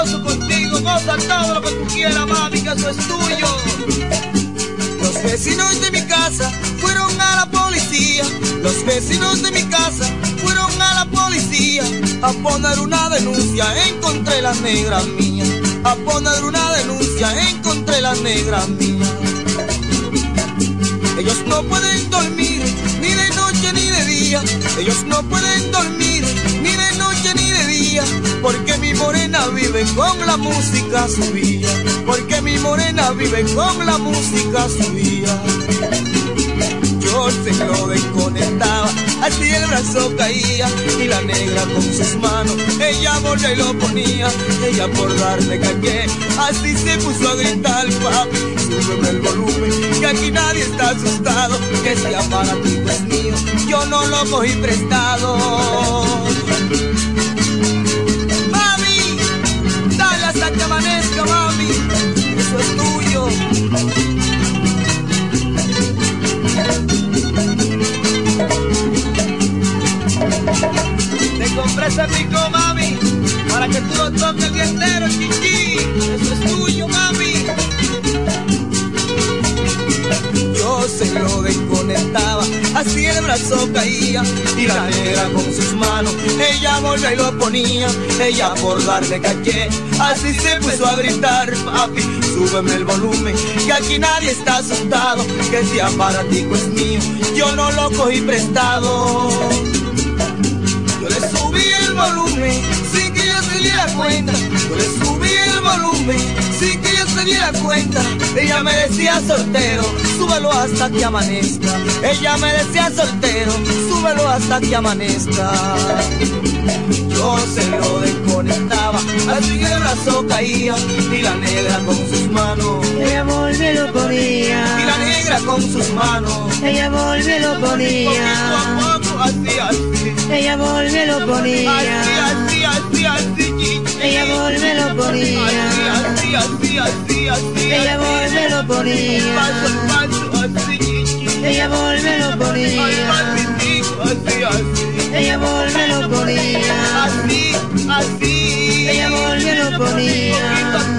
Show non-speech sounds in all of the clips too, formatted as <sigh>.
gozo contigo, goza todo lo que tú quieras, mami, que eso es tuyo. Los vecinos de mi casa fueron a la policía. Los vecinos de mi casa fueron a la policía a poner una denuncia. Encontré la negra mía. A poner una denuncia. Encontré la negra mía. Ellos no pueden dormir ni de noche ni de día. Ellos no pueden dormir ni de noche ni de día. Porque morena vive con la música subía. Porque mi morena vive con la música subía. Yo se lo desconectaba, así el brazo caía y la negra con sus manos, ella volvía y lo ponía, ella por darme calle, así se puso a gritar, papi, súbeme el volumen, que aquí nadie está asustado, que ese aparatico es mío, yo no lo cogí prestado. Ese mami, para que tú lo toques entero, chichi. Eso es tuyo, mami. Yo se lo desconectaba, así el brazo caía y la negra con sus manos, ella volvía y lo ponía, ella por darle caché, así se puso a gritar, papi, súbeme el volumen, que aquí nadie está asustado, que ese aparatico es mío, yo no lo cogí prestado. Volumen sin que ella se diera cuenta. Yo le subí el volumen sin que ella se diera cuenta. Ella me decía soltero, súbelo hasta que amanezca. Ella me decía soltero, súbelo hasta que amanezca. Yo se lo desconectaba, así el brazo caía y la negra con sus manos. Ella volvió lo ponía. Y la negra con sus manos. Ella volvió lo ponía. Así, así. Ella volvió lo Así, ponía. así, así, así, chichi. Ella volvió lo ponía. Así, así, así, así, Ella así. volvió lo ponía. Paso, paso, así, chichi. Ella volvió lo ponía. así, así. Ella volvió lo ponía. Así, así. Ella volvió lo ponía.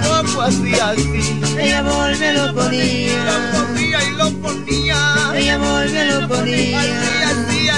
poco, así, así. Ella volvió lo Lo ponía. ponía y lo ponía. Ella volvió lo Así, ponía.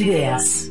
ideas.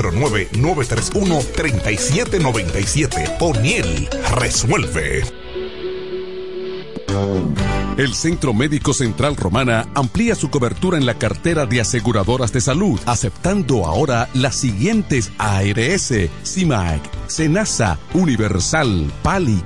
809-931-3797. Poniel resuelve. El Centro Médico Central Romana amplía su cobertura en la cartera de aseguradoras de salud, aceptando ahora las siguientes ARS, CIMAC, SENASA, Universal, PALIC,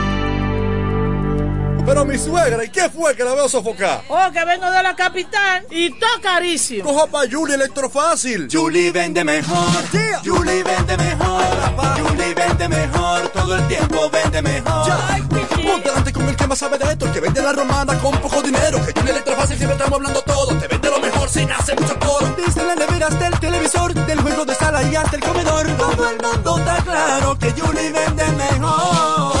Pero mi suegra, ¿y qué fue que la veo sofocar? Oh, que vengo de la capital y todo carísimo. Coja pa' Julie Electrofácil. Julie vende mejor. Yeah. Julie vende mejor. Julie vende mejor. Todo el tiempo vende mejor. Ponte delante con el que más sabe de esto, el que vende la romana con poco dinero. Que Julie Electrofácil siempre estamos hablando todo. Te vende lo mejor sin hacer mucho coro. Dice las neveras del televisor, del juego de sala y hasta el comedor. Todo el mundo está claro que Julie vende mejor.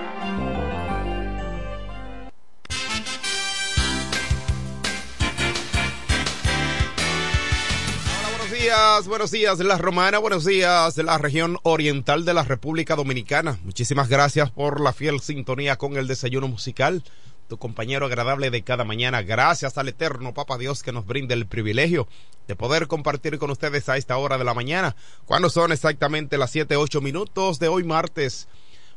Buenos días La Romana, buenos días de la región oriental de la República Dominicana. Muchísimas gracias por la fiel sintonía con el desayuno musical, tu compañero agradable de cada mañana. Gracias al eterno Papa Dios que nos brinda el privilegio de poder compartir con ustedes a esta hora de la mañana, cuando son exactamente las 7, 8 minutos de hoy martes.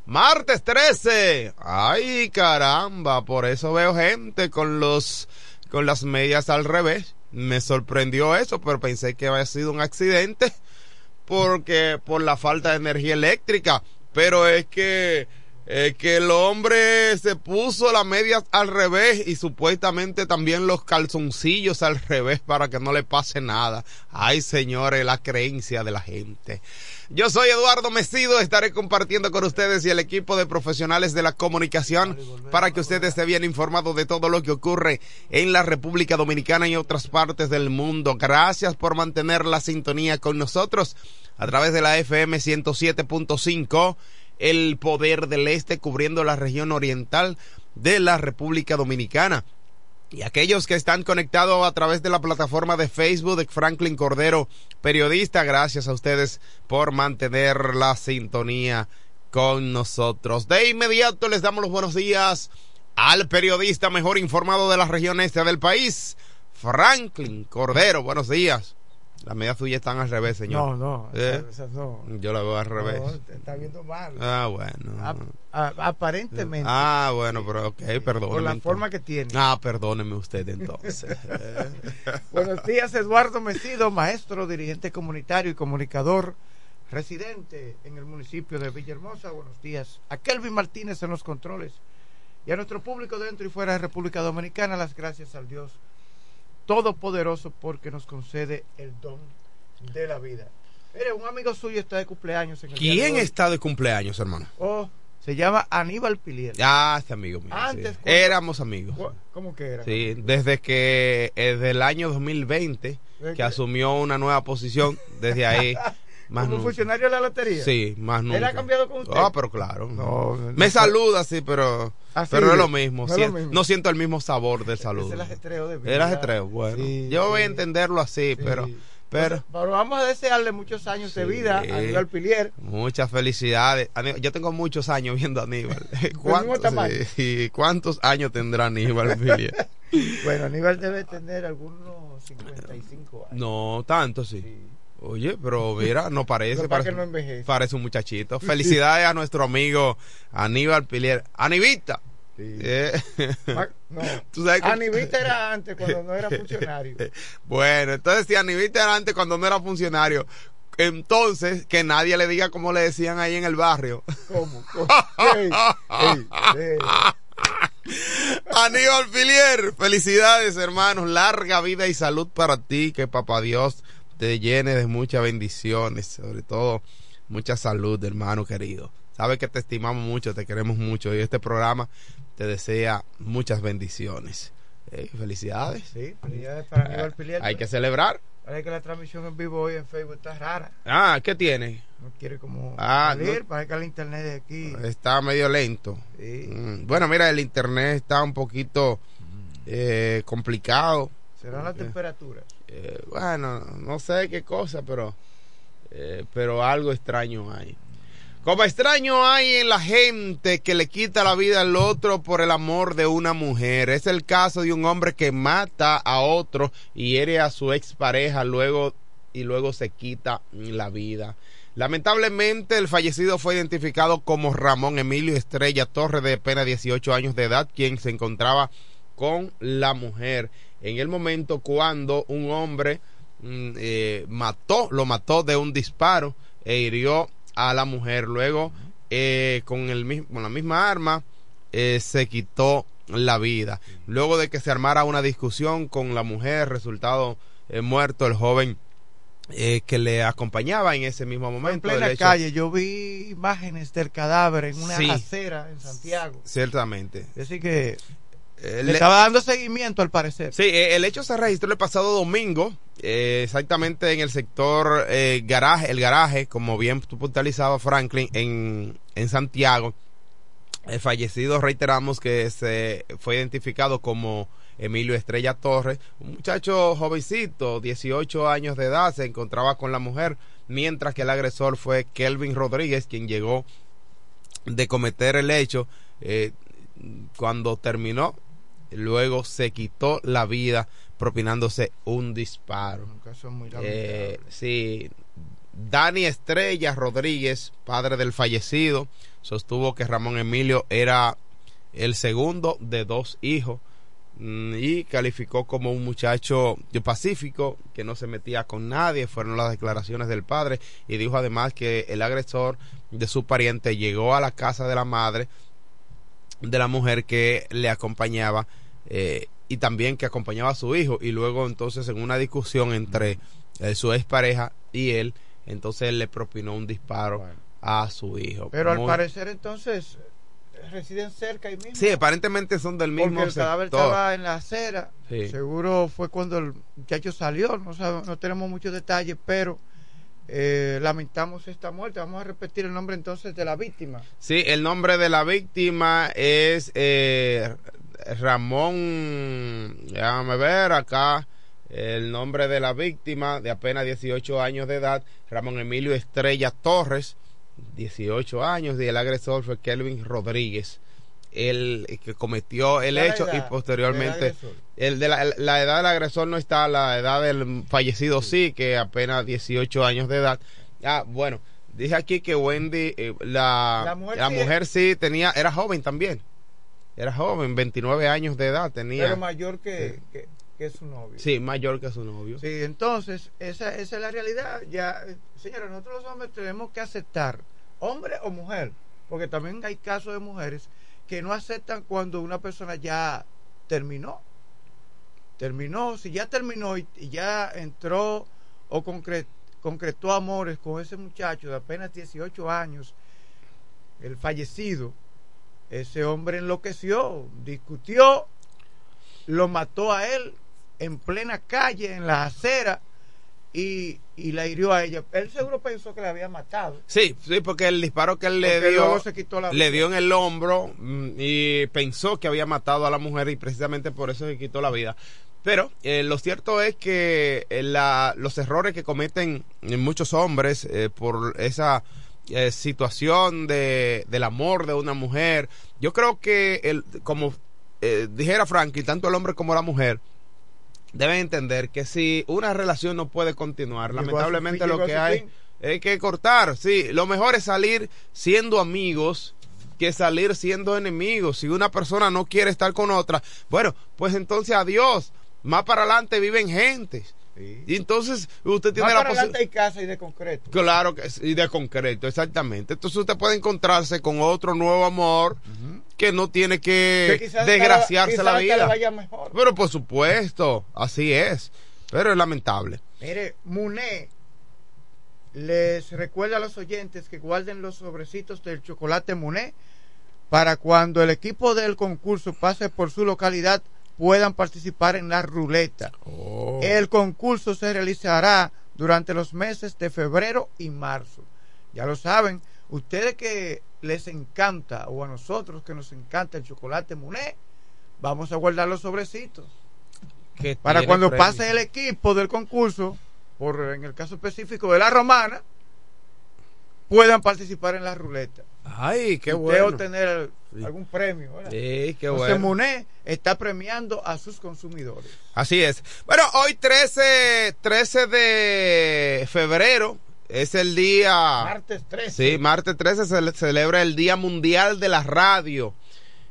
Martes 13. Ay, caramba, por eso veo gente con los con las medias al revés me sorprendió eso, pero pensé que había sido un accidente porque por la falta de energía eléctrica. Pero es que es que el hombre se puso las medias al revés y supuestamente también los calzoncillos al revés para que no le pase nada. Ay, señores, la creencia de la gente. Yo soy Eduardo Mesido, estaré compartiendo con ustedes y el equipo de profesionales de la comunicación para que usted esté bien informado de todo lo que ocurre en la República Dominicana y otras partes del mundo. Gracias por mantener la sintonía con nosotros a través de la FM 107.5, el poder del este cubriendo la región oriental de la República Dominicana. Y aquellos que están conectados a través de la plataforma de Facebook de Franklin Cordero, periodista, gracias a ustedes por mantener la sintonía con nosotros. De inmediato les damos los buenos días al periodista mejor informado de la región este del país, Franklin Cordero. Buenos días. Las medias suyas están al revés, señor. No, no, ¿Eh? esas no. Yo la veo al revés. No, te está viendo mal. Ah, bueno. A- aparentemente. Ah, bueno, pero ok, perdóneme. por la forma que tiene. Ah, perdóneme usted entonces. <laughs> Buenos días, Eduardo Mesido, maestro, dirigente comunitario y comunicador, residente en el municipio de Villahermosa. Buenos días a Kelvin Martínez en los controles y a nuestro público dentro y fuera de República Dominicana. Las gracias al Dios Todopoderoso porque nos concede el don de la vida. Mire, un amigo suyo está de cumpleaños en el de ¿Quién está de cumpleaños, hermano? Oh, se llama Aníbal Pilier. Ah, este amigo mío. Antes, sí. Éramos amigos. ¿Cómo que era? Sí, desde que desde el año 2020 ¿De que asumió una nueva posición, desde ahí <laughs> más ¿Como funcionario de la lotería? Sí, más nunca. ¿Él ha cambiado con usted? Ah, pero claro. No, Me saluda, sí, pero Así pero no es es, lo mismo. no es lo mismo. No siento el mismo sabor del Es saludo. el ajetreo de vida. El ajetreo, bueno. Sí, Yo voy a sí. entenderlo así, pero pero vamos a desearle muchos años de Sí. vida a Aníbal Pilier. Muchas felicidades. Aníbal- Yo tengo muchos años viendo a Aníbal. <laughs> tamaño. sí, ¿Cuántos años tendrá Aníbal Villiers? <laughs> Bueno, Aníbal debe tener algunos 55 años. No, tanto sí. Oye, pero <laughs> mira, no parece. Parece, no envejece. parece un muchachito. Felicidades a nuestro amigo Aníbal Pilier. Anivita. Eh, Ah, No, <laughs> Tú sabes Anivita era antes cuando no era <laughs> funcionario. bueno, entonces si Anivita era antes cuando no era funcionario, entonces que nadie le diga como le decían ahí en el barrio. ¿Cómo? ¿Cómo? Ey, ey, ey. Aníbal Pilier, felicidades hermanos, larga vida y salud para ti, que papá Dios te llene de muchas bendiciones, sobre todo mucha salud, hermano querido. Sabes que te estimamos mucho, te queremos mucho y este programa te desea muchas bendiciones. Eh, felicidades. Sí, felicidades para Aníbal Pilier. Hay que celebrar. Parece que la transmisión en vivo hoy en Facebook está rara. Ah, ¿qué tiene? No quiere como Ah, salir. no. Parece que el internet de aquí. Está medio lento. Sí. Mm, Bueno, mira, el internet está un poquito eh, complicado. Será la Eh, temperatura. Eh, bueno, no sé qué cosa, pero, eh, pero algo extraño hay. Como extraño hay en la gente que le quita la vida al otro por el amor de una mujer. Es el caso de un hombre que mata a otro y hiere a su expareja luego y luego se quita la vida. Lamentablemente el fallecido fue identificado como Ramón Emilio Estrella Torres de apenas 18 años de edad, quien se encontraba con la mujer en el momento cuando un hombre mm, eh, mató, lo mató de un disparo e hirió a la mujer. Luego, eh, con, el, con la misma arma, eh, se quitó la vida. Luego de que se armara una discusión con la mujer, resultado eh, muerto el joven eh, que le acompañaba en ese mismo En momento. plena del hecho. calle, yo vi imágenes del cadáver en una Sí. acera en Santiago. Ciertamente. Así que le le- estaba dando seguimiento al parecer. Sí, eh, el hecho se registró el pasado domingo, eh, exactamente en el sector eh, garaje, el garaje, como bien tú puntualizabas, Franklin, en, en Santiago. El fallecido, reiteramos que se fue identificado como Emilio Estrella Torres, un muchacho jovencito, 18 años de edad, se encontraba con la mujer, mientras que el agresor fue Kelvin Rodríguez, quien llegó de cometer el hecho. eh, cuando terminó, luego se quitó la vida propinándose un disparo. Un caso muy Eh, sí, Dani Estrella Rodríguez, padre del fallecido, sostuvo que Ramón Emilio era el segundo de dos hijos mm, y calificó como un muchacho pacífico que no se metía con nadie, fueron las declaraciones del padre y dijo además que el agresor de su pariente llegó a la casa de la madre de la mujer que le acompañaba eh, y también que acompañaba a su hijo y luego entonces en una discusión entre eh, su expareja y él entonces él le propinó un disparo a su hijo Pero al parecer entonces residen cerca y mismo. sí aparentemente son del mismo Porque el cadáver sector. estaba en la acera. Sí. Seguro fue cuando el muchacho salió. No, sabe- no tenemos muchos detalles, pero eh, lamentamos esta muerte. Vamos a repetir el nombre entonces de la víctima. Sí, el nombre de la víctima es eh, Ramón, déjame ver acá, el nombre de la víctima de apenas 18 años de edad, Ramón Emilio Estrella Torres, 18 años, y el agresor fue Kelvin Rodríguez. el que cometió el hecho edad, y posteriormente el de la, la edad del agresor no está, la edad del fallecido sí, que apenas 18 años de edad. Ah, bueno, dije aquí que Wendy, eh, la, La la mujer mujer, sí- sí tenía, era joven también. Era joven, 29 años de edad tenía. Pero mayor que, que, que su novio. Sí, mayor que su novio. Sí, entonces, esa, esa es la realidad. Ya, eh, señores, nosotros los hombres tenemos que aceptar, hombre o mujer, porque también hay casos de mujeres que no aceptan cuando una persona ya terminó. Terminó, si ya terminó y, y ya entró o concre- concretó amores con ese muchacho de apenas 18 años, el fallecido, ese hombre enloqueció, discutió, lo mató a él en plena calle, en la acera, y, y la hirió a ella. Él seguro pensó que la había matado. Sí, sí, porque el disparo que él le dio, se quitó la le dio en el hombro mm, y pensó que había matado a la mujer y precisamente por eso se quitó la vida. Pero eh, lo cierto es que eh, la- los errores que cometen muchos hombres eh, por esa eh, situación de, del amor de una mujer, yo creo que el, como eh, dijera Franklin, tanto el hombre como la mujer, deben entender que si una relación no puede continuar, Llegó lamentablemente fin, lo que hay fin. hay que cortar, sí. Lo mejor es salir siendo amigos que salir siendo enemigos. Si una persona no quiere estar con otra, bueno, pues entonces adiós. Más para adelante viven gentes. Y entonces usted tiene Más la posibilidad. hay casa y de concreto. Claro que sí, y de concreto, exactamente. Entonces usted puede encontrarse con otro nuevo amor que no tiene que, desgraciarse la hasta vida. le vaya mejor. Pero por supuesto, así es. Pero es lamentable. Mire, Muné les recuerda a los oyentes que guarden los sobrecitos del chocolate Muné para cuando el equipo del concurso pase por su localidad puedan participar en la ruleta. Oh. El concurso se realizará durante los meses de febrero y marzo. Ya lo saben, ustedes que les encanta o a nosotros que nos encanta el chocolate Muné, vamos a guardar los sobrecitos para cuando premio. pase el equipo del concurso, por en el caso específico de la romana, puedan participar en la ruleta. Ay, qué Usted bueno. obtener algún premio. ¿verdad? Sí, qué Entonces, bueno. Muné está premiando a sus consumidores. Así es. Bueno, hoy 13, 13 de febrero es el día... Martes 13. Sí, martes 13 se le- celebra el Día Mundial de la Radio.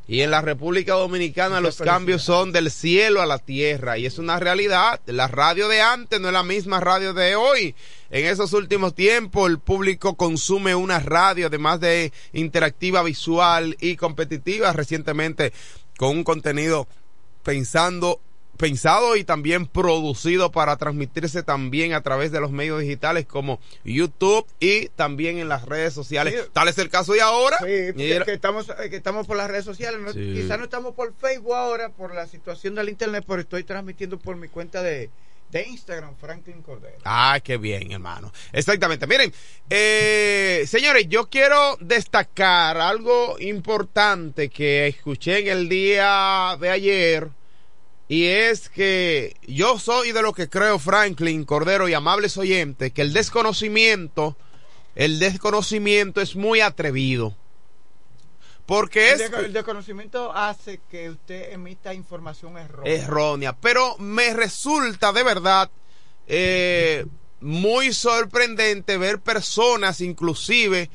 Y en la República Dominicana los cambios son del cielo a la tierra. Y es una realidad. La radio de antes no es la misma radio de hoy. En esos últimos tiempos el público consume una radio, además de interactiva, visual y competitiva, recientemente con un contenido pensando pensado y también producido para transmitirse también a través de los medios digitales como YouTube y también en las redes sociales. Sí. Tal es el caso de ahora. Sí, Mira. que estamos, eh, que estamos por las redes sociales. No, Sí. Quizás no estamos por Facebook ahora por la situación del Internet, pero estoy transmitiendo por mi cuenta de, de Instagram, Franklin Cordero. Ah, qué bien, hermano. Exactamente. Miren, eh, señores, yo quiero destacar algo importante que escuché en el día de ayer. Y es que yo soy de lo que creo, Franklin Cordero y amables oyentes, que el desconocimiento, el desconocimiento es muy atrevido. Porque El, es el desconocimiento hace que usted emita información errónea. errónea. Pero me resulta de verdad eh, muy sorprendente ver personas, inclusive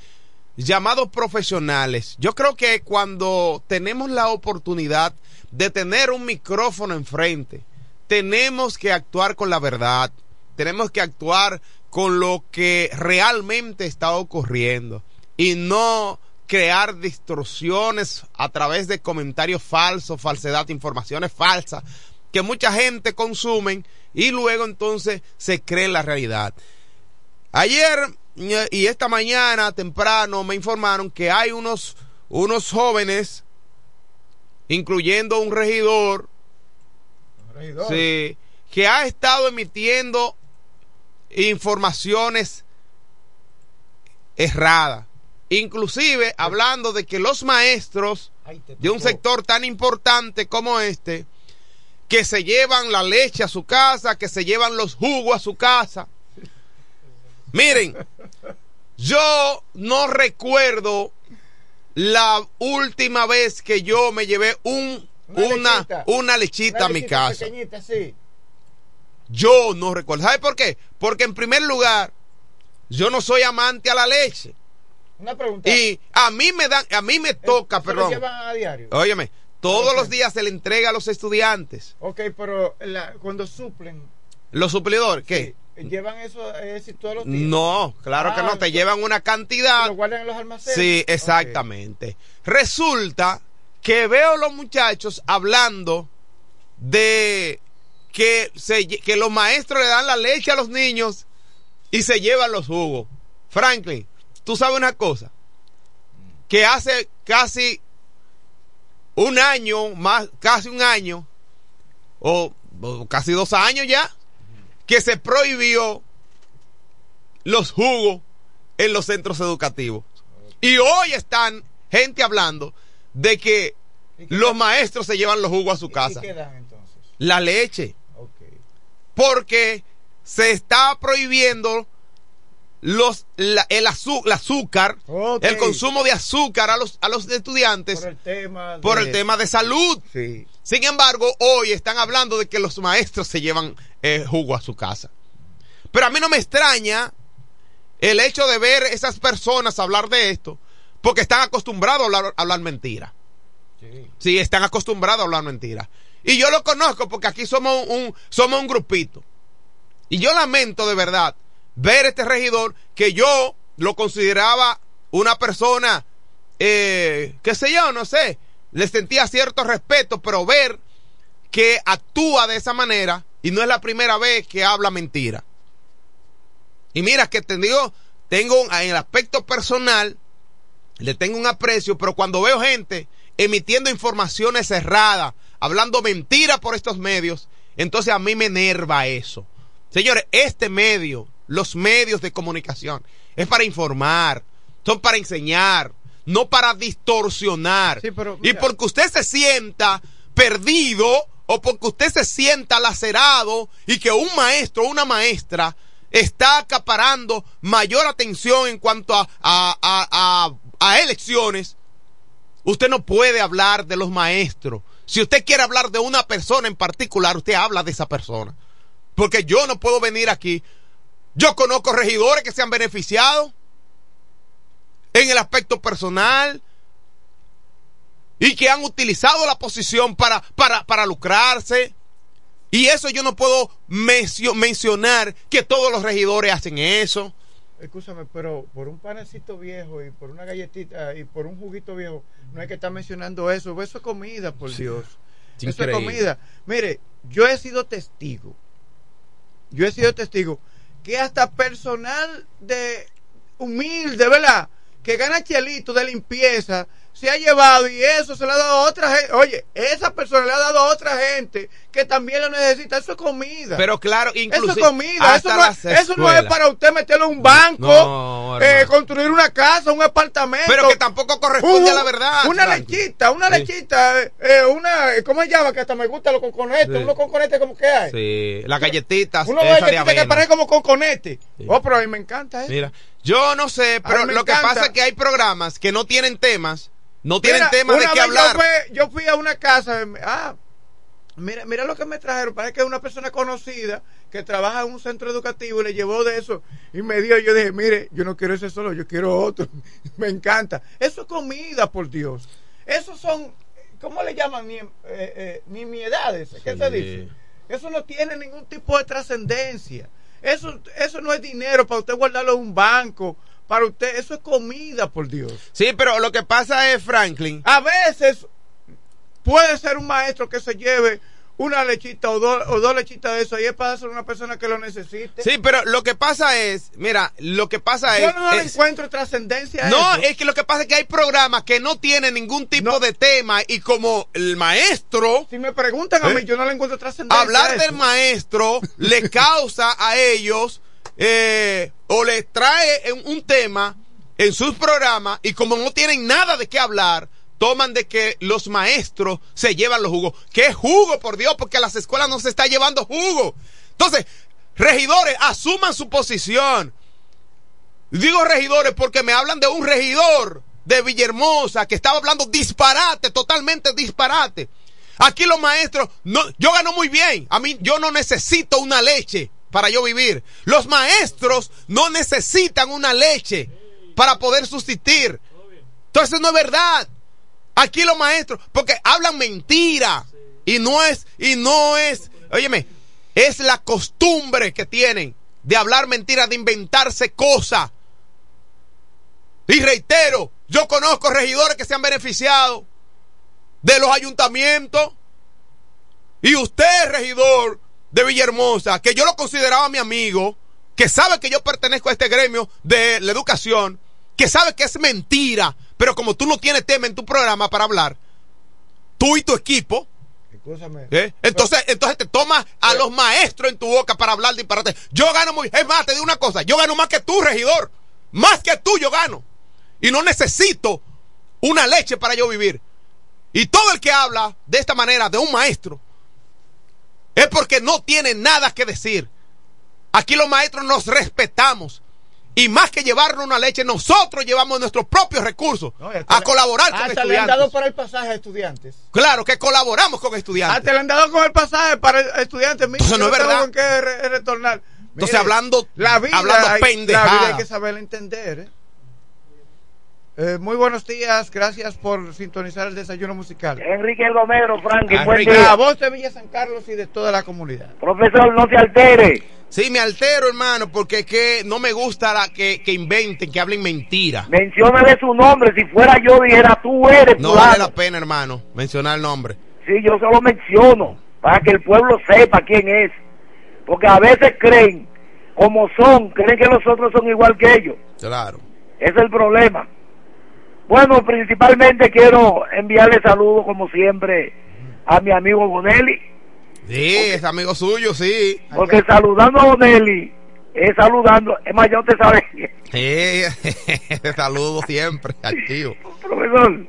llamados profesionales. Yo creo que cuando tenemos la oportunidad de tener un micrófono enfrente, tenemos que actuar con la verdad, tenemos que actuar con lo que realmente está ocurriendo y no crear distorsiones a través de comentarios falsos, falsedad, informaciones falsas que mucha gente consumen y luego entonces se cree la realidad. Ayer eh, y esta mañana temprano me informaron que hay unos, unos jóvenes, incluyendo un regidor, Regidor. sí, que ha estado emitiendo informaciones erradas. Inclusive hablando de que los maestros de un sector tan importante como este, que se llevan la leche a su casa, que se llevan los jugos a su casa. Miren, yo no recuerdo la última vez que yo me llevé un una lechita. una lechita a mi casa. sí. Yo no recuerdo. ¿Sabe por qué? Porque en primer lugar, yo no soy amante a la leche. Una pregunta. Y a mí me dan, a mí me toca, ¿Se lo perdón. llevan a diario? Óyeme, todos los días se le entrega a los estudiantes. Ok, pero la- cuando suplen, Los suplidores, ¿qué? ¿llevan eso es decir, todos los días? No, claro que Ah, no, te llevan una cantidad. ¿Lo guardan en los almacenes? Sí, exactamente. Resulta que veo los muchachos hablando de que, se, que los maestros le dan la leche a los niños y se llevan los jugos. Franklin, tú sabes una cosa, que hace casi un año, más, casi un año, o, o casi dos años ya, que se prohibió los jugos en los centros educativos. Y hoy están gente hablando de que los maestros se llevan los jugos a su ¿Y casa. qué dan entonces? La leche. Porque se está prohibiendo los, la- el, azu- el azúcar, el consumo de azúcar a los, a los estudiantes Por el tema por de- el tema de salud. Sí. Sin embargo, hoy están hablando de que los maestros se llevan eh, jugo a su casa. Pero a mí no me extraña el hecho de ver esas personas hablar de esto, porque están acostumbrados a hablar, a hablar mentira. Sí. Sí, están acostumbrados a hablar mentira. Y yo lo conozco porque aquí somos un, somos un grupito. Y yo lamento de verdad ver este regidor que yo lo consideraba una persona, eh, qué sé yo, no sé, le sentía cierto respeto, pero ver que actúa de esa manera y no es la primera vez que habla mentira. Y mira que te digo, tengo en el aspecto personal, le tengo un aprecio, pero cuando veo gente emitiendo informaciones erradas, hablando mentira por estos medios, entonces a mí me enerva eso. Señores, este medio, los medios de comunicación, es para informar, son para enseñar, no para distorsionar. Sí, pero y porque usted se sienta perdido o porque usted se sienta lacerado y que un maestro o una maestra está acaparando mayor atención en cuanto a, a, a- a- a elecciones, usted no puede hablar de los maestros. Si usted quiere hablar de una persona en particular, usted habla de esa persona. Porque yo no puedo venir aquí. Yo conozco regidores que se han beneficiado en el aspecto personal y que han utilizado la posición para, para, para lucrarse. Y eso yo no puedo mencio- mencionar que todos los regidores hacen eso. Escúchame, pero por un panecito viejo y por una galletita y por un juguito viejo, no hay que estar mencionando eso. Eso es comida, por Dios. es Eso es comida. Mire, yo he sido testigo. Yo he sido testigo que hasta personal de humilde, ¿verdad? Que gana chelito de limpieza, se ha llevado y eso se le ha dado a otra gente. Oye, esa persona le ha dado a otra gente que también lo necesita. Eso es comida. Pero claro, Eso inclusive es comida, eso no, eso no es para usted meterlo en un banco, No, eh, construir una casa, un apartamento. Pero que tampoco corresponde Un- a la verdad. Una lechita, una Sí. lechita, eh, una, ¿cómo se llama? Que hasta me gustan los conconetes, Sí. unos conconetes como que hay. Sí, las galletitas, Unos galletitas que parecen como conconetes. Sí. Oh, pero a mí me encanta eso. Mira, yo no sé, pero lo que pasa es que hay programas que no tienen temas, no tienen Mira, temas de qué hablar. Yo fui, yo fui a una casa, ah, mira, mira lo que me trajeron, parece que es una persona conocida que trabaja en un centro educativo y le llevó de eso y me dio, yo dije, mire, yo no quiero ese solo, yo quiero otro, <laughs> me encanta. Eso es comida, por Dios. Esos son, ¿cómo le llaman? Ni, eh, eh, nimiedades, ¿qué se dice? Eso no tiene ningún tipo de trascendencia. Eso, eso no es dinero para usted guardarlo en un banco. Para usted, eso es comida, por Dios. Sí, pero lo que pasa es, Franklin, A veces puede ser un maestro que se lleve una lechita o, dos o dos lechitas de eso y es para ser una persona que lo necesite. sí, pero lo que pasa es, mira, lo que pasa Yo es... no le es- encuentro trascendencia a no, eso. es que lo que pasa es que hay programas que no tienen ningún tipo No. de tema y como el maestro, Si me preguntan a ¿Eh? mí, yo no le encuentro trascendencia. hablar del maestro le causa a ellos eh, o les trae un tema en sus programas y como no tienen nada de qué hablar, toman de que los maestros se llevan los jugos. ¿Qué jugo, por Dios? Porque a las escuelas no se está llevando jugo. Entonces, regidores, asuman su posición. Digo regidores porque me hablan de un regidor de Villahermosa que estaba hablando disparate, totalmente disparate. Aquí los maestros, no, yo gano muy bien. A mí, yo no necesito una leche para yo vivir. Los maestros no necesitan una leche para poder subsistir. Entonces no es verdad. Aquí los maestros, porque hablan mentira. Y no es, y no es, óyeme, es la costumbre que tienen de hablar mentiras, de inventarse cosas. Y reitero, yo conozco regidores que se han beneficiado de los ayuntamientos. Y usted, regidor de Villahermosa, que yo lo consideraba mi amigo, que sabe que yo pertenezco a este gremio de la educación, que sabe que es mentira, pero como tú no tienes tema en tu programa para hablar, tú y tu equipo, ¿eh? entonces, entonces te tomas a los maestros en tu boca para hablar de disparate. Yo gano muy, es más, te digo una cosa, yo gano más que tú, regidor, más que tú yo gano. Y no necesito una leche para yo vivir. Y todo el que habla de esta manera de un maestro es porque no tiene nada que decir. Aquí los maestros nos respetamos. Y más que llevarnos una leche, nosotros llevamos nuestros propios recursos a colaborar con Hasta estudiantes. le han dado para el pasaje a estudiantes. Claro que colaboramos con estudiantes. Hasta le han dado con el pasaje para estudiantes. Mira, Eso no es verdad. con qué re- retornar. Entonces, Mire, hablando- la vida, hablando hay- pendejada. La vida hay que saberla entender. ¿eh? Eh, muy buenos días, gracias por sintonizar el desayuno musical. Enrique El Gomero, Franklin, Enrique. La voz de Villa San Carlos y de toda la comunidad. Profesor, no se altere. Sí, me altero, hermano, porque es que no me gusta la que, que inventen, que hablen mentira. Menciónale su nombre. Si fuera yo, dijera tú eres No vale la pena, hermano, mencionar el nombre. Sí, yo solo menciono para que el pueblo sepa quién es. Porque a veces creen, como son, creen que los otros son igual que ellos. Claro. Ese es el problema. Bueno, principalmente quiero enviarle saludos, como siempre, a mi amigo Bonelli. Sí, es amigo suyo, sí. Porque saludando a Bonelli, es saludando, es más, ya usted sabe, Sí, <laughs> saludo siempre al tío. profesor,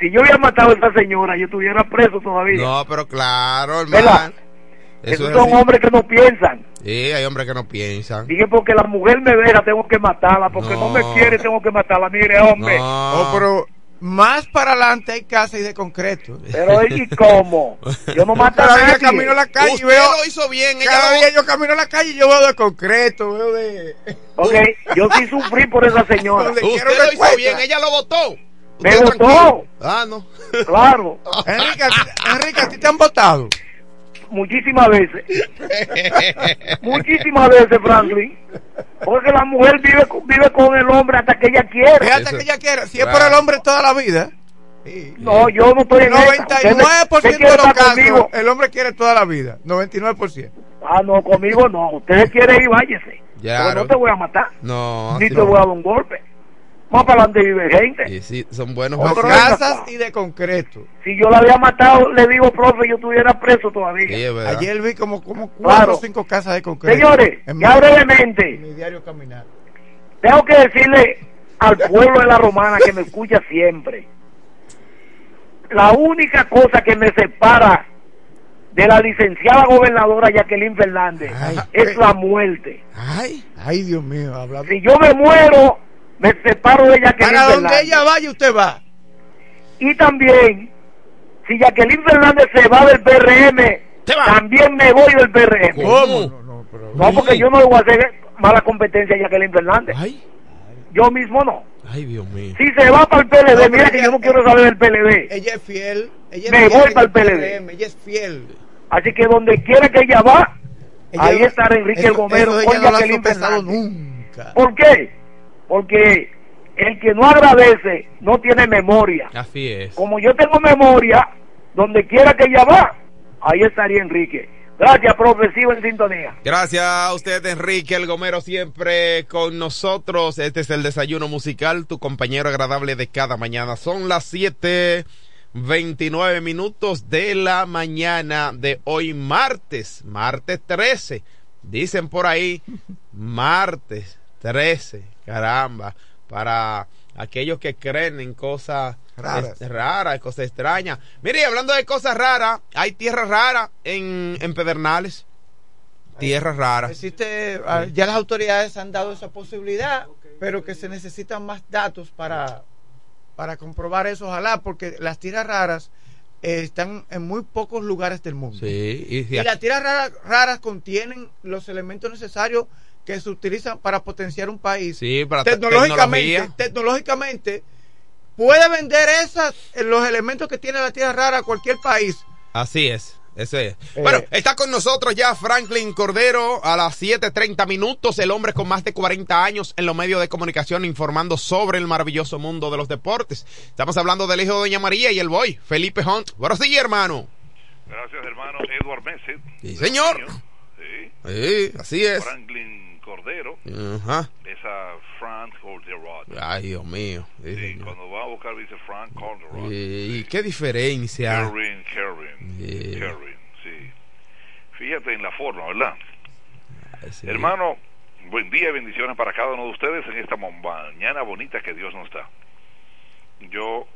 si yo hubiera matado a esa señora, yo estuviera preso todavía. No, pero claro, ¿Verdad? Hermano. Esos es son así. hombres que no piensan. Sí, hay hombres que no piensan. Dije, porque la mujer me deja, tengo que matarla. Porque no, No. me quiere, tengo que matarla. Mire, hombre. Oh, pero más para adelante hay casa y de concreto. Pero ¿y cómo? Yo no <laughs> mato a nadie. camino a la calle y veo. lo hizo bien. ella Cada lo- día yo camino a la calle y yo veo de concreto, veo de. <laughs> Ok, yo sí sufrí por esa señora. Usted quiero lo hizo bien, ella lo votó. Me votó. Ah, no. Claro, Enrique, ¿a ti te han votado? Muchísimas veces. <laughs> Muchísimas veces, Franklin. Porque la mujer vive, con- vive con el hombre hasta que ella quiere. Eso- que ella quiere. Si es por el hombre toda la vida. No, yo no estoy en esa. Usted me- 99% usted de los casos, conmigo. el hombre quiere toda la vida. 99%. Ah, no, conmigo no. Usted quiere ir, váyese. Claro. Pero no te voy a matar. No, Ni te voy a dar un golpe. Más para adelante vive gente. Sí, sí, son buenos casas y de concreto. Si yo la había matado, le digo, profe, yo estuviera preso todavía. Sí, es verdad. Ayer vi como, como cuatro Claro. o cinco casas de concreto. Señores, en ya mi- brevemente, en mi diario caminar. tengo que decirle al pueblo de la romana que me escucha siempre. La única cosa que me separa de la licenciada gobernadora Jacqueline Fernández Ay, es la muerte. Ay, ay, Dios mío, hablando. Si yo me muero, me separo de Jacqueline Para donde Fernández. ella vaya, usted va. Y también, si Jacqueline Fernández se va del PRM, va. también me voy del PRM. ¿Cómo? No, no, pero. No, porque yo no le voy a hacer mala competencia a Jacqueline Fernández. Ay, Yo mismo no. ay, Dios mío. Si se va para el PLD, No, mira que ella- yo no quiero saber del PLD. Ella es fiel. Ella es Me fiel voy pa'l el PLD. PRM, Ella es fiel. Así que donde quiera que ella va, Ella ahí estará Enrique eso- el Gomero eso con ella no lo ha Jacqueline sopesado Fernández. nunca. ¿Por qué? Porque el que no agradece no tiene memoria. Así es. Como yo tengo memoria, donde quiera que ella va, ahí estaría Enrique. Gracias, profe, sigo en sintonía. Gracias a usted, Enrique El Gomero, siempre con nosotros. Este es el desayuno musical, tu compañero agradable de cada mañana. Son las 7:29 minutos de la mañana de hoy, martes, martes 13. Dicen por ahí, martes 13. Caramba, para aquellos que creen en cosas Raras. cosas extrañas. Mire, hablando de cosas raras, hay tierras raras en, en Pedernales. Tierras raras. Existe, ah, ya las autoridades han dado esa posibilidad, pero que se necesitan más datos para para comprobar eso, ojalá, porque las tierras raras eh, están en muy pocos lugares del mundo. Sí, y, Y las tierras raras, raras contienen los elementos necesarios que se utilizan para potenciar un país. Sí, para te- tecnológicamente, tecnología. tecnológicamente puede vender esas eh, los elementos que tiene la tierra rara a cualquier país. Así es. Ese es. Eh. Bueno, está con nosotros ya Franklin Cordero a las 7:30 minutos, el hombre con más de 40 años en los medios de comunicación informando sobre el maravilloso mundo de los deportes. Estamos hablando del hijo de Doña María y el boy, Felipe Hunt. Buenos días, hermano. Gracias, hermano Edward Messi. Sí, señor. Sí. Sí, así es. Franklin Cordero. Ajá. Esa Frank Calderón. Ay, Dios mío. Sí, Sí, cuando va a buscar dice Frank Calderón. Y qué diferencia. Karen, Karen, Sí. Karen, sí. Fíjate en la forma, ¿verdad? Sí. Hermano, buen día y bendiciones para cada uno de ustedes en esta mañana bonita que Dios nos da. Yo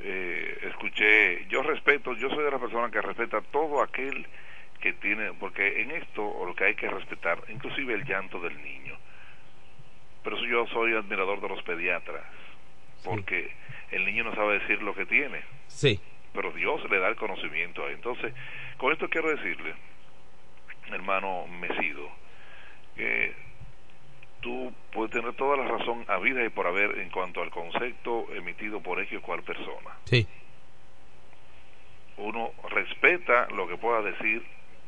eh, escuché, yo respeto, yo soy de la persona que respeta todo aquel que tiene, porque en esto lo que hay que respetar, inclusive el llanto del niño. Pero eso yo soy admirador de los pediatras, porque el niño no sabe decir lo que tiene Sí. pero Dios le da el conocimiento. Entonces, con esto quiero decirle, hermano Mesido, que tú puedes tener toda la razón a vida y por haber en cuanto al concepto emitido por X o cual persona. Sí. Uno respeta lo que pueda decir,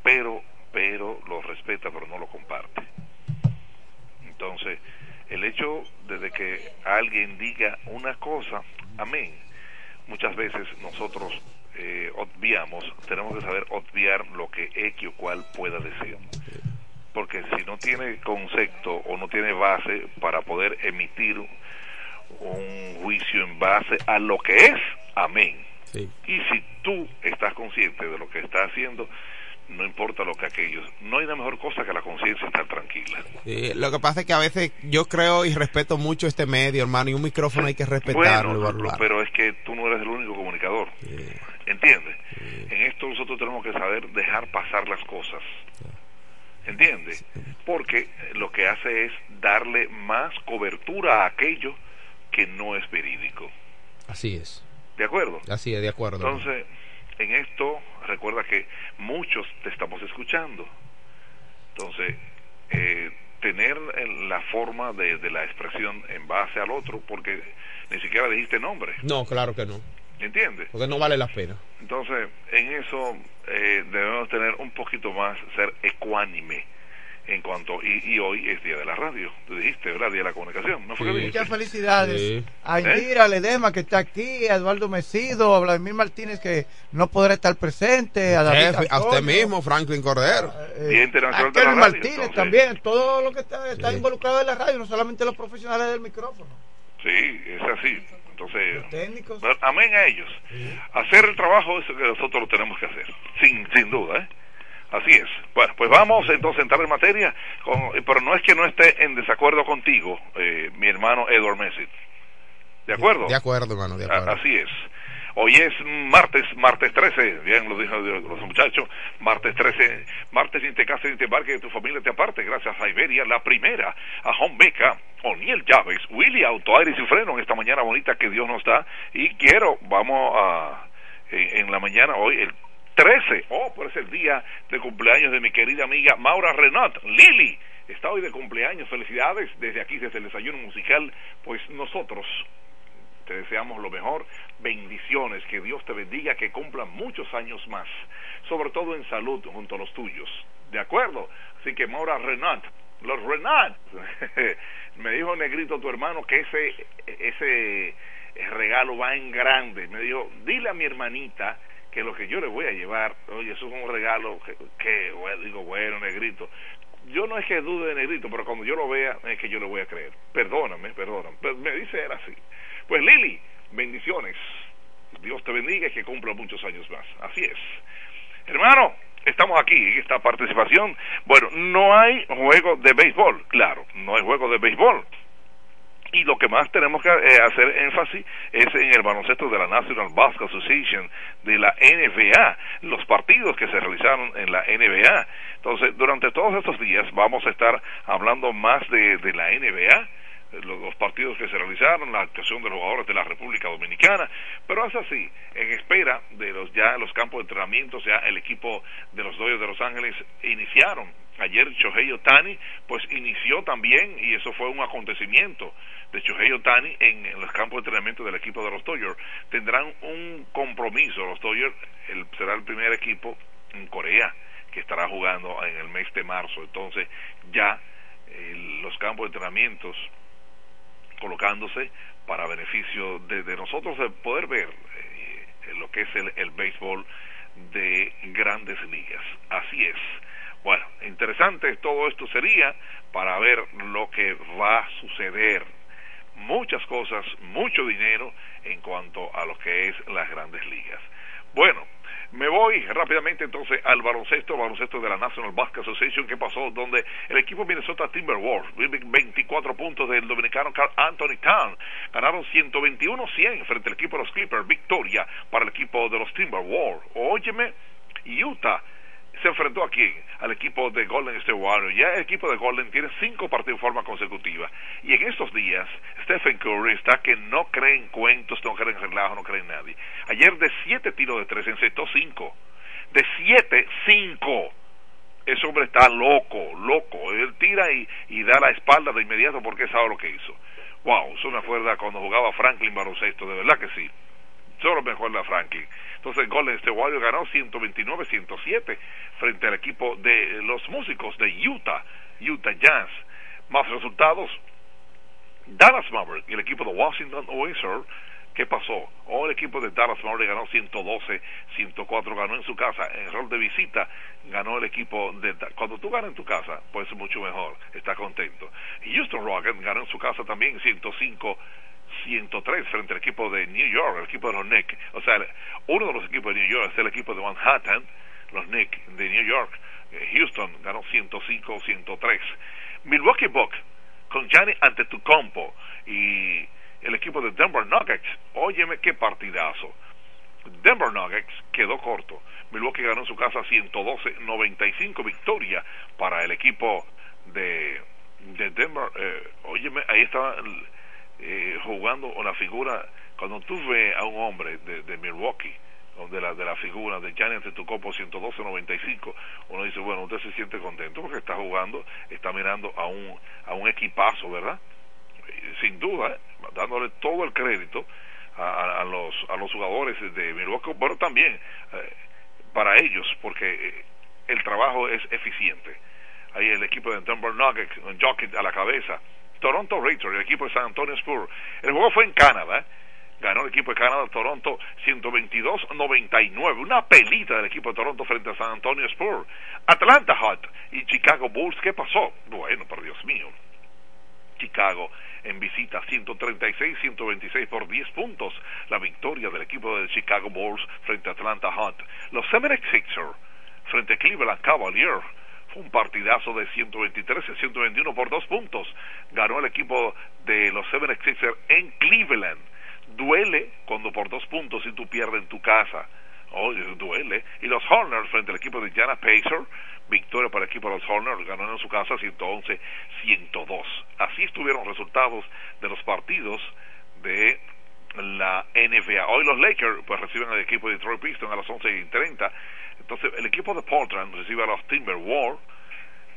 pero, pero lo respeta, pero no lo comparte. Entonces, el hecho de que alguien diga una cosa, amén, muchas veces nosotros eh, obviamos, tenemos que saber obviar lo que X o cual pueda decir. Porque si no tiene concepto o no tiene base para poder emitir un juicio en base a lo que es, amén. Sí. Y si tú estás consciente de lo que estás haciendo, no importa lo que aquellos, no hay una mejor cosa que la conciencia estar tranquila. Sí, lo que pasa es que a veces yo creo y respeto mucho este medio, hermano, y un micrófono hay que respetarlo Bueno, pero es que tú no eres el único comunicador. ¿Entiendes? En esto nosotros tenemos que saber dejar pasar las cosas. ¿Entiendes? Porque lo que hace es darle más cobertura a aquello que no es verídico. Así es. ¿De acuerdo? Así es, de acuerdo. Entonces, en esto, recuerda que muchos te estamos escuchando. Entonces, eh, tener la forma de, de la expresión en base al otro, porque ni siquiera dijiste nombre, No, claro que no. ¿entiendes? Porque no vale la pena. Entonces, en eso eh, debemos tener un poquito más, ser ecuánime en cuanto, y, y hoy es Día de la Radio, tú dijiste, ¿verdad? Día de la Comunicación, ¿no fue que dijiste? Muchas felicidades Sí. a ¿Eh? Indira Ledema que está aquí, a Eduardo Mesido, a Vladimir Martínez que no podrá estar presente, a David Jefe, a usted mismo, Franklin Cordero. eh, Día Internacional a de la Kelvin Radio, Martínez entonces. también, todo lo que está, está Sí. involucrado en la radio, no solamente los profesionales del micrófono. Sí, es así. Entonces, técnicos. amén a ellos. Hacer el trabajo es lo que nosotros lo tenemos que hacer, sin, sin duda, ¿eh? Así es. Bueno, pues vamos entonces a entrar en materia, con- pero no es que no esté en desacuerdo contigo, eh, mi hermano Edward Messi. ¿De acuerdo? De acuerdo, hermano, de acuerdo. Así es. Hoy es martes, martes 13, bien lo dijo los muchachos, martes 13, martes ni te cases ni te embarques de tu familia te aparte, gracias a Iberia, la primera, a Home Beca, O'Neill Llaves, Willy Auto Aire y Freno en esta mañana bonita que Dios nos da y quiero, vamos a, en, en la mañana hoy, el 13, oh, pues es el día de cumpleaños de mi querida amiga Maura Renat, Lili, está hoy de cumpleaños, felicidades. Desde aquí, desde el desayuno musical, pues nosotros te deseamos lo mejor, bendiciones, que Dios te bendiga, que cumplan muchos años más, sobre todo en salud junto a los tuyos, ¿de acuerdo? Así que Maura Renat, los Renat, <laughs> me dijo Negrito tu hermano que ese, ese regalo va en grande, me dijo, dile a mi hermanita que lo que yo le voy a llevar, oye, eso es un regalo que, bueno, digo, bueno, Negrito, yo no es que dude de Negrito, pero cuando yo lo vea es que yo le voy a creer. Perdóname, perdóname. Pero me dice él así. Pues Lili, bendiciones. Dios te bendiga y que cumpla muchos años más. Así es. Hermano, estamos aquí en esta participación. Bueno, no hay juego de béisbol, claro, no hay juego de béisbol. Y lo que más tenemos que eh, hacer énfasis es en el baloncesto de la National Basketball Association, de la NBA, los partidos que se realizaron en la NBA. Entonces, durante todos estos días vamos a estar hablando más de, la NBA, los, partidos que se realizaron, la actuación de los jugadores de la República Dominicana, pero es así, en espera de los ya los campos de entrenamiento, ya el equipo de los Dodgers de Los Ángeles iniciaron. Ayer Shohei Otani pues inició también y eso fue un acontecimiento de Shohei Otani en, en los campos de entrenamiento del equipo de los Dodgers. Tendrán un compromiso, los Dodgers el, será el primer equipo en Corea que estará jugando en el mes de marzo. Entonces ya eh, los campos de entrenamientos colocándose para beneficio de, nosotros de poder ver eh, lo que es el, el béisbol de grandes ligas. Así es. Bueno, interesante todo esto sería para ver lo que va a suceder. Muchas cosas, mucho dinero en cuanto a lo que es las grandes ligas. Bueno, me voy rápidamente entonces al baloncesto, baloncesto de la National Basketball Association, que pasó donde el equipo Minnesota Timberwolves, 24 puntos del dominicano Carl Anthony Town, ganaron 121-100 frente al equipo de los Clippers, victoria para el equipo de los Timberwolves. Óyeme, Utah se enfrentó aquí al equipo de Golden State Warriors. Ya el equipo de Golden tiene cinco partidos en forma consecutiva. Y en estos días, Stephen Curry está que no cree en cuentos, no cree en relajo, no cree en nadie. Ayer de siete tiros de tres, encestó cinco. De siete, cinco. Ese hombre está loco, loco. Él tira y, y da la espalda de inmediato porque sabe lo que hizo. Wow, eso me acuerda cuando jugaba Franklin baloncesto, de verdad que sí. Solo mejor la Franklin. Entonces Golden State Warriors ganó 129-107 frente al equipo de los músicos de Utah, Utah Jazz. Más resultados, Dallas Maverick y el equipo de Washington Wizards ¿Qué pasó? O el equipo de Dallas Mavericks ganó 112, 104 ganó en su casa. En rol de visita ganó el equipo de... Cuando tú ganas en tu casa, pues mucho mejor. Está contento. Houston Rockets ganó en su casa también 105, 103 frente al equipo de New York, el equipo de los Knicks. O sea, uno de los equipos de New York es el equipo de Manhattan, los Knicks de New York. Houston ganó 105, 103. Milwaukee Bucks con Gianni Antetokounmpo y el equipo de Denver Nuggets. Óyeme qué partidazo. Denver Nuggets quedó corto. Milwaukee ganó en su casa 112-95 victoria para el equipo de, de Denver. Eh, óyeme, ahí estaba eh, jugando una figura. Cuando tú ves a un hombre de, de Milwaukee, de la, de la figura de Gianni Antetokounmpo 112-95, uno dice, bueno, usted se siente contento porque está jugando, está mirando a un, a un equipazo, ¿verdad? sin duda, ¿eh? dándole todo el crédito a, a, los, a los jugadores de Milwaukee, pero también eh, para ellos, porque eh, el trabajo es eficiente. Ahí el equipo de Denver Nuggets, Jockey a la cabeza, Toronto Raptors, el equipo de San Antonio Spurs. El juego fue en Canadá, ganó el equipo de Canadá Toronto 122-99, una pelita del equipo de Toronto frente a San Antonio Spurs. Atlanta Hot y Chicago Bulls, ¿qué pasó? Bueno, por Dios mío. Chicago en visita 136-126 por 10 puntos la victoria del equipo de Chicago Bulls frente a Atlanta Hot. Los 76ers frente a Cleveland Cavaliers fue un partidazo de 123 a 121 por 2 puntos. Ganó el equipo de los 76ers en Cleveland. Duele cuando por 2 puntos si tú pierdes en tu casa. Oh, duele. Y los Hornets frente al equipo de Jana Pacer victoria para el equipo de los Hornets, ganó en su casa 111-102. Así estuvieron resultados de los partidos de la NBA. Hoy los Lakers pues reciben al equipo de Detroit Pistons a las 11.30. Entonces el equipo de Portland recibe a los Timberwolves.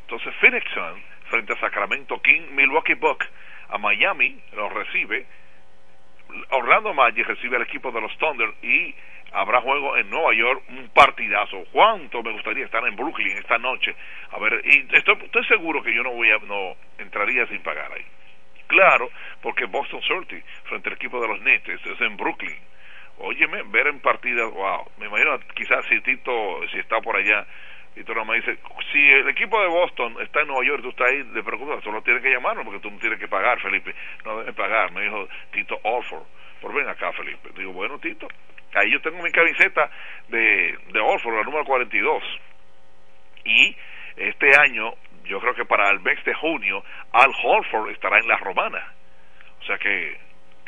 Entonces Phoenix Sun frente a Sacramento King, Milwaukee Bucks a Miami los recibe. Orlando Magic recibe al equipo de los Thunder y habrá juego en Nueva York, un partidazo. ¿Cuánto me gustaría estar en Brooklyn esta noche? A ver, y estoy, estoy seguro que yo no voy a, no entraría sin pagar ahí. Claro, porque Boston Celtics frente al equipo de los Nets es en Brooklyn. Óyeme, ver en partidas, wow, me imagino quizás si Tito, si está por allá, tú me dice, si el equipo de Boston está en Nueva York, tú estás ahí, le preocupas, solo tienes que llamarlo porque tú tienes que pagar, Felipe. No debes pagar, me dijo Tito Orford. Por ven acá, Felipe. Digo, bueno, Tito, ahí yo tengo mi camiseta de, de Orford, la número 42. Y este año, yo creo que para el mes de junio, Al Holford estará en la romana. O sea que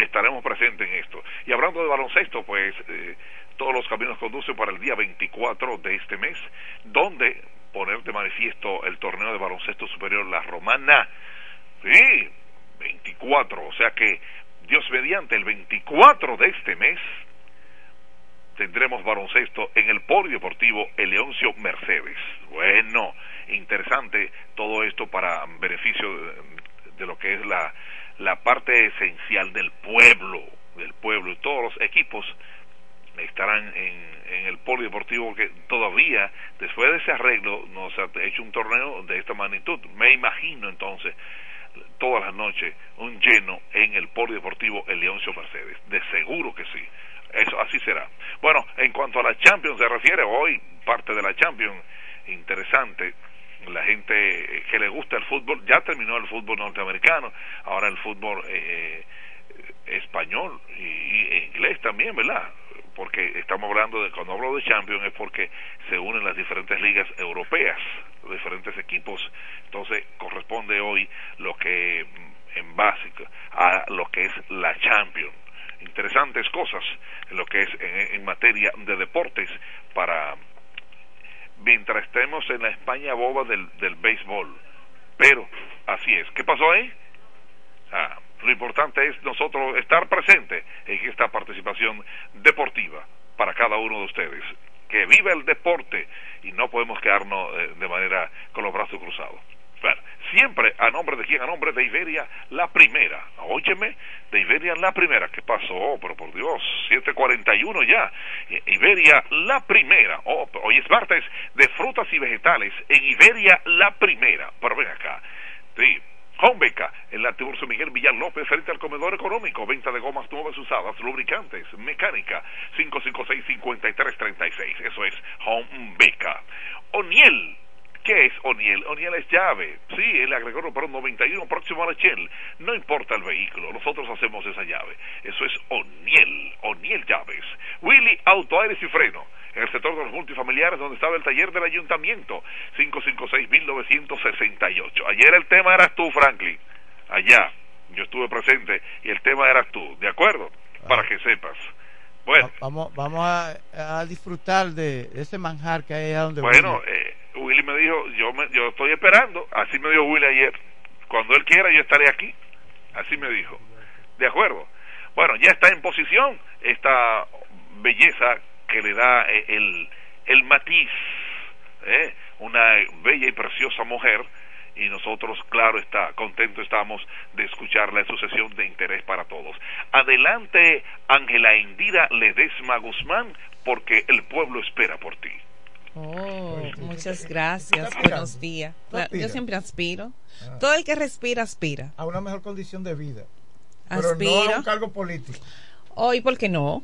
estaremos presentes en esto. Y hablando de baloncesto, pues eh, todos los caminos conducen para el día 24 de este mes, donde poner de manifiesto el torneo de baloncesto superior La Romana. Sí, 24, o sea que Dios mediante el 24 de este mes tendremos baloncesto en el polideportivo Eleoncio Mercedes. Bueno, interesante todo esto para beneficio de lo que es la, la parte esencial del pueblo, del pueblo y todos los equipos estarán en, el polideportivo que todavía después de ese arreglo nos ha hecho un torneo de esta magnitud. Me imagino entonces todas las noches un lleno en el polideportivo El Leoncio Mercedes. De seguro que sí. Eso así será. Bueno, en cuanto a la Champions se refiere, hoy parte de la Champions interesante la gente que le gusta el fútbol, ya terminó el fútbol norteamericano, ahora el fútbol eh, español y, inglés también, ¿verdad? Porque estamos hablando de, cuando hablo de Champions es porque se unen las diferentes ligas europeas, los diferentes equipos, entonces corresponde hoy lo que en básico a lo que es la Champions. Interesantes cosas en lo que es en, en materia de deportes para mientras estemos en la España boba del, del béisbol. Pero así es. ¿Qué pasó ahí? Ah, lo importante es nosotros estar presentes en esta participación deportiva para cada uno de ustedes. Que viva el deporte y no podemos quedarnos eh, de manera con los brazos cruzados. Siempre a nombre de quién, a nombre de Iberia la primera. Óyeme, de Iberia la primera. ¿Qué pasó? Oh, pero por Dios, 7.41 ya. Iberia la primera. Oh, hoy es martes de frutas y vegetales en Iberia la primera. Pero ven acá. Sí, Homebeca, en la Tiburcio Miguel Villar López, frente al comedor económico, venta de gomas nuevas usadas, lubricantes, mecánica, 556-5336, eso es Homebeca. Oniel, ¿Qué es Oniel? Oniel es llave. Sí, el agregó para un 91 próximo a la Shell. No importa el vehículo, nosotros hacemos esa llave. Eso es Oniel, Oniel Llaves. Willy Auto Aires y Freno. En el sector de los multifamiliares donde estaba el taller del ayuntamiento. 556-1968. Ayer el tema eras tú, Franklin. Allá. Yo estuve presente y el tema eras tú. ¿De acuerdo? Para que sepas. Bueno. Vamos, vamos a, a disfrutar de ese manjar que hay allá donde Bueno, eh, Willy me dijo, yo me, yo estoy esperando, así me dijo Willy ayer, cuando él quiera yo estaré aquí, así me dijo, de acuerdo. Bueno, ya está en posición esta belleza que le da el, el matiz, ¿eh? una bella y preciosa mujer, y nosotros, claro está, contentos estamos de escucharla en su sesión de interés para todos. Adelante, Ángela Indira Ledesma Guzmán, porque el pueblo espera por ti. Oh, muchas gracias. Buenos días. Yo siempre aspiro. Ah. Todo el que respira, aspira. A una mejor condición de vida. Aspiro. Pero no a un cargo político. Hoy, ¿por qué no?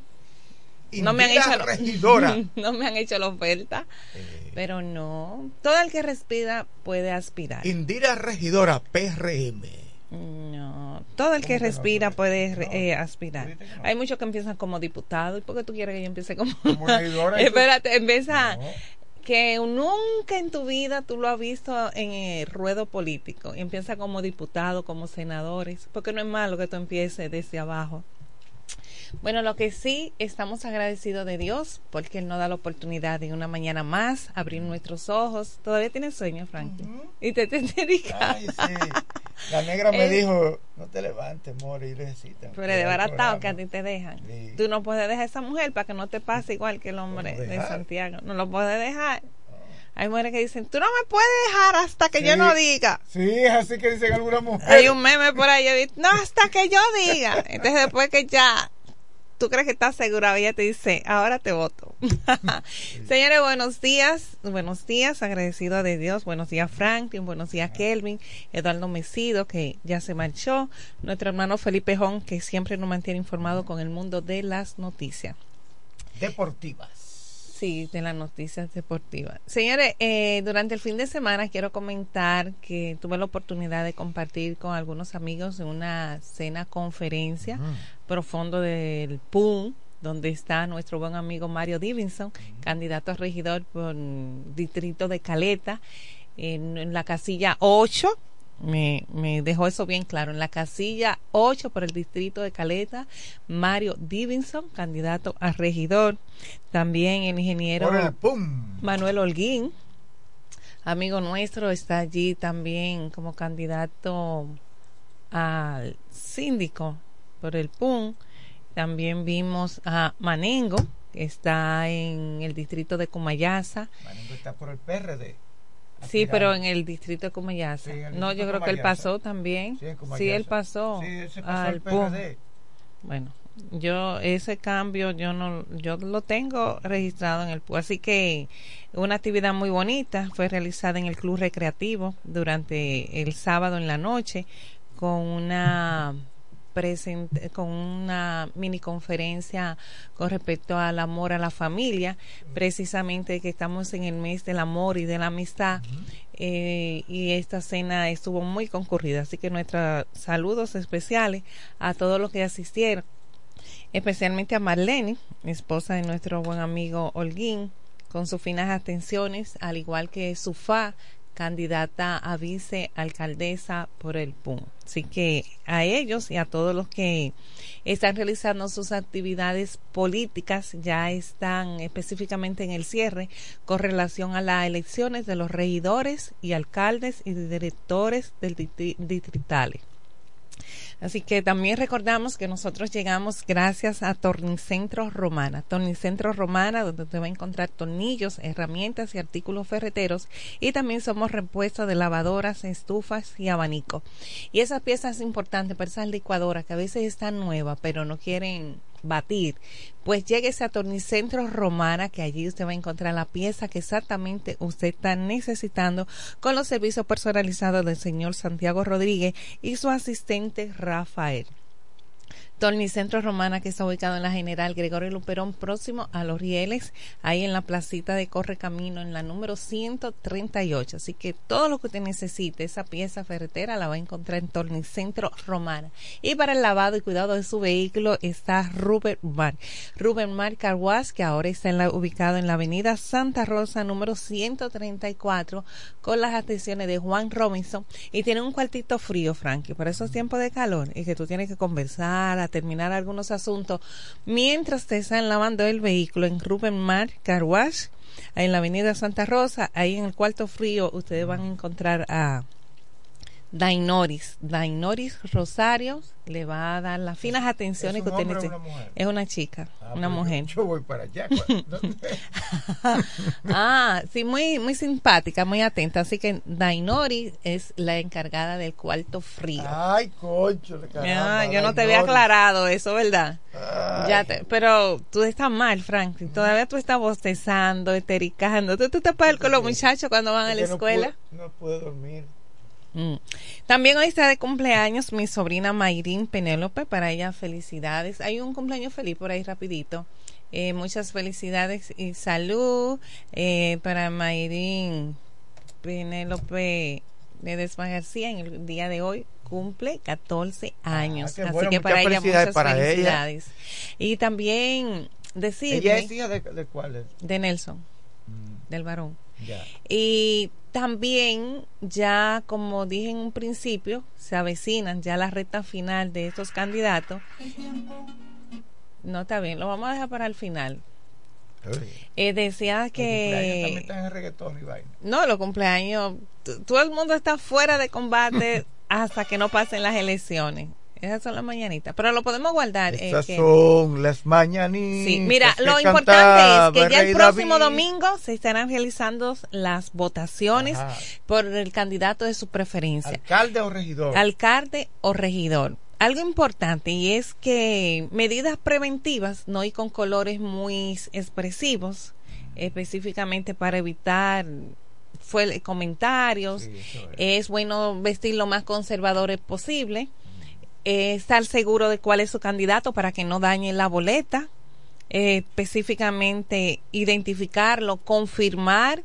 No me han hecho regidora. <laughs> no me han hecho la oferta. Eh. Pero no. Todo el que respira puede aspirar. Indira Regidora, PRM. No, todo el que respira no, puede no, eh, aspirar. No. Hay muchos que empiezan como diputados. ¿Y por qué tú quieres que yo empiece como.? como Espérate, empieza que nunca en tu vida tú lo has visto en el ruedo político y empieza como diputado, como senadores, porque no es malo que tú empieces desde abajo. Bueno, lo que sí estamos agradecidos de Dios porque Él nos da la oportunidad de una mañana más abrir nuestros ojos. ¿Todavía tienes sueño, Franklin? Uh -huh. Y te te Ay, sí. La negra me <laughs> eh, dijo, no te levantes, more, y necesitan. Pero de baratado que a ti te dejan. Sí. Tú no puedes dejar a esa mujer para que no te pase igual que el hombre de Santiago. No lo puedes dejar. Hay mujeres que dicen, tú no me puedes dejar hasta que sí, yo no diga. Sí, es así que dicen algunas mujeres. Hay un meme por ahí, no, hasta que yo diga. Entonces después que ya tú crees que estás segura, ella te dice, ahora te voto. <laughs> Señores, buenos días, buenos días, agradecido de Dios, buenos días Franklin, buenos días Kelvin, Eduardo Mesido, que ya se marchó, nuestro hermano Felipe Jón, que siempre nos mantiene informado con el mundo de las noticias. Deportivas. Sí, de las noticias deportivas. Señores, eh, durante el fin de semana quiero comentar que tuve la oportunidad de compartir con algunos amigos en una cena conferencia uh -huh. profundo del PUM, donde está nuestro buen amigo Mario Divinson, uh -huh. candidato a regidor por distrito de Caleta, en, en la casilla 8 me, me, dejó eso bien claro. En la casilla 8 por el distrito de Caleta, Mario Divinson, candidato a regidor. También el ingeniero el Manuel Holguín, amigo nuestro, está allí también como candidato al síndico por el PUN. También vimos a Manengo, que está en el distrito de Comayasa. Manengo está por el PRD. Sí, pero en el distrito de Comayasa. no, yo creo que él pasó también. Sí, él pasó, al PRD. Bueno, yo ese cambio yo no yo lo tengo registrado en el PU así que una actividad muy bonita fue realizada en el club recreativo durante el sábado en la noche con una con una mini conferencia con respecto al amor a la familia, precisamente que estamos en el mes del amor y de la amistad. Eh, y esta cena estuvo muy concurrida, así que nuestros saludos especiales a todos los que asistieron especialmente a Marlene, esposa de nuestro buen amigo Holguín, con sus finas atenciones, al igual que su fa, candidata a vicealcaldesa por el PUN. Así que a ellos y a todos los que están realizando sus actividades políticas ya están específicamente en el cierre con relación a las elecciones de los regidores y alcaldes y directores del distritales. Así que también recordamos que nosotros llegamos gracias a Tornicentro Romana. Tornicentro Romana, donde usted va a encontrar tornillos, herramientas y artículos ferreteros. Y también somos repuestos de lavadoras, estufas y abanico. Y esas piezas importantes para esas licuadoras que a veces están nuevas, pero no quieren batir, pues lleguese a Tornicentro Romana, que allí usted va a encontrar la pieza que exactamente usted está necesitando con los servicios personalizados del señor Santiago Rodríguez y su asistente Rafael. Tornicentro Romana, que está ubicado en la General Gregorio Luperón, próximo a Los Rieles, ahí en la placita de Corre Camino, en la número 138. Así que todo lo que usted necesite, esa pieza ferretera, la va a encontrar en Tornicentro Romana. Y para el lavado y cuidado de su vehículo está Rubén Mar. Rubén Mar Carguas, que ahora está ubicado en la avenida Santa Rosa, número 134, con las atenciones de Juan Robinson. Y tiene un cuartito frío, Frankie, por esos tiempos de calor, y que tú tienes que conversar, terminar algunos asuntos. Mientras te están lavando el vehículo en Ruben Mar Car Wash, en la avenida Santa Rosa, ahí en el cuarto frío ustedes van a encontrar a Dainoris, Dainoris Rosario le va a dar las finas atenciones que usted necesita. Es una chica, ah, una mujer. Yo voy para allá. <laughs> ah, sí, muy muy simpática, muy atenta. Así que Dainoris es la encargada del cuarto frío. Ay, concho, ah, yo no te había aclarado eso, ¿verdad? Ya pero tú estás mal, Frank. Todavía tú estás bostezando, estericando. Tú, tú te pagas con los muchachos cuando van a la escuela. no puedo dormir. Mm. También hoy está de cumpleaños mi sobrina Mayrín Penélope, para ella felicidades. Hay un cumpleaños feliz por ahí rapidito. Eh, muchas felicidades y salud eh, para Mayrín Penélope Ledesma García en el día de hoy cumple 14 ah, años. Así que para ella muchas felicidades. Y también decir... ¿Ella es hija de, de cuál De Nelson, mm. del varón. Y también ya, como dije en un principio, se avecinan ya la recta final de estos candidatos. No está bien, lo vamos a dejar para el final. Eh, decía que... No, los cumpleaños, todo el mundo está fuera de combate <laughs> hasta que no pasen las elecciones. Esas son las mañanitas, pero lo podemos guardar. Eh, Esas son las mañanitas. Sí, mira, lo importante es que ya el próximo domingo se estarán realizando las votaciones por el candidato de su preferencia. Alcalde o regidor. Alcalde o regidor. Algo importante y es que medidas preventivas, no y con colores muy expresivos, específicamente para evitar fue comentarios. es. bueno vestir lo más conservadores posible eh, estar seguro de cuál es su candidato para que no dañe la boleta, eh, específicamente identificarlo, confirmar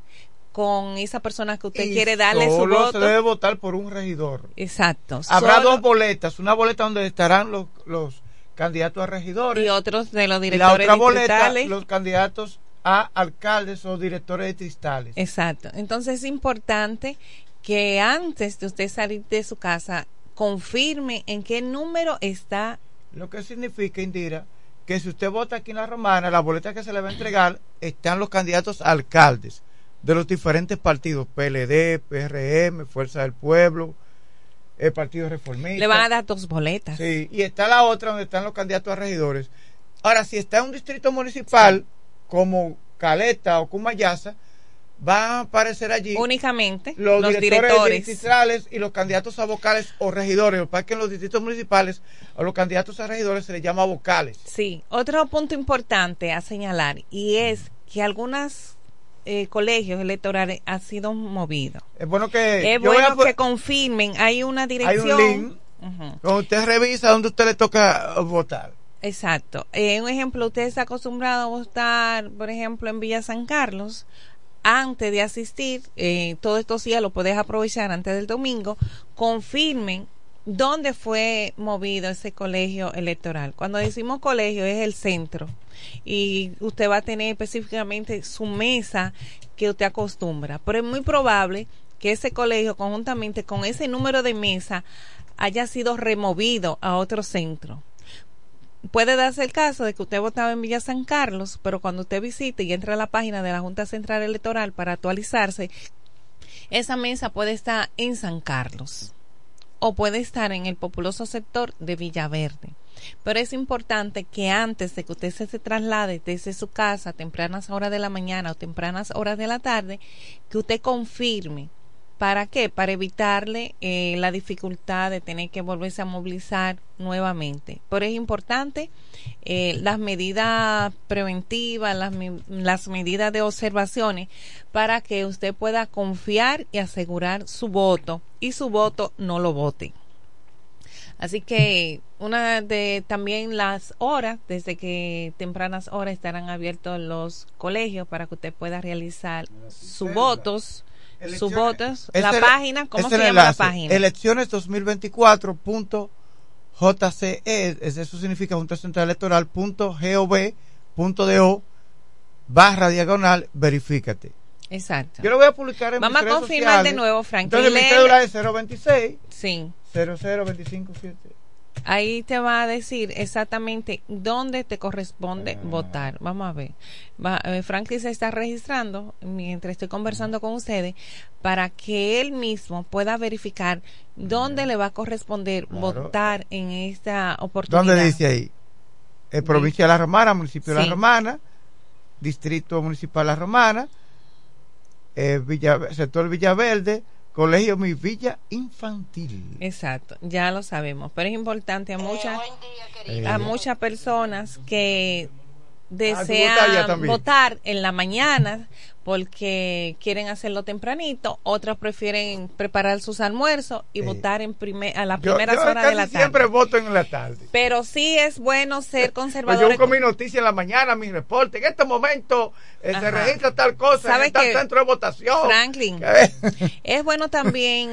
con esa persona que usted quiere darle su voto. se debe votar por un regidor. Exacto. Habrá dos boletas, una boleta donde estarán los, los candidatos a regidores y otros de los directores y la otra boleta los candidatos a alcaldes o directores de cristales. Exacto. Entonces es importante que antes de usted salir de su casa confirme en qué número está. Lo que significa, Indira, que si usted vota aquí en la Romana, la boleta que se le va a entregar están los candidatos alcaldes de los diferentes partidos, PLD, PRM, Fuerza del Pueblo, el Partido Reformista. Le van a dar dos boletas. Sí, y está la otra donde están los candidatos a regidores. Ahora, si está en un distrito municipal como Caleta o Cumayasa, van a aparecer allí únicamente los, los directores, directores. distritales y los candidatos a vocales o regidores. Lo que en los distritos municipales a los candidatos a regidores se les llama vocales. Sí, otro punto importante a señalar y es que algunos eh, colegios electorales han sido movidos. Es bueno que Es yo voy bueno a- que confirmen, hay una hay dirección. un link Ujú. donde usted revisa donde usted le toca votar. Exacto. Eh, un ejemplo, usted está acostumbrado a votar, por ejemplo, en Villa San Carlos. Antes de asistir, eh, todos estos días lo puedes aprovechar antes del domingo, confirmen dónde fue movido ese colegio electoral. Cuando decimos colegio es el centro y usted va a tener específicamente su mesa que usted acostumbra. Pero es muy probable que ese colegio conjuntamente con ese número de mesa haya sido removido a otro centro puede darse el caso de que usted votaba en Villa San Carlos, pero cuando usted visite y entre a la página de la Junta Central Electoral para actualizarse, esa mesa puede estar en San Carlos o puede estar en el populoso sector de Villaverde. Pero es importante que antes de que usted se, se traslade desde su casa a tempranas horas de la mañana o tempranas horas de la tarde, que usted confirme ¿Para qué? Para evitarle eh, la dificultad de tener que volverse a movilizar nuevamente. Pero es importante eh, las medidas preventivas, las, las medidas de observaciones para que usted pueda confiar y asegurar su voto y su voto no lo vote. Así que una de también las horas, desde que tempranas horas estarán abiertos los colegios para que usted pueda realizar sus votos, sus votos, la Este- página, ¿cómo este se llama la enlace, página? Elecciones 2024.jce, es- eso significa Junta Central Electoral punto gov punto do barra diagonal, verifícate. Exacto. Yo lo voy a publicar en Vamos mis a confirmar de sociales. nuevo, Frank. Entonces mi cédula es 026 Sí. 00257. Ahí te va a decir exactamente dónde te corresponde Ah. votar. Vamos a ver. Va, eh, Franklin se está registrando mientras estoy conversando con ustedes para que él mismo pueda verificar dónde le va a corresponder votar en esta oportunidad. ¿Dónde dice ahí? Eh, provincia de La Romana, municipio de La. Romana, distrito municipal La Romana, eh, Villa, sector Villaverde, colegio Mi Villa Infantil. Exacto, ya lo sabemos, pero es importante a muchas Eh. a muchas personas que Ah, desean también. votar en la mañana porque quieren hacerlo tempranito, otras prefieren preparar sus almuerzos y votar en primer, a las Yo, primeras yo horas casi de la tarde. siempre voto en la tarde. Pero sí es bueno ser Pues yo conservador. busco mi noticia en la mañana, mi reporte. En este momento eh, se registra tal cosa ¿Sabe en tal centro de votación. Franklin, ¿Qué? <laughs> es bueno también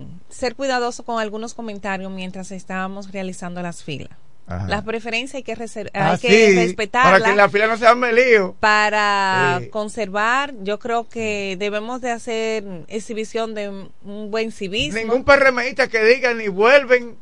mm, ser cuidadoso con algunos comentarios mientras estábamos realizando las filas. Ajá. Las preferencias hay que, reser- Ah, hay que sí, respetarlas. Para que en la fila no se arme lío. para conservar, yo creo que debemos de hacer exhibición de un buen civismo. Ningún PRMista que diga ni vuelven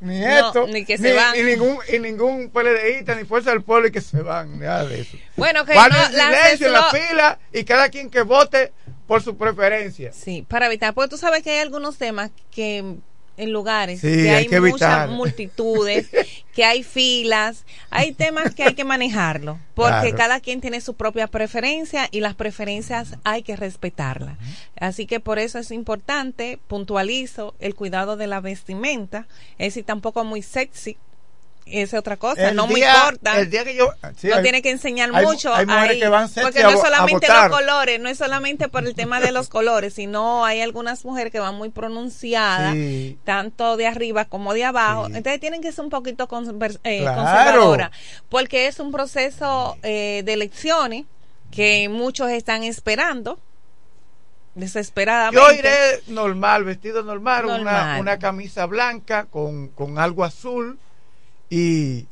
ni No, esto, ni que se van. y ningún, y ningún PLDista, ni Fuerza del Pueblo y que se van, nada de eso. Bueno, que no, silencio en la fila y cada quien que vote por su preferencia. Sí, para evitar, porque tú sabes que hay algunos temas que en lugares Sí, que hay hay, que muchas multitudes, <laughs> que hay filas, hay temas que hay que manejarlo, porque Claro. cada quien tiene su propia preferencia y las preferencias hay que respetarlas. Así que por eso es importante, puntualizo, el cuidado de la vestimenta, es decir, tampoco muy sexy. Es otra cosa, El no día- corta. el día que yo- sí, no hay- tiene que enseñar hay- mucho. hay mujeres ahí, que van porque a no es solamente los colores, no es solamente por el tema de los <laughs> colores, sino hay algunas mujeres que van muy pronunciadas, Sí. tanto de arriba como de abajo. Entonces tienen que ser un poquito eh, Claro. conservadoras, porque es un proceso eh, de elecciones que muchos están esperando desesperadamente. Yo iré normal, vestido normal, Una, Normal. una camisa blanca con, con algo azul y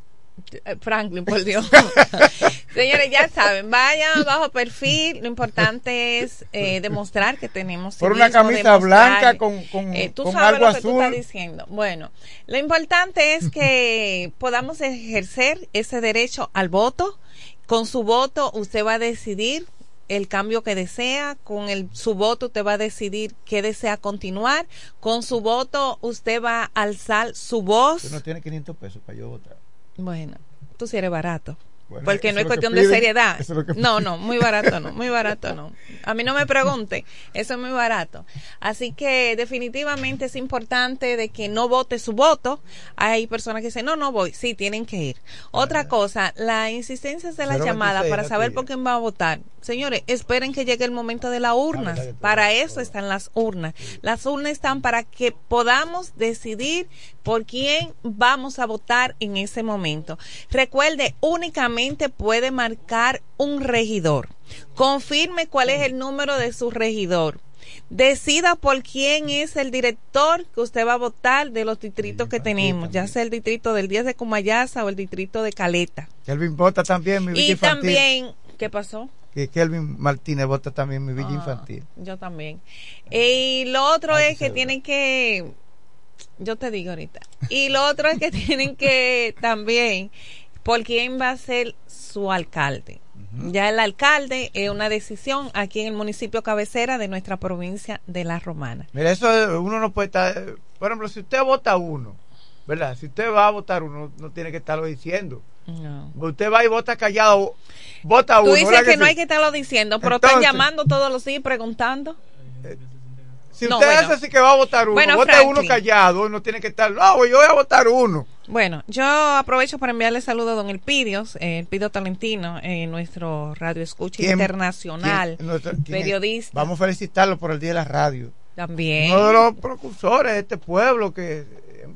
Eh, Franklin, por Dios. <laughs> Señores, ya saben, vayan bajo perfil. Lo importante es eh, demostrar que tenemos. Por una camisa blanca con- con- Eh, tú con sabes algo lo que tú estás azul. diciendo. Bueno, lo importante es <laughs> que podamos ejercer ese derecho al voto. Con su voto, usted va a decidir el cambio que desea, con el, su voto usted va a decidir qué desea continuar, con su voto usted va a alzar su voz. Usted no tiene 500 pesos para yo votar. Bueno, tú sí eres barato. Bueno, porque no es cuestión de seriedad. es No, no, muy barato no, muy <laughs> barato no. A mí no me pregunte, eso es muy barato. Así que definitivamente es importante de que no vote su voto. Hay personas que dicen, no, no voy, sí, tienen que ir. Otra cosa, la insistencia de la 026, llamada para saber por quién va a votar. Señores, esperen que llegue el momento de la urna. Para eso están las urnas. Las urnas están para que podamos decidir por quién vamos a votar en ese momento. Recuerde, únicamente puede marcar un regidor. Confirme cuál es el número de su regidor. Decida por quién es el director que usted va a votar de los distritos que tenemos, ya sea el distrito del 10 de Comayasa o el distrito de Caleta. Kelvin vota también mi Y también, ¿qué pasó? Que Kelvin Martínez vota también mi villa Ah, infantil. Yo también. Y lo otro es que tienen que, yo te digo ahorita, y lo otro es que <laughs> tienen que también, por quién va a ser su alcalde. Ya el alcalde es una decisión aquí en el municipio cabecera de nuestra provincia de La Romana. Mira, eso eh, uno no puede estar. eh, Por ejemplo, si usted vota uno, ¿verdad? Si usted va a votar uno, no tiene que estarlo diciendo. No. Usted va y vota callado, vota uno. Tú dices ¿verdad que no hay que estarlo diciendo, pero están llamando todos los días y preguntando. Si No, usted bueno. hace así que va a votar uno, Bueno, Franklin. uno callado, no tiene que estar. No, yo voy a votar uno. Bueno, yo aprovecho para enviarle saludos a don Elpidios, eh, Elpidio Talentino, eh, nuestro radio escucha ¿Quién- internacional, quién- nuestro- quién es? periodista Vamos a felicitarlo por el Día de la Radio. también Uno de los precursores de este pueblo que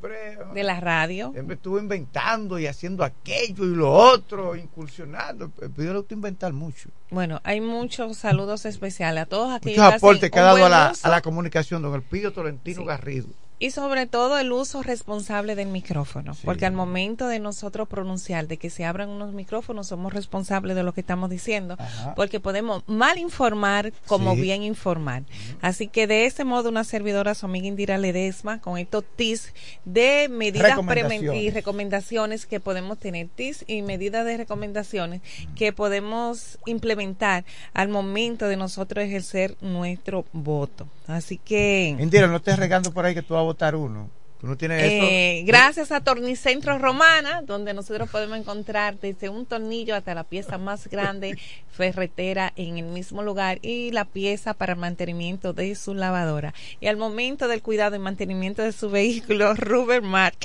siempre, de la radio. siempre estuvo inventando y haciendo aquello y lo otro, incursionando. El Pidio le gusta inventar mucho. Bueno, hay muchos saludos especiales a todos aquellos Muchos aportes que ha dado a la, a la comunicación, don Elpidio Tolentino Sí. Garrido. Y sobre todo el uso responsable del micrófono, porque al momento de nosotros pronunciar de que se abran unos micrófonos somos responsables de lo que estamos diciendo, Ajá. porque podemos mal informar como Sí. bien informar. Así que de ese modo una servidora, su amiga Indira Ledesma, con estos tips de medidas Recomendaciones. y recomendaciones que podemos tener, tips y medidas de recomendaciones que podemos implementar al momento de nosotros ejercer nuestro voto. Así que... Indira, no estés regando por ahí que tú votar uno. Tú no tienes Eh, eso. gracias a Tornicentro Romana, donde nosotros podemos encontrar desde un tornillo hasta la pieza más grande <laughs> ferretera en el mismo lugar y la pieza para el mantenimiento de su lavadora. Y al momento del cuidado y mantenimiento de su vehículo, <laughs> Ruber Mark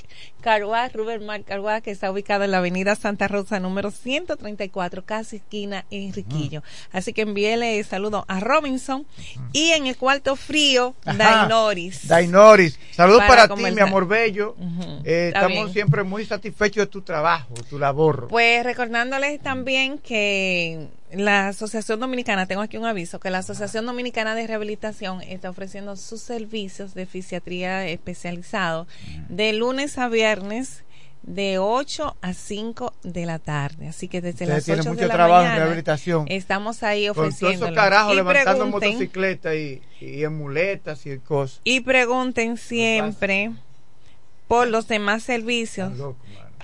Carguá, Ruber Mark Carguá, que está ubicado en la avenida Santa Rosa número 134, casi esquina Enriquillo. Así que envíele saludo a Robinson y en el cuarto frío, Ajá. Dainoris. Dainoris. Saludos Para para, ti, mi amor bello. Eh, estamos bien. siempre muy satisfechos de tu trabajo, de tu labor. Pues recordándoles también que la Asociación Dominicana, tengo aquí un aviso, que la Asociación Dominicana de Rehabilitación está ofreciendo sus servicios de fisiatría especializado de lunes a viernes de 8 a 5 de la tarde. Así que desde las tienen 8 de mucho la trabajo en mañana rehabilitación. estamos ahí ofreciendo. carajos levantando motocicletas y, y en muletas y cosas. y pregunten siempre por los demás servicios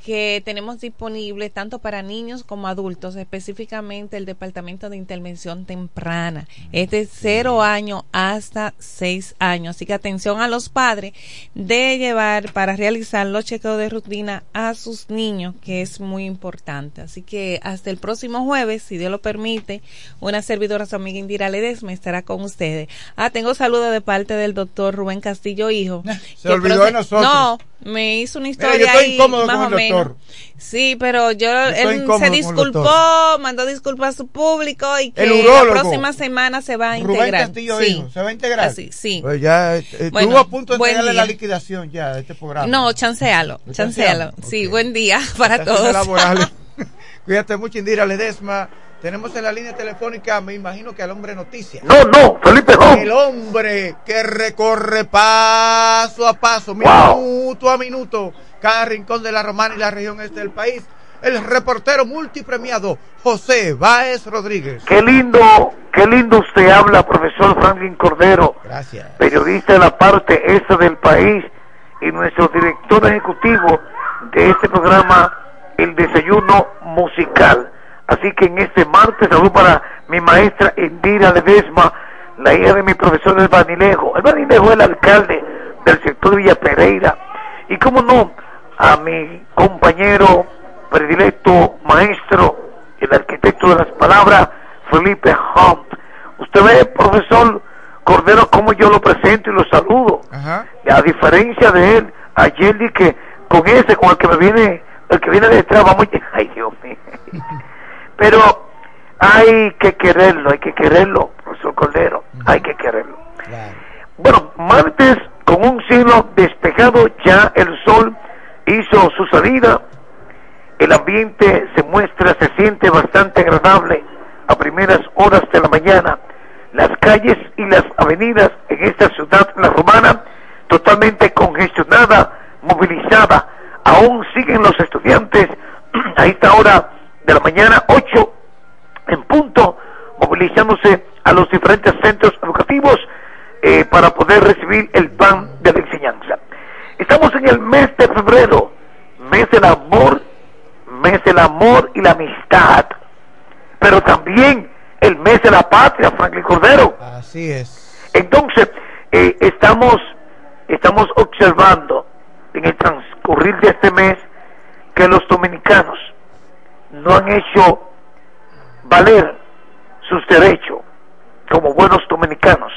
que tenemos disponibles tanto para niños como adultos, específicamente el Departamento de Intervención Temprana. Es de cero años hasta seis años. Así que atención a los padres de llevar para realizar los chequeos de rutina a sus niños, que es muy importante. Así que hasta el próximo jueves, si Dios lo permite, una servidora, su amiga Indira Ledesma, estará con ustedes. Ah, tengo saludos de parte del doctor Rubén Castillo, hijo. <laughs> Se que olvidó de nosotros. No, me hizo una Mira, historia yo estoy ahí, incómodo más con o el menos. doctor. Sí, pero yo, estoy él se disculpó, mandó disculpas a su público y que la próxima semana se va a Rubén integrar. Castillo sí. hijo, ¿se va a integrar? Así, sí. Pues ya eh, eh, Bueno, estuvo a punto de entregarle día. la liquidación ya de este programa. No, chancealo, chancealo. Sí, buen día <laughs> para Prestaciones todos. <laughs> Cuídate mucho, Indira Ledesma. Tenemos en la línea telefónica, me imagino que al hombre noticia. No, no, Felipe Ron. El hombre que recorre paso a paso, minuto a minuto, cada rincón de la Romana y la región este del país. El reportero multipremiado José Báez Rodríguez. Qué lindo, qué lindo usted habla, profesor Franklin Cordero. Gracias. periodista de la parte esta del país y nuestro director ejecutivo de este programa, El Desayuno Musical. Así que en este martes, salud para mi maestra Indira Ledesma, la hija de mi profesor El Banilejo. El Banilejo es el alcalde del sector Villa Pereira. Y cómo no, a mi compañero predilecto, maestro, el arquitecto de las palabras, Felipe Hunt. Usted ve, profesor Cordero, cómo yo lo presento y lo saludo. A diferencia de él, ayer que con ese, con el que me viene, el que viene detrás, vamos, <laughs> ay Dios mío. Pero hay que quererlo, hay que quererlo, profesor Cordero, hay que quererlo. Bueno, martes con un cielo despejado, ya el sol hizo su salida, el ambiente se muestra, se siente bastante agradable a primeras horas de la mañana. Las calles y las avenidas en esta ciudad, la romana, totalmente congestionada, movilizada. Aún siguen los estudiantes <clears throat> a esta hora de la mañana, 8 en punto, movilizándose a los diferentes centros educativos eh, para poder recibir el pan de la enseñanza. Estamos en el mes de febrero, mes del amor, mes del amor y la amistad, pero también el mes de la patria, Franklin Cordero. Así es. Entonces, eh, estamos, estamos observando en el transcurrir de este mes que los dominicanos no han hecho valer sus derechos como buenos dominicanos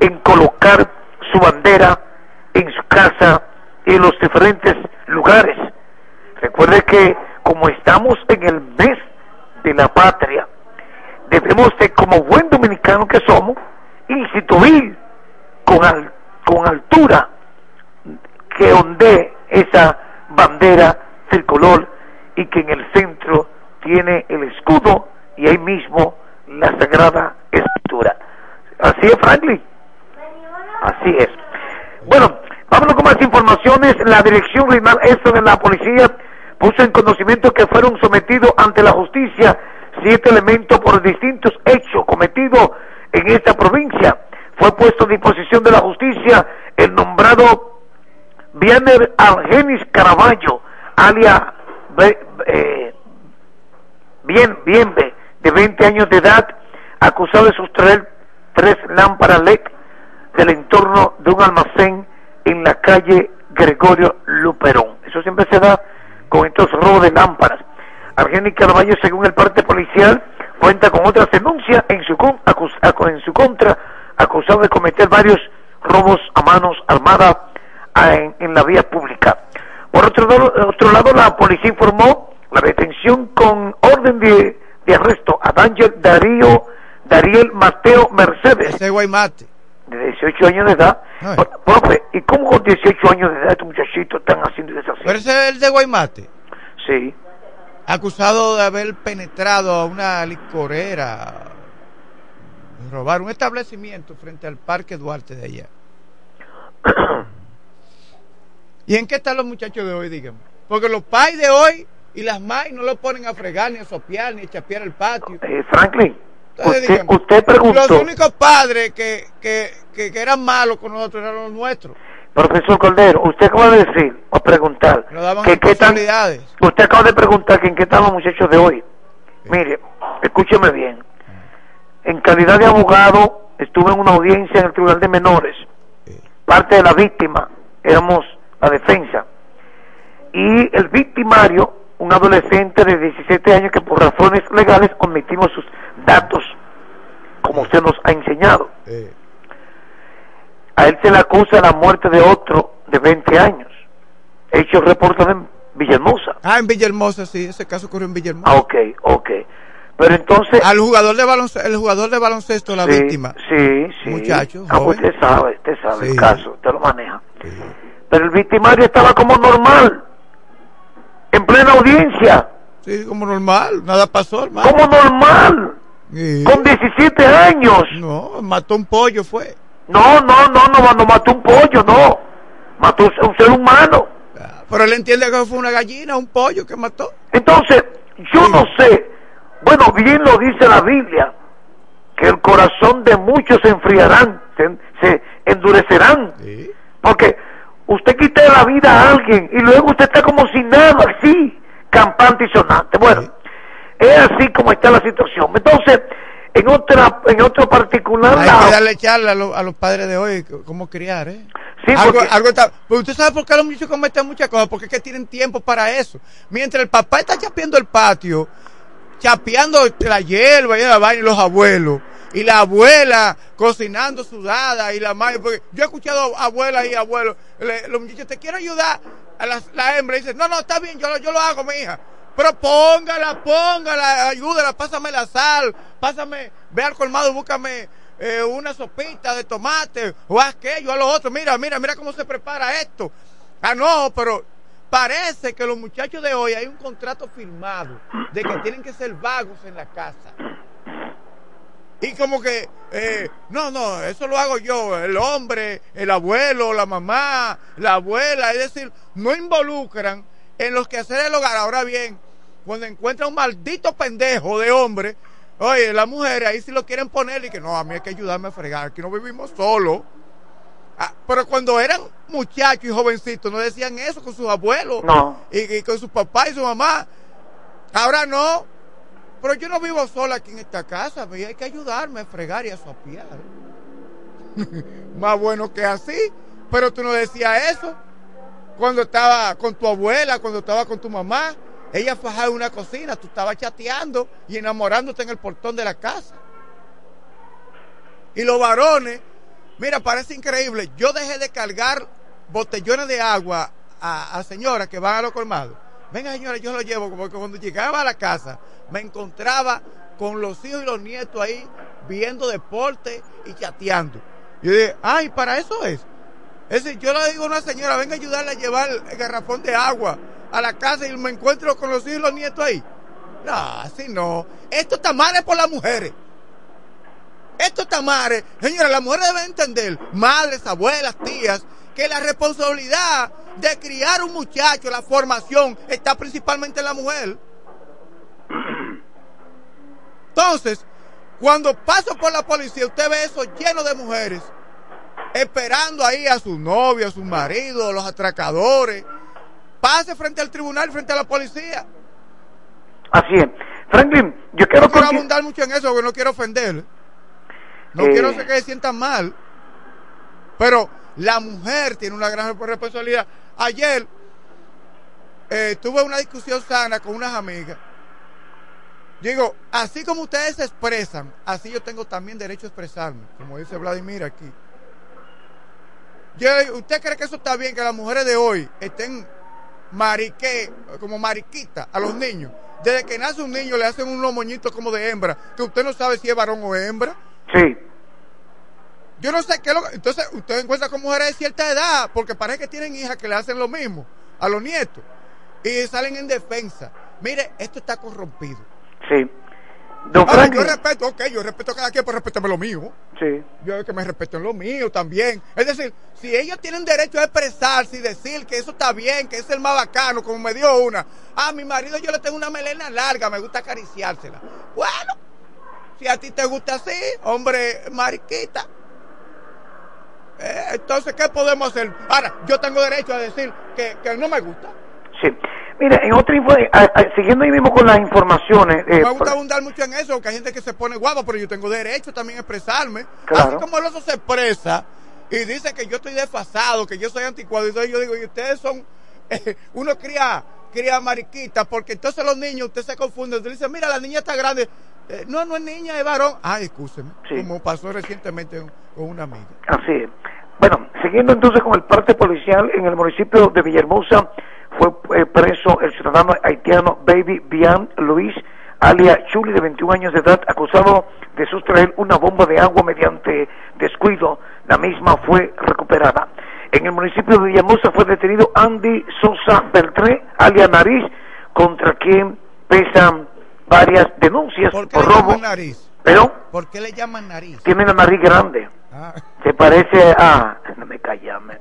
en colocar su bandera en su casa y en los diferentes lugares. Recuerde que como estamos en el mes de la patria, debemos de, como buen dominicano que somos, instituir con, con altura que ondee esa bandera tricolor y que en el centro tiene el escudo y ahí mismo la Sagrada Escritura. Así es, Franklin. Así es. Bueno, vámonos con más informaciones. La Dirección Regional Este de la Policía puso en conocimiento que fueron sometidos ante la justicia siete elementos por distintos hechos cometidos en esta provincia. Fue puesto a disposición de la justicia el nombrado Vianer Algenis Caraballo, alia eh, Bien, Bienve, de 20 años de edad, acusado de sustraer tres lámparas LED del entorno de un almacén en la calle Gregorio Luperón. Eso siempre se da con estos robos de lámparas. Argenis Caraballo, según el parte policial, cuenta con otras denuncias en su, en su contra, acusado de cometer varios robos a manos armadas en, la vía pública. Por otro otro lado, la policía informó la detención con orden de, arresto a Daniel Darío, Dariel Mateo Mercedes. Ese Guaymate. De 18 años de edad. Profe, ¿y cómo con 18 años de edad estos muchachitos están haciendo esas Pero ese es el de Guaymate. Sí. Acusado de haber penetrado a una licorera, robar un establecimiento frente al Parque Duarte de allá. <coughs> ¿Y en qué están los muchachos de hoy, díganme? Porque los pais de hoy y las MAI no lo ponen a fregar, ni a sopear, ni a chapear el patio. Eh, Franklin, usted, preguntó. Los únicos padres que, que, que, eran malos con nosotros eran los nuestros. Profesor Cordero, usted acaba de decir o preguntar que qué tan, usted acaba de preguntar que en qué están los muchachos de hoy. Mire, escúcheme bien. En calidad de abogado estuve en una audiencia en el Tribunal de Menores. Parte de la víctima éramos la defensa. Y el victimario un adolescente de 17 años que por razones legales omitimos sus datos, como usted nos ha enseñado. A él se le acusa la muerte de otro de 20 años. Hecho reportado en Villahermosa. Ah, en Villahermosa, sí, ese caso ocurrió en Villahermosa. Ah, ok, ok. Pero entonces... Al jugador de baloncesto, el jugador de baloncesto, la víctima. Sí, sí. Muchacho, ah, pues usted sabe, usted sabe el caso, usted lo maneja. Pero el victimario estaba como normal en plena audiencia. Sí, como normal, nada pasó, hermano. Como normal. Con 17 años. No, mató un pollo, fue. No, no, no, no, no mató un pollo, no. Mató un ser humano. pero él entiende que fue una gallina, un pollo que mató. Entonces, yo no sé. Bueno, bien lo dice la Biblia, que el corazón de muchos se enfriarán, se, se endurecerán. Porque usted quite la vida a alguien y luego usted está como sin nada, así, campante y sonante. Bueno, es así como está la situación. Entonces, en otra en otro particular Hay que darle charla a, lo- a los padres de hoy cómo criar, ¿eh? Sí, algo, porque- algo está, pero usted sabe por qué los muchachos cometen muchas cosas, porque es que tienen tiempo para eso. Mientras el papá está chapeando el patio, chapeando la hierba y la vaina y los abuelos, y la abuela cocinando sudada y la madre, porque yo he escuchado abuelas y abuelos, los muchachos, te quiero ayudar a la, la hembra, y dice, no, no, está bien, yo, yo lo hago, mi hija. Pero póngala, póngala, ayúdala, pásame la sal, pásame, ve al colmado, búscame eh, una sopita de tomate, o aquello, a lo otro, mira, mira, mira cómo se prepara esto. Ah, no, pero parece que los muchachos de hoy hay un contrato firmado de que tienen que ser vagos en la casa. Y como que, eh, no, no, eso lo hago yo, el hombre, el abuelo, la mamá, la abuela, es decir, no involucran en los quehaceres del hogar. Ahora bien, cuando encuentran un maldito pendejo de hombre, oye, las mujeres ahí sí lo quieren poner y que no, a mí hay que ayudarme a fregar, aquí no vivimos solos. Ah, pero cuando eran muchachos y jovencitos no decían eso con sus abuelos No. y, y con su papá y su mamá. Ahora no. Pero yo no vivo sola aquí en esta casa, y hay que ayudarme a fregar y a sopear. <laughs> Más bueno que así. Pero tú no decías eso. Cuando estaba con tu abuela, cuando estaba con tu mamá, ella fajaba en una cocina, tú estabas chateando y enamorándote en el portón de la casa. Y los varones, mira, parece increíble. Yo dejé de cargar botellones de agua a, a señoras que van a los colmados. Venga, señora, yo lo llevo, porque cuando llegaba a la casa me encontraba con los hijos y los nietos ahí viendo deporte y chateando. Yo dije, ay, para eso es. Es decir, yo le digo a una señora, venga a ayudarle a llevar el garrafón de agua a la casa y me encuentro con los hijos y los nietos ahí. No, así no. Esto está mal por las mujeres. Esto está mal. Señora, las mujeres deben entender, madres, abuelas, tías, que la responsabilidad de criar un muchacho, la formación, está principalmente en la mujer. Entonces, cuando paso por la policía, usted ve eso lleno de mujeres esperando ahí a su novio, a su marido, a los atracadores. Pase frente al tribunal, frente a la policía. Así es. Franklin, yo quiero No quiero abundar mucho en eso porque no quiero ofender. No Eh. quiero hacer que se sientan mal. Pero la mujer tiene una gran responsabilidad. Ayer eh, tuve una discusión sana con unas amigas. Digo, así como ustedes se expresan, así yo tengo también derecho a expresarme, como dice Vladimir aquí. Yo, ¿Usted cree que eso está bien que las mujeres de hoy estén marique, como mariquitas a los niños? Desde que nace un niño le hacen unos moñitos como de hembra, que usted no sabe si es varón o hembra. Sí. Yo no sé qué es lo que... Entonces, usted encuentra con mujeres de cierta edad, porque parece que tienen hijas que le hacen lo mismo a los nietos. Y salen en defensa. Mire, esto está corrompido. Sí. Don Ahora, yo respeto, ok, yo respeto a cada quien, pero respétame lo mío. Sí. Yo que me respeten lo mío también. Es decir, si ellos tienen derecho a expresarse y decir que eso está bien, que es el más bacano, como me dio una. A mi marido yo le tengo una melena larga, me gusta acariciársela. Bueno, si a ti te gusta así, hombre, mariquita. Eh, entonces, ¿qué podemos hacer? Ahora, yo tengo derecho a decir que, que no me gusta. Sí. Mira, en otra info, eh, ah, ah, siguiendo ahí mismo con las informaciones. eh, me gusta abundar mucho en eso, porque hay gente que se pone guapa, pero yo tengo derecho también a expresarme. Claro. Así como el oso se expresa y dice que yo estoy desfasado, que yo soy anticuado, y entonces yo digo, y ustedes son, <laughs> eh, uno cría, cría mariquita, porque entonces los niños, usted se confunde, usted dice, mira, la niña está grande. Eh, no, no es niña, es varón. Ah, escúcheme, como pasó recientemente con una amiga. Así es. Bueno, siguiendo entonces con el parte policial, en el municipio de Villahermosa fue eh, preso el ciudadano haitiano Baby Bian Luis, alia Chuli, de 21 años de edad, acusado de sustraer una bomba de agua mediante descuido. La misma fue recuperada. En el municipio de Villahermosa fue detenido Andy Sosa Beltré, alia Nariz, contra quien pesan varias denuncias por, ¿Qué le robo. nariz? Pero ¿Por qué le llaman nariz? tiene una nariz grande. Ah. Se parece a... No me callame.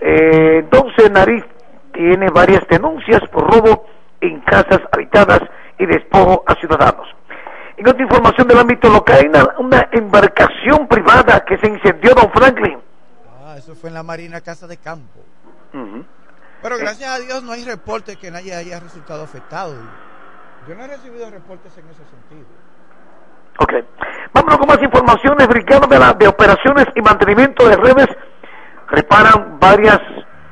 Eh, entonces, Nariz tiene varias denuncias por robo en casas habitadas y despojo a ciudadanos. En otra información del ámbito local, hay una, una embarcación privada que se incendió, don Franklin. Ah, eso fue en la Marina Casa de Campo. Pero gracias a Dios no hay reportes que nadie haya resultado afectado. Yo no he recibido reportes en ese sentido. Ok. Vámonos con más informaciones. Brigada de, la, de operaciones y mantenimiento de redes reparan varias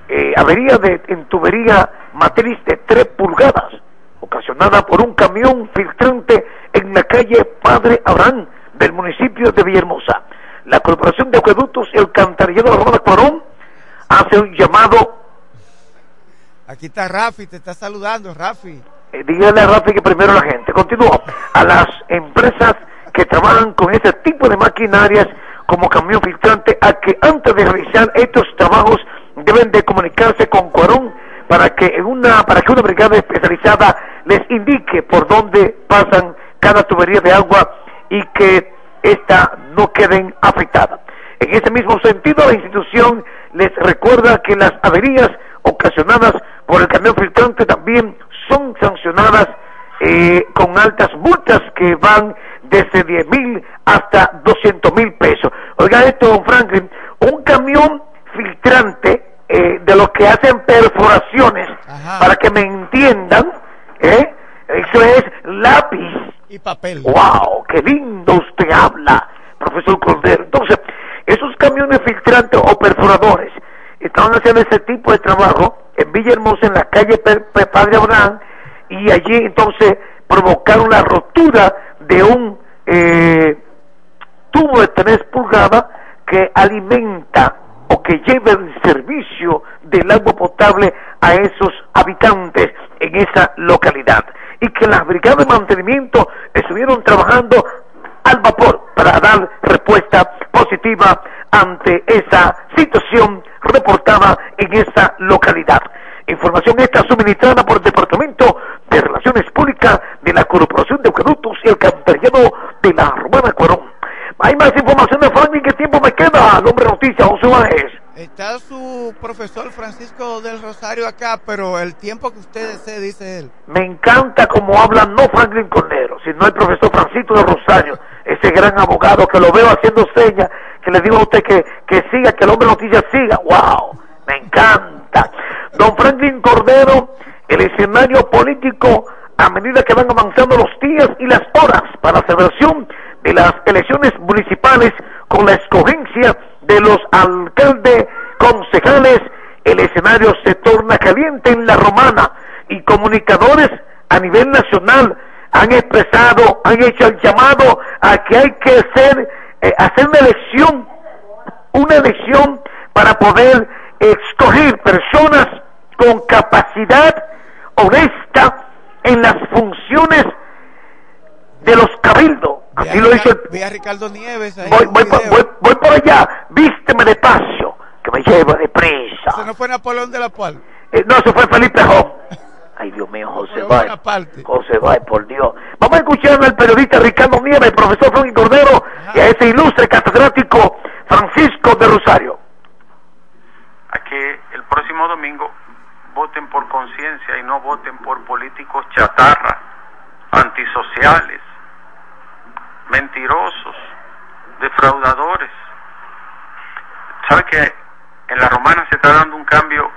eh, averías de, en tubería matriz de 3 pulgadas, ocasionada por un camión filtrante en la calle Padre Abraham del municipio de Villahermosa. La Corporación de Acueductos y Alcantarillado de la Romana Cuarón hace un llamado. Aquí está Rafi, te está saludando, Rafi. Eh, dígale a Rafi que primero la gente. Continúa. A las empresas que trabajan con ese tipo de maquinarias como camión filtrante a que antes de realizar estos trabajos deben de comunicarse con Cuarón para que una para que una brigada especializada les indique por dónde pasan cada tubería de agua y que ésta no queden afectada. En ese mismo sentido, la institución les recuerda que las averías ocasionadas por el camión filtrante también son sancionadas eh, con altas multas que van desde 10 mil hasta 200 mil pesos. Oiga esto, don Franklin, un camión filtrante eh, de los que hacen perforaciones, para que me entiendan, ¿eh? eso es lápiz. Y papel. ¡Wow! ¡Qué lindo usted habla, profesor Cordero! Entonces, esos camiones filtrantes o perforadores estaban haciendo ese tipo de trabajo en Villahermosa, en la calle Padre Abraham, y allí entonces provocaron la rotura de un eh, tubo de 3 pulgadas que alimenta o que lleva el servicio del agua potable a esos habitantes en esa localidad y que las brigadas de mantenimiento estuvieron trabajando al vapor para dar respuesta positiva ante esa situación reportada en esa localidad. Información esta suministrada por el Departamento de Relaciones Públicas de la Corporación de Acueductos y el Cantarillado de la Romana Cuarón. Hay más información de Franklin, ¿qué tiempo me queda? Al hombre noticia, José Báez. Está su profesor Francisco del Rosario acá, pero el tiempo que usted desee, dice él. Me encanta cómo habla no Franklin Cornero, sino el profesor Francisco del Rosario, ese gran abogado que lo veo haciendo señas, que le digo a usted que, que siga, que el hombre noticia siga. ¡Wow! Me encanta. Don Franklin Cordero, el escenario político a medida que van avanzando los días y las horas para la celebración de las elecciones municipales con la escogencia de los alcaldes concejales, el escenario se torna caliente en la romana y comunicadores a nivel nacional han expresado, han hecho el llamado a que hay que hacer, eh, hacer una elección, una elección para poder escoger personas con capacidad honesta en las funciones de los cabildos. Así lo hizo el... a Ricardo Nieves voy, voy, voy, por allá, vísteme despacio, que me lleva deprisa. ¿Eso no fue Napoleón de la Cual? Eh, no, eso fue Felipe Jón. Ay, Dios mío, José Báez. José Báez, por Dios. Vamos a escuchar al periodista Ricardo Nieves, el profesor Frank Cordero y a ese ilustre catedrático Francisco de Rosario. A que el próximo domingo voten por conciencia y no voten por políticos chatarra, antisociales, mentirosos, defraudadores. ¿Sabe que en la romana se está dando un cambio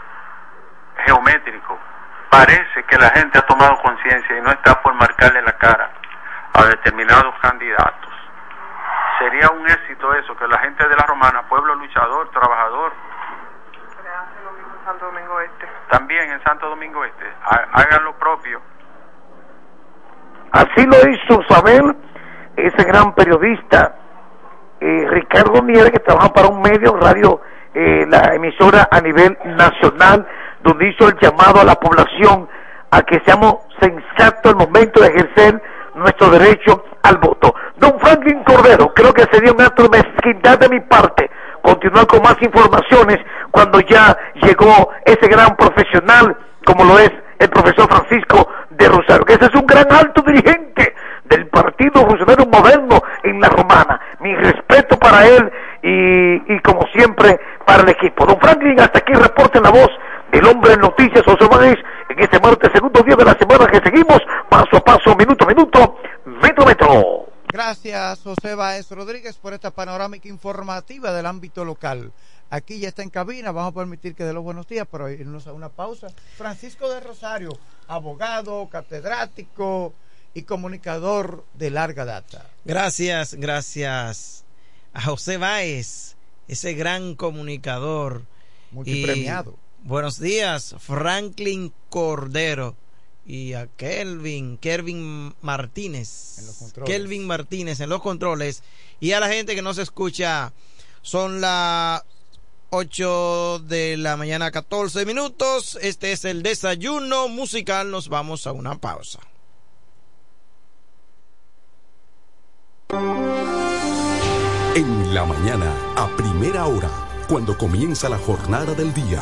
geométrico? Parece que la gente ha tomado conciencia y no está por marcarle la cara a determinados candidatos. Sería un éxito eso, que la gente de la romana, pueblo luchador, trabajador, Santo Domingo Este. También en Santo Domingo Este. Hagan lo propio. Así lo hizo saber ese gran periodista eh, Ricardo Nieves, que trabaja para un medio, radio, eh, la emisora a nivel nacional, donde hizo el llamado a la población a que seamos sensatos al momento de ejercer nuestro derecho al voto. Don Franklin Cordero, creo que sería un acto de mezquindad de mi parte continuar con más informaciones cuando ya llegó ese gran profesional como lo es el profesor Francisco de Rosario, que ese es un gran alto dirigente del Partido Rosario Moderno en la Romana. Mi respeto para él y, y como siempre para el equipo. Don Franklin, hasta aquí reporte la voz del hombre en noticias, José en este martes, segundo día de la semana que seguimos, paso a paso, minuto a minuto, metro a metro. Gracias, José Báez Rodríguez, por esta panorámica informativa del ámbito local. Aquí ya está en cabina, vamos a permitir que dé los buenos días, pero irnos a una pausa. Francisco de Rosario, abogado, catedrático y comunicador de larga data. Gracias, gracias a José Báez, ese gran comunicador. Multipremiado. buenos días, Franklin Cordero y a Kelvin, Kelvin Martínez. En los controles. Kelvin Martínez en los controles. Y a la gente que no se escucha, son las 8 de la mañana, 14 minutos. Este es el desayuno musical. Nos vamos a una pausa. En la mañana, a primera hora, cuando comienza la jornada del día,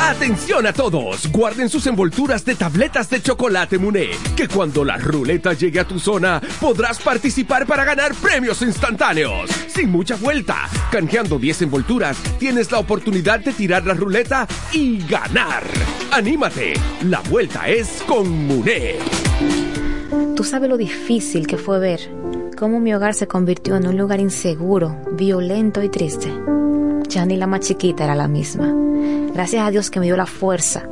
Atención a todos, guarden sus envolturas de tabletas de chocolate Muné, que cuando la ruleta llegue a tu zona podrás participar para ganar premios instantáneos. Sin mucha vuelta, canjeando 10 envolturas, tienes la oportunidad de tirar la ruleta y ganar. Anímate, la vuelta es con Muné. Tú sabes lo difícil que fue ver cómo mi hogar se convirtió en un lugar inseguro, violento y triste. Ya ni la más chiquita era la misma. Gracias a Dios que me dio la fuerza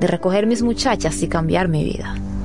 de recoger mis muchachas y cambiar mi vida.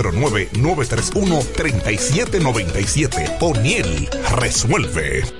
809-931-3797. O'Neill resuelve.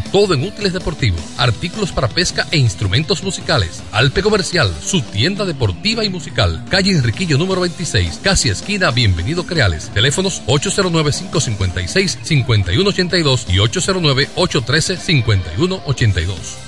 todo en útiles deportivos, artículos para pesca e instrumentos musicales. Alpe Comercial, su tienda deportiva y musical, calle Enriquillo número 26, casi esquina Bienvenido Creales. Teléfonos 809-556-5182 y 809-813-5182.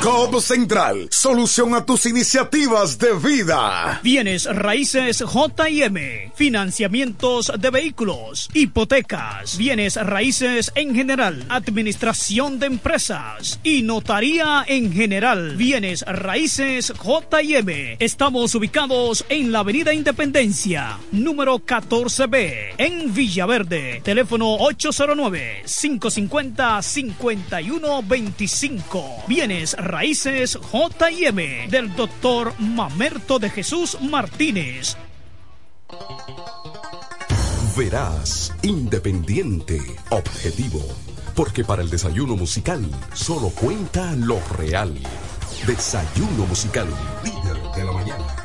COP Central, solución a tus iniciativas de vida. Bienes raíces JM, financiamientos de vehículos, hipotecas, bienes raíces en general, administración de empresas y notaría en general. Bienes raíces JM. Estamos ubicados en la Avenida Independencia, número 14B, en Villaverde. Teléfono 809 550 5125. Bienes Raíces JM del doctor Mamerto de Jesús Martínez. Verás, independiente, objetivo. Porque para el desayuno musical solo cuenta lo real. Desayuno musical, líder de la mañana.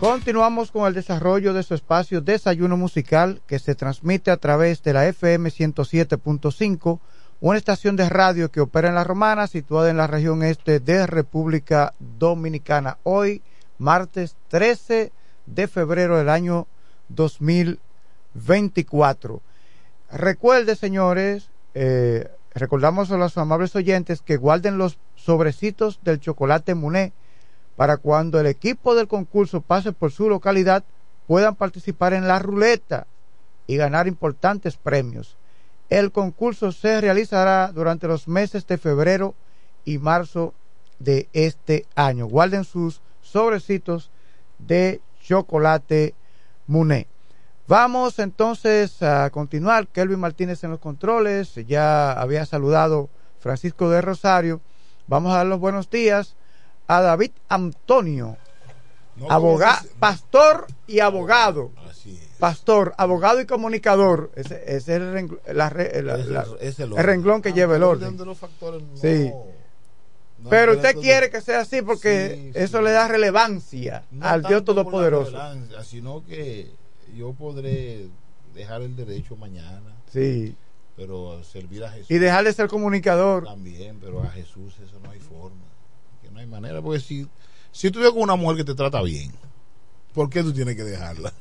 Continuamos con el desarrollo de su espacio Desayuno Musical que se transmite a través de la FM 107.5, una estación de radio que opera en La Romana, situada en la región este de República Dominicana. Hoy, martes 13 de febrero del año 2024. Recuerde, señores, eh, recordamos a los amables oyentes que guarden los sobrecitos del chocolate Muné para cuando el equipo del concurso pase por su localidad puedan participar en la ruleta y ganar importantes premios. El concurso se realizará durante los meses de febrero y marzo de este año. Guarden sus sobrecitos de chocolate Muné. Vamos entonces a continuar. Kelvin Martínez en los controles. Ya había saludado Francisco de Rosario. Vamos a dar los buenos días a David Antonio, abogado, pastor y abogado. Pastor, abogado y comunicador. Ese, ese es el, la la- renglón que lleva el orden. Sí. Pero usted quiere que sea así porque eso le da relevancia No al Dios Todopoderoso. Sino que yo podré dejar el derecho mañana. Sí. Pero servir a Jesús. Y dejar de ser comunicador. También, pero a Jesús eso no hay forma. No hay manera. Porque si, si tú ves con una mujer que te trata bien, ¿por qué tú tienes que dejarla?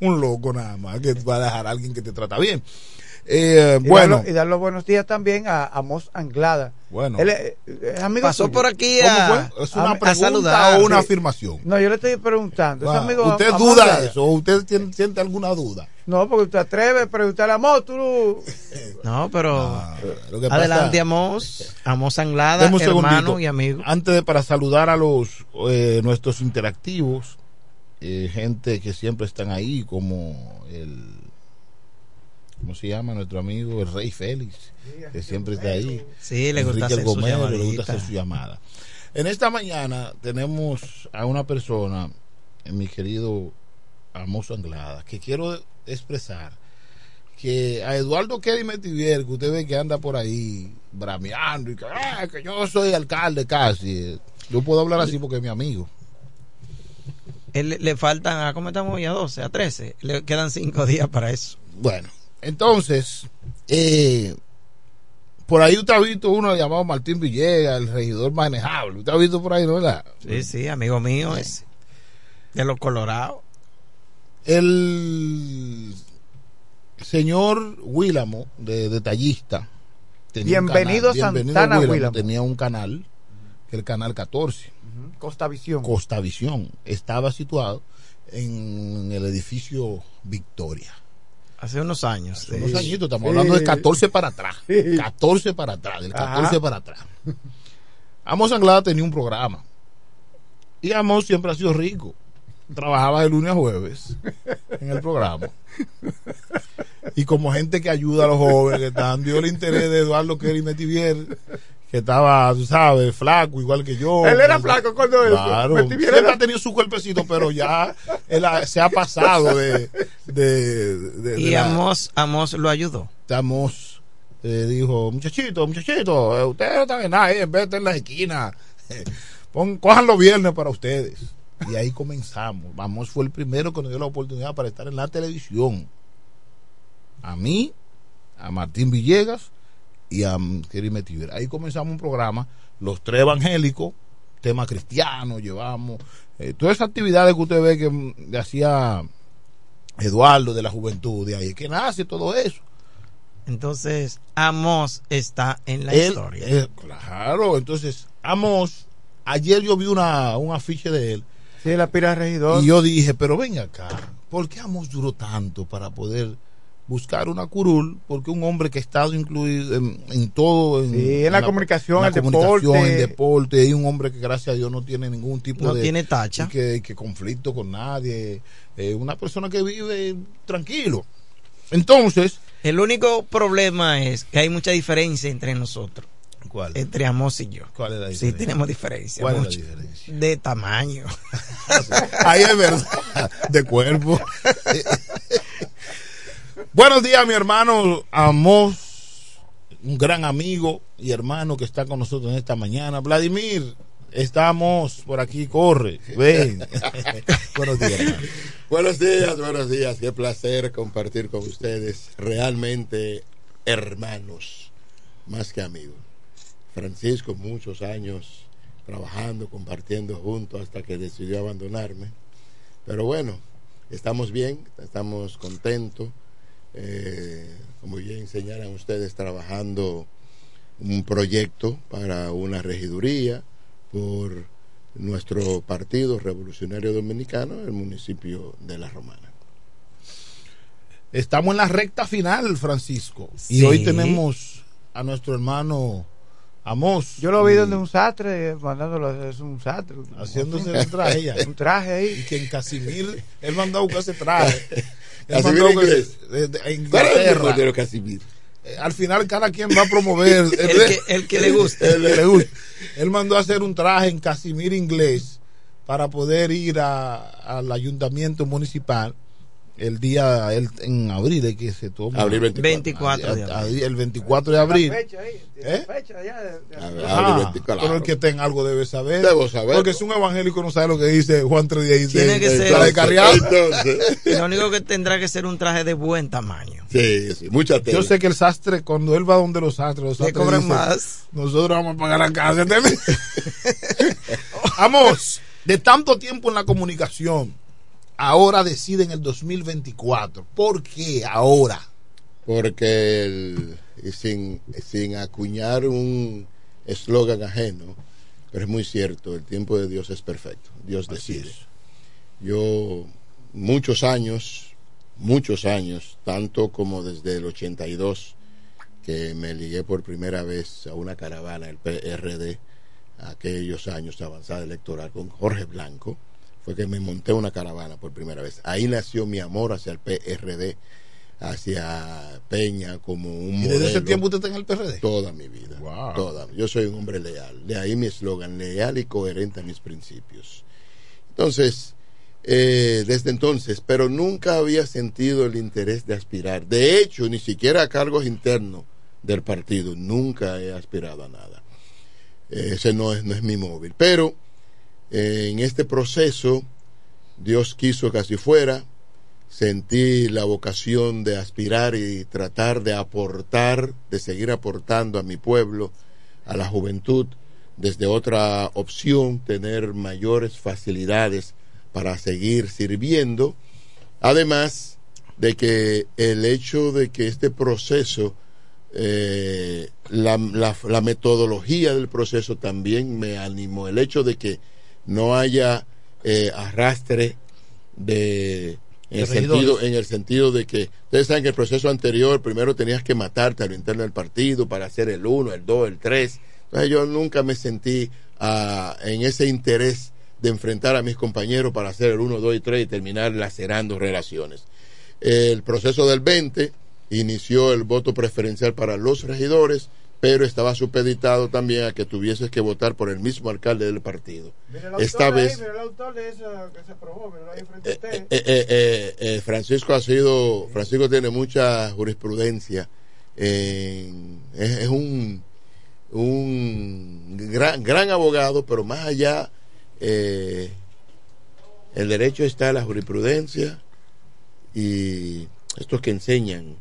Un loco nada más que va a dejar a alguien que te trata bien. Eh, Y bueno, darlo- y dar los buenos días también a Amos Anglada. Bueno. Él es, es amigo Pasó suyo. por aquí ¿Cómo a- fue? ¿Es una a- a pregunta saludar, o una sí. afirmación? No, yo le estoy preguntando. ¿Es Ah, amigo ¿Usted duda Anglada? eso? ¿O usted tiene- siente alguna duda? No, porque usted atreve a preguntarle a Amos, tú... <laughs> No, pero lo que pasa- adelante, Amos. Amos Anglada, Deme un hermano y amigo. Antes de para saludar a los eh, nuestros interactivos, eh, gente que siempre están ahí, como el. ¿Cómo se llama nuestro amigo? El Rey Félix, que siempre está ahí. Sí, le gusta hacer su Gomero, le llamadita. gusta hacer su llamada. En esta mañana tenemos a una persona, mi querido Amos Anglada, que quiero expresar que a Eduardo Kerry Metivier, que usted ve que anda por ahí brameando y que, "Ah, que yo soy alcalde casi. Yo puedo hablar así porque es mi amigo. Él, le faltan, ¿a ¿cómo estamos hoy? A 12, a 13. Le quedan 5 días para eso. Bueno, entonces, eh, por ahí usted ha visto uno llamado Martín Villegas, el regidor manejable. Usted ha visto por ahí, ¿no verdad? Sí, sí, amigo mío ese. De los Colorados. El señor Willamo, de detallista. tenía un Bienvenido canal, Santana Willamo, Willamo. Tenía un canal, el canal 14. Costa Visión. Costa Visión. Estaba situado en el edificio Victoria. Hace unos años. Hace unos añitos, estamos Sí. hablando de 14 para atrás. 14 para atrás, del 14 Ajá. para atrás. Amos Anglada tenía un programa. Y Amos siempre ha sido rico. Trabajaba de lunes a jueves en el programa. Y como gente que ayuda a los jóvenes que están, dio el interés de Eduardo Kerry Metivier, que estaba, tú sabes, flaco, igual que yo. Él era flaco cuando él- Claro. Era- ha tenido su cuerpecito, pero ya él ha- se ha pasado de. de, de- de Y la- Amos, Amos lo ayudó. Amos eh, dijo, muchachito, muchachito, eh, ustedes no están en nada, eh, vete en las esquinas, <laughs> Pon, cojan los viernes para ustedes. Y ahí comenzamos. Amos fue el primero que nos dio la oportunidad para estar en la televisión. A mí, a Martín Villegas y a Kerry Metiver. Ahí comenzamos un programa, los tres evangélicos, tema cristiano, llevamos eh, todas esas actividades que usted ve que mm, hacía Eduardo de la juventud, de ahí es que nace todo eso. Entonces, Amos está en la Él- historia. él- claro, entonces, Amos, ayer yo vi una, un afiche de él. Sí, la pira regidor. Y yo dije, pero ven acá, ¿por qué Amos duró tanto para poder buscar una curul? Porque un hombre que ha estado incluido en, en todo. En, Sí, en la comunicación, en la el comunicación, deporte. en deporte, y un hombre que gracias a Dios no tiene ningún tipo No de. tiene tacha. y Que, que conflicto con nadie. eh, una persona que vive tranquilo. Entonces. El único problema es que hay mucha diferencia entre nosotros. ¿Cuál? Entre Amos y yo. ¿Cuál es la Sí, diferencia? tenemos diferencia. ¿Cuál es la mucha. diferencia? De tamaño. <laughs> Ahí es verdad, de cuerpo. <laughs> Buenos días, mi hermano Amos, un gran amigo y hermano que está con nosotros en esta mañana. Vladimir, estamos por aquí, corre, ven. <laughs> Buenos días, hermano. Buenos días, buenos días. Qué placer compartir con ustedes. Realmente hermanos, más que amigos. Francisco, muchos años trabajando, compartiendo juntos hasta que decidió abandonarme. Pero bueno, estamos bien, estamos contentos. Eh, como ya enseñaron ustedes, trabajando un proyecto para una regiduría por nuestro partido revolucionario dominicano en el municipio de La Romana. Estamos en la recta final, Francisco. Y hoy tenemos a nuestro hermano Amos. Yo lo vi donde un sastre, mandándolo a hacer un sastre. haciéndose un traje ya. Un traje ahí. Y que en Casimir, él mandó a buscar ese traje. <laughs> Él Casimir mandó a inglés. en ¿Cuál es Inglaterra. Casimir? Eh, Al final cada quien va a promover <laughs> El que- el que le guste. El <laughs> que le guste. Él mandó a hacer un traje en Casimir inglés para poder ir a- al ayuntamiento municipal el día el- en abril es que se toma Abril 24. 24 de A- a- el 24 de abril La fecha ahí, ¿Eh? la fecha ya de- de- A ver, Ajá, abril 24, pero el que tenga algo debe saber. Debo saberlo. Porque si un evangélico no sabe lo que dice Juan 316. Tiene que ser- está descarriado. Entonces, Lo único que tendrá que ser un traje de buen tamaño. sí, sí, mucha tela. Yo sé que el sastre, cuando él va donde los sastres, los Le sastres cobran dicen, más. Nosotros vamos a pagar la casa. <laughs> Vamos, de tanto tiempo en la comunicación, ahora decide en el 2024. ¿Por qué ahora? Porque el- sin, sin acuñar un eslogan ajeno, pero es muy cierto, el tiempo de Dios es perfecto, Dios decide. Yo muchos años, muchos años, tanto como desde el 82, que me ligué por primera vez a una caravana, el PRD, aquellos años de avanzada electoral con Jorge Blanco, fue que me monté una caravana por primera vez. Ahí nació mi amor hacia el PRD, hacia Peña como un ¿Y desde ese tiempo usted está en el PRD? Toda mi vida. Toda. Yo soy un hombre leal. De ahí mi eslogan, leal y coherente a mis principios. Entonces, eh, desde entonces, pero nunca había sentido el interés de aspirar. De hecho, ni siquiera a cargos internos del partido, nunca he aspirado a nada. Ese no es, no es mi móvil. Pero en este proceso, Dios quiso que así fuera. Sentí la vocación de aspirar y tratar de aportar, de seguir aportando a mi pueblo, a la juventud, desde otra opción, tener mayores facilidades para seguir sirviendo. Además de que el hecho de que este proceso, eh, la, la- la metodología del proceso también me animó. El hecho de que no haya eh, arrastre de en el, sentido, en el sentido de que ustedes saben que el proceso anterior primero tenías que matarte a lo interno del partido para hacer el 1, el 2, el 3. Entonces yo nunca me sentí ah, en ese interés de enfrentar a mis compañeros para hacer el 1, 2 y 3 y terminar lacerando relaciones. El proceso del 20 inició el voto preferencial para los regidores, pero estaba supeditado también a que tuvieses que votar por el mismo alcalde del partido. Esta vez Mira el autor de esa que se aprobó, mira ahí frente a usted. Francisco ha sido, Francisco tiene mucha jurisprudencia. en- es, es un, un gran, gran abogado, pero más allá, eh, el derecho está en la jurisprudencia y estos que enseñan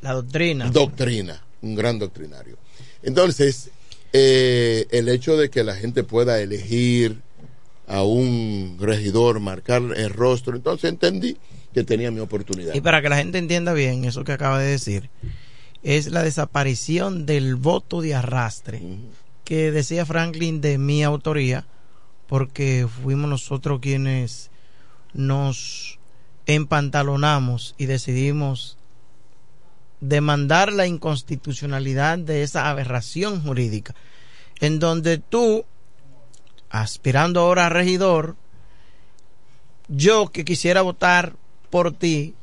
La doctrina. doctrina, un gran doctrinario. Entonces, eh, el hecho de que la gente pueda elegir a un regidor, marcar el rostro, entonces entendí que tenía mi oportunidad. Y para que la gente entienda bien eso que acaba de decir, es la desaparición del voto de arrastre que decía Franklin de mi autoría, porque fuimos nosotros quienes nos empantalonamos y decidimos demandar la inconstitucionalidad de esa aberración jurídica, en donde tú, aspirando ahora a regidor, yo que quisiera votar por ti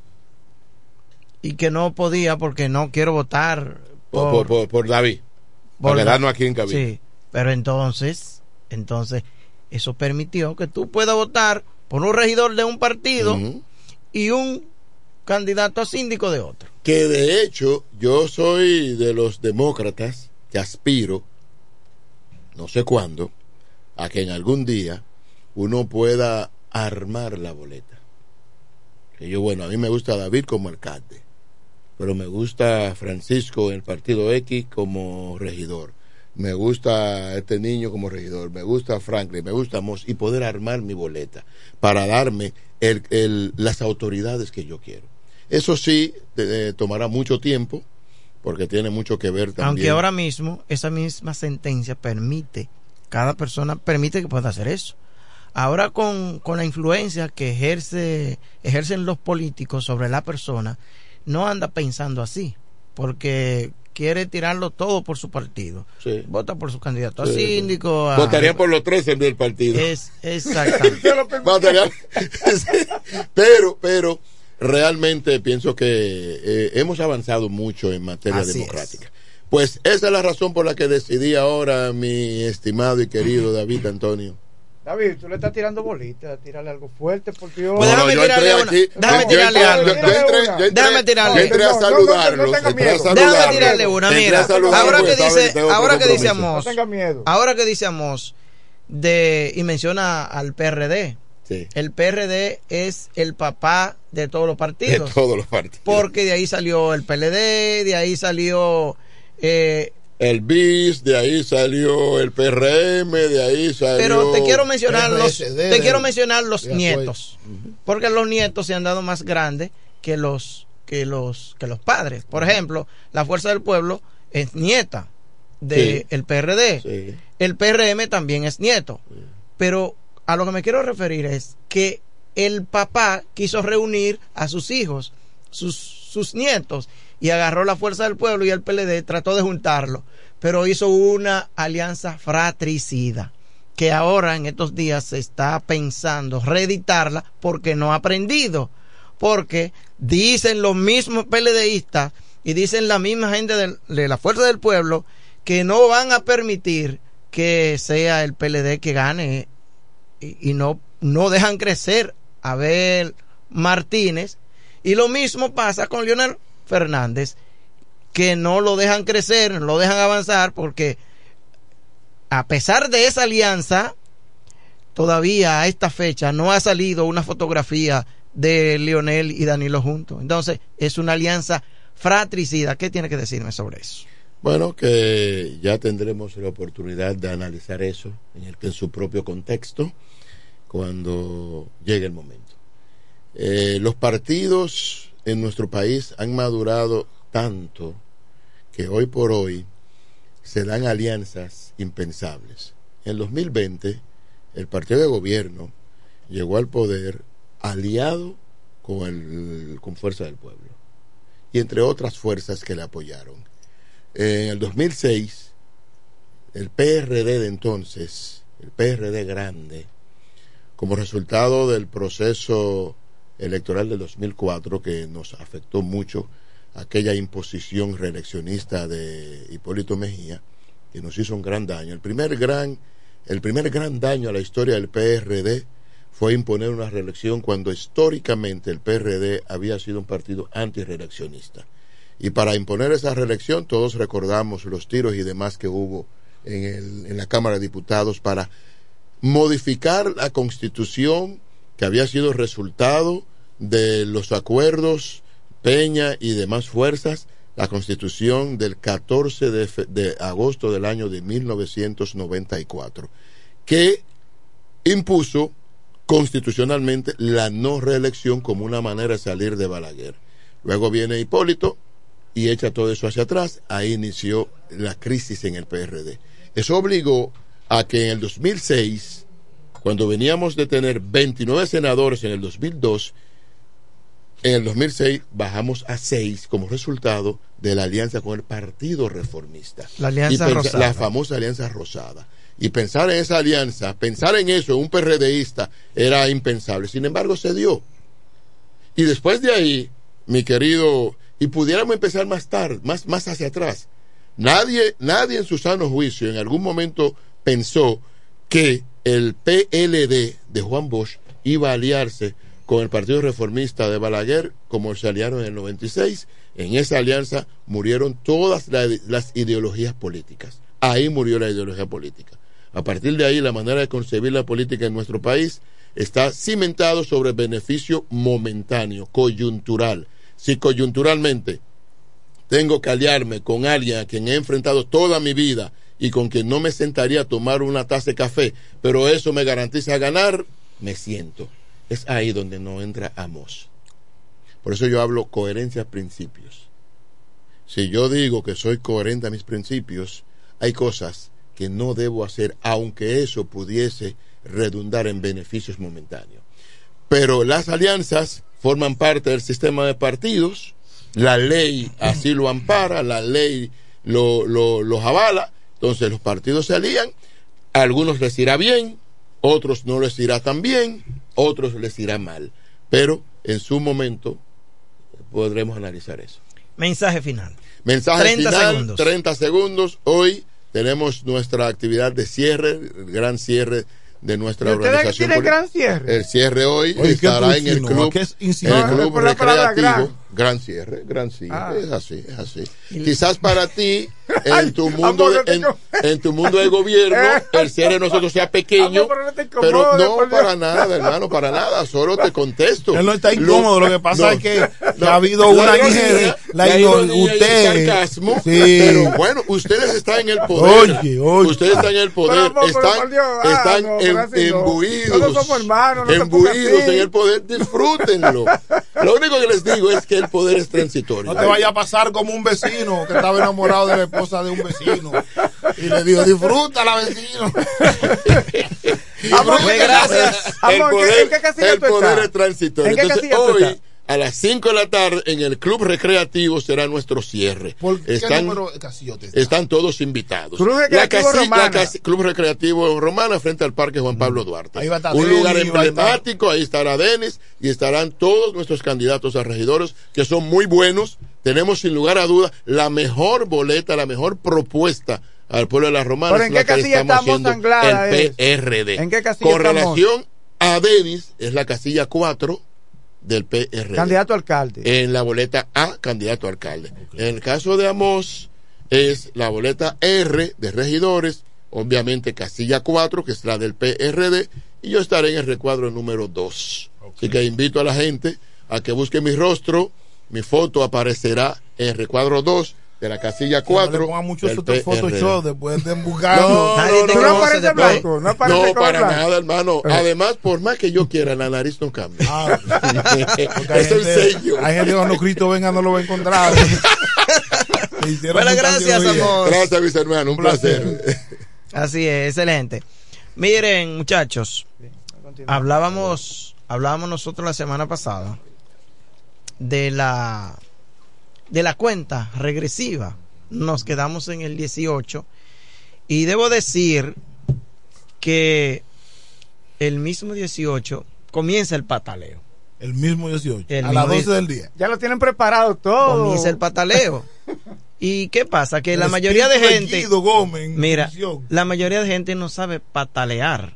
y que no podía porque no quiero votar Por, por- por- por David. por aquí en cabina. Sí, pero entonces, entonces, eso permitió que tú puedas votar por un regidor de un partido y un candidato a síndico de otro. Que de hecho yo soy de los demócratas que aspiro, no sé cuándo, a que en algún día uno pueda armar la boleta. Que yo, bueno, a mí me gusta David como alcalde, pero me gusta Francisco en el partido X como regidor. Me gusta este niño como regidor, me gusta Franklin, me gusta Moss y poder armar mi boleta para darme el- el- las autoridades que yo quiero. Eso sí, eh, tomará mucho tiempo porque tiene mucho que ver también. Aunque ahora mismo esa misma sentencia permite, cada persona permite que pueda hacer eso. Ahora con, con la influencia que ejerce, ejercen los políticos sobre la persona, no anda pensando así, porque quiere tirarlo todo por su partido. Sí. Vota por su candidato a Sí, sí. síndico. a- Votaría por los tres en del partido. Es exactamente. <laughs> <laughs> Pero, pero realmente pienso que eh, hemos avanzado mucho en materia Así democrática. Pues esa es la razón por la que decidí ahora, mi estimado y querido David Antonio. David, tú le estás tirando bolitas, tírale algo fuerte, por Dios. Pues déjame No, tirarle una. aquí- Déjame yo tirarle algo. yo- yo entré- yo entré- Déjame tirarle. yo entré a No, no, no, saludarlos, entré a saludarlos. Déjame tirarle una, mira. saludarlos Ahora que dice, ahora que dice. Amos, No tenga miedo. ahora que dice Amos de y menciona al PRD. Sí. El PRD es el papá de todos los De partidos. todos los partidos. Porque de ahí salió el PLD, de ahí salió eh, El BIS, de ahí salió el PRM, de ahí salió. pero te quiero mencionar los te quiero de- mencionar los de apoyo. nietos. Porque los nietos se han dado más grandes que los que los que los padres. Por ejemplo, la Fuerza del Pueblo es nieta del Sí. el PRD. Sí. El PRM también es nieto. Pero a lo que me quiero referir es que el papá quiso reunir a sus hijos, sus, sus nietos, y agarró la fuerza del pueblo y el PLD trató de juntarlo, pero hizo una alianza fratricida. que ahora en estos días se está pensando reeditarla porque no ha aprendido. Porque dicen los mismos PLDistas y dicen la misma gente del- de la Fuerza del Pueblo que no van a permitir que sea el PLD que gane y, no, no dejan crecer a Abel Martínez. Y lo mismo pasa con Leonel Fernández, que no lo dejan crecer, no lo dejan avanzar, porque a pesar de esa alianza, todavía a esta fecha no ha salido una fotografía de Leonel y Danilo juntos. Entonces, es una alianza fratricida. ¿Qué tiene que decirme sobre eso? Bueno, que ya tendremos la oportunidad de analizar eso en, el, en su propio contexto cuando llegue el momento. Eh, los partidos en nuestro país han madurado tanto que hoy por hoy se dan alianzas impensables. En 2020, el partido de gobierno llegó al poder aliado con, el, con Fuerza del Pueblo y entre otras fuerzas que le apoyaron. En el 2006, el PRD de entonces, el PRD grande, como resultado del proceso electoral del 2004 que nos afectó mucho, aquella imposición reeleccionista de Hipólito Mejía, que nos hizo un gran daño. El primer gran, el primer gran daño a la historia del PRD fue imponer una reelección cuando históricamente el PRD había sido un partido antireeleccionista. Y para imponer esa reelección, todos recordamos los tiros y demás que hubo en, el, en la Cámara de Diputados para modificar la constitución que había sido resultado de los acuerdos Peña y demás fuerzas, la constitución del 14 de, de agosto del año de 1994, que impuso constitucionalmente la no reelección como una manera de salir de Balaguer. Luego viene Hipólito y echa todo eso hacia atrás. Ahí inició la crisis en el PRD. Eso obligó a que en el 2006, cuando veníamos de tener 29 senadores en el 2002, en el 2006 bajamos a 6 como resultado de la alianza con el Partido Reformista. La alianza rosada. La famosa alianza rosada. Y pensar en esa alianza, pensar en eso, en un PRDista, era impensable. Sin embargo, se dio. Y después de ahí, mi querido, y pudiéramos empezar más tarde, más, más hacia atrás. Nadie, nadie en su sano juicio en algún momento pensó que el PLD de Juan Bosch iba a aliarse con el Partido Reformista de Balaguer, como se aliaron en el 96. En esa alianza murieron todas la- las ideologías políticas. Ahí murió la ideología política. A partir de ahí, la manera de concebir la política en nuestro país está cimentado sobre beneficio momentáneo, coyuntural. Si coyunturalmente tengo que aliarme con alguien a quien he enfrentado toda mi vida y con quien no me sentaría a tomar una taza de café, pero eso me garantiza ganar, me siento. Es ahí donde no entra Amos. Por eso yo hablo coherencia principios. Si yo digo que soy coherente a mis principios, hay cosas que no debo hacer, aunque eso pudiese redundar en beneficios momentáneos. Pero las alianzas forman parte del sistema de partidos, la ley así lo ampara, la ley lo, lo, los avala, entonces los partidos se alían, a algunos les irá bien, otros no les irá tan bien, otros les irá mal, pero en su momento podremos analizar eso. Mensaje final. Mensaje 30 final, segundos. 30 segundos. Hoy tenemos nuestra actividad de cierre, el gran cierre de nuestra ¿Y ustedes organización. tienen poli- gran cierre? El cierre hoy Oye, ¿qué estará en el club, el club Por la palabra recreativo. Gran. Cierre, gran cierre. Ah. Es así, es así. Quizás para ti, <laughs> en tu mundo, de, en, en tu mundo de gobierno, <laughs> el cierre de nosotros sea pequeño. Amor, pero no Pero para nada, hermano, para nada. Solo te contesto. Él no está incómodo, lo que pasa es que <laughs> ha habido la una ironía, la la ironía y el usted- sarcasmo, Sí. pero bueno, ustedes están en el poder. Oye, oye. Ustedes están en el poder, Pero, están, Dios, están no, pero em- embuidos, somos hermanos, embuidos en el poder, disfrútenlo. Lo único que les digo es que el poder es transitorio. No te vaya a pasar como un vecino que estaba enamorado de la esposa de un vecino. Y le dijo, disfrútala, vecino. <laughs> Amor, gracias. El Amor, ¿en qué- poder, en qué casilla el poder es transitorio. ¿En qué Entonces, hoy? A las 5 de la tarde en el Club Recreativo será nuestro cierre. ¿Qué Están, número de casillotes? están todos invitados. Club Recreativo La Romana. la Club Recreativo Romana frente al Parque Juan Pablo Duarte. Ahí va a estar Un Denis, lugar emblemático, ahí estará Denis y estarán todos nuestros candidatos a regidores que son muy buenos. Tenemos sin lugar a dudas la mejor boleta, la mejor propuesta al pueblo de la Romana. ¿Pero en qué casilla estamos estamos, haciendo Anglada, el? PRD. ¿En qué casilla Con estamos? relación a Denis, es la casilla 4 del PRD. Candidato a alcalde. En la boleta A, candidato a alcalde. En el caso de Amos, es la boleta R de regidores, obviamente casilla 4, que es la del PRD, y yo estaré en el recuadro número 2. Así que invito a la gente a que busque mi rostro, mi foto aparecerá en el recuadro 2 de la casilla 4. No mucho Photoshop, después. <laughs> No, no, no, no, aparece blanco, no aparece para blanco. nada, hermano. Eh. Además, por más que yo quiera, la nariz no cambia. Ah, <laughs> es el sello. Hay gente cuando Cristo venga no lo va a encontrar. <laughs> Bueno, gracias. Amos. Gracias, mis hermanos. Un placer. Así es, excelente. Miren, muchachos, hablábamos, hablábamos nosotros la semana pasada de la de la cuenta regresiva. Nos quedamos en el 18 y debo decir que el mismo 18 comienza el pataleo. El mismo 18. El a las mismo 12 del día. Ya lo tienen preparado todo. Comienza el pataleo. <laughs> ¿Y qué pasa? Que El la mayoría de gente... Gómez mira, función. la mayoría de gente no sabe patalear.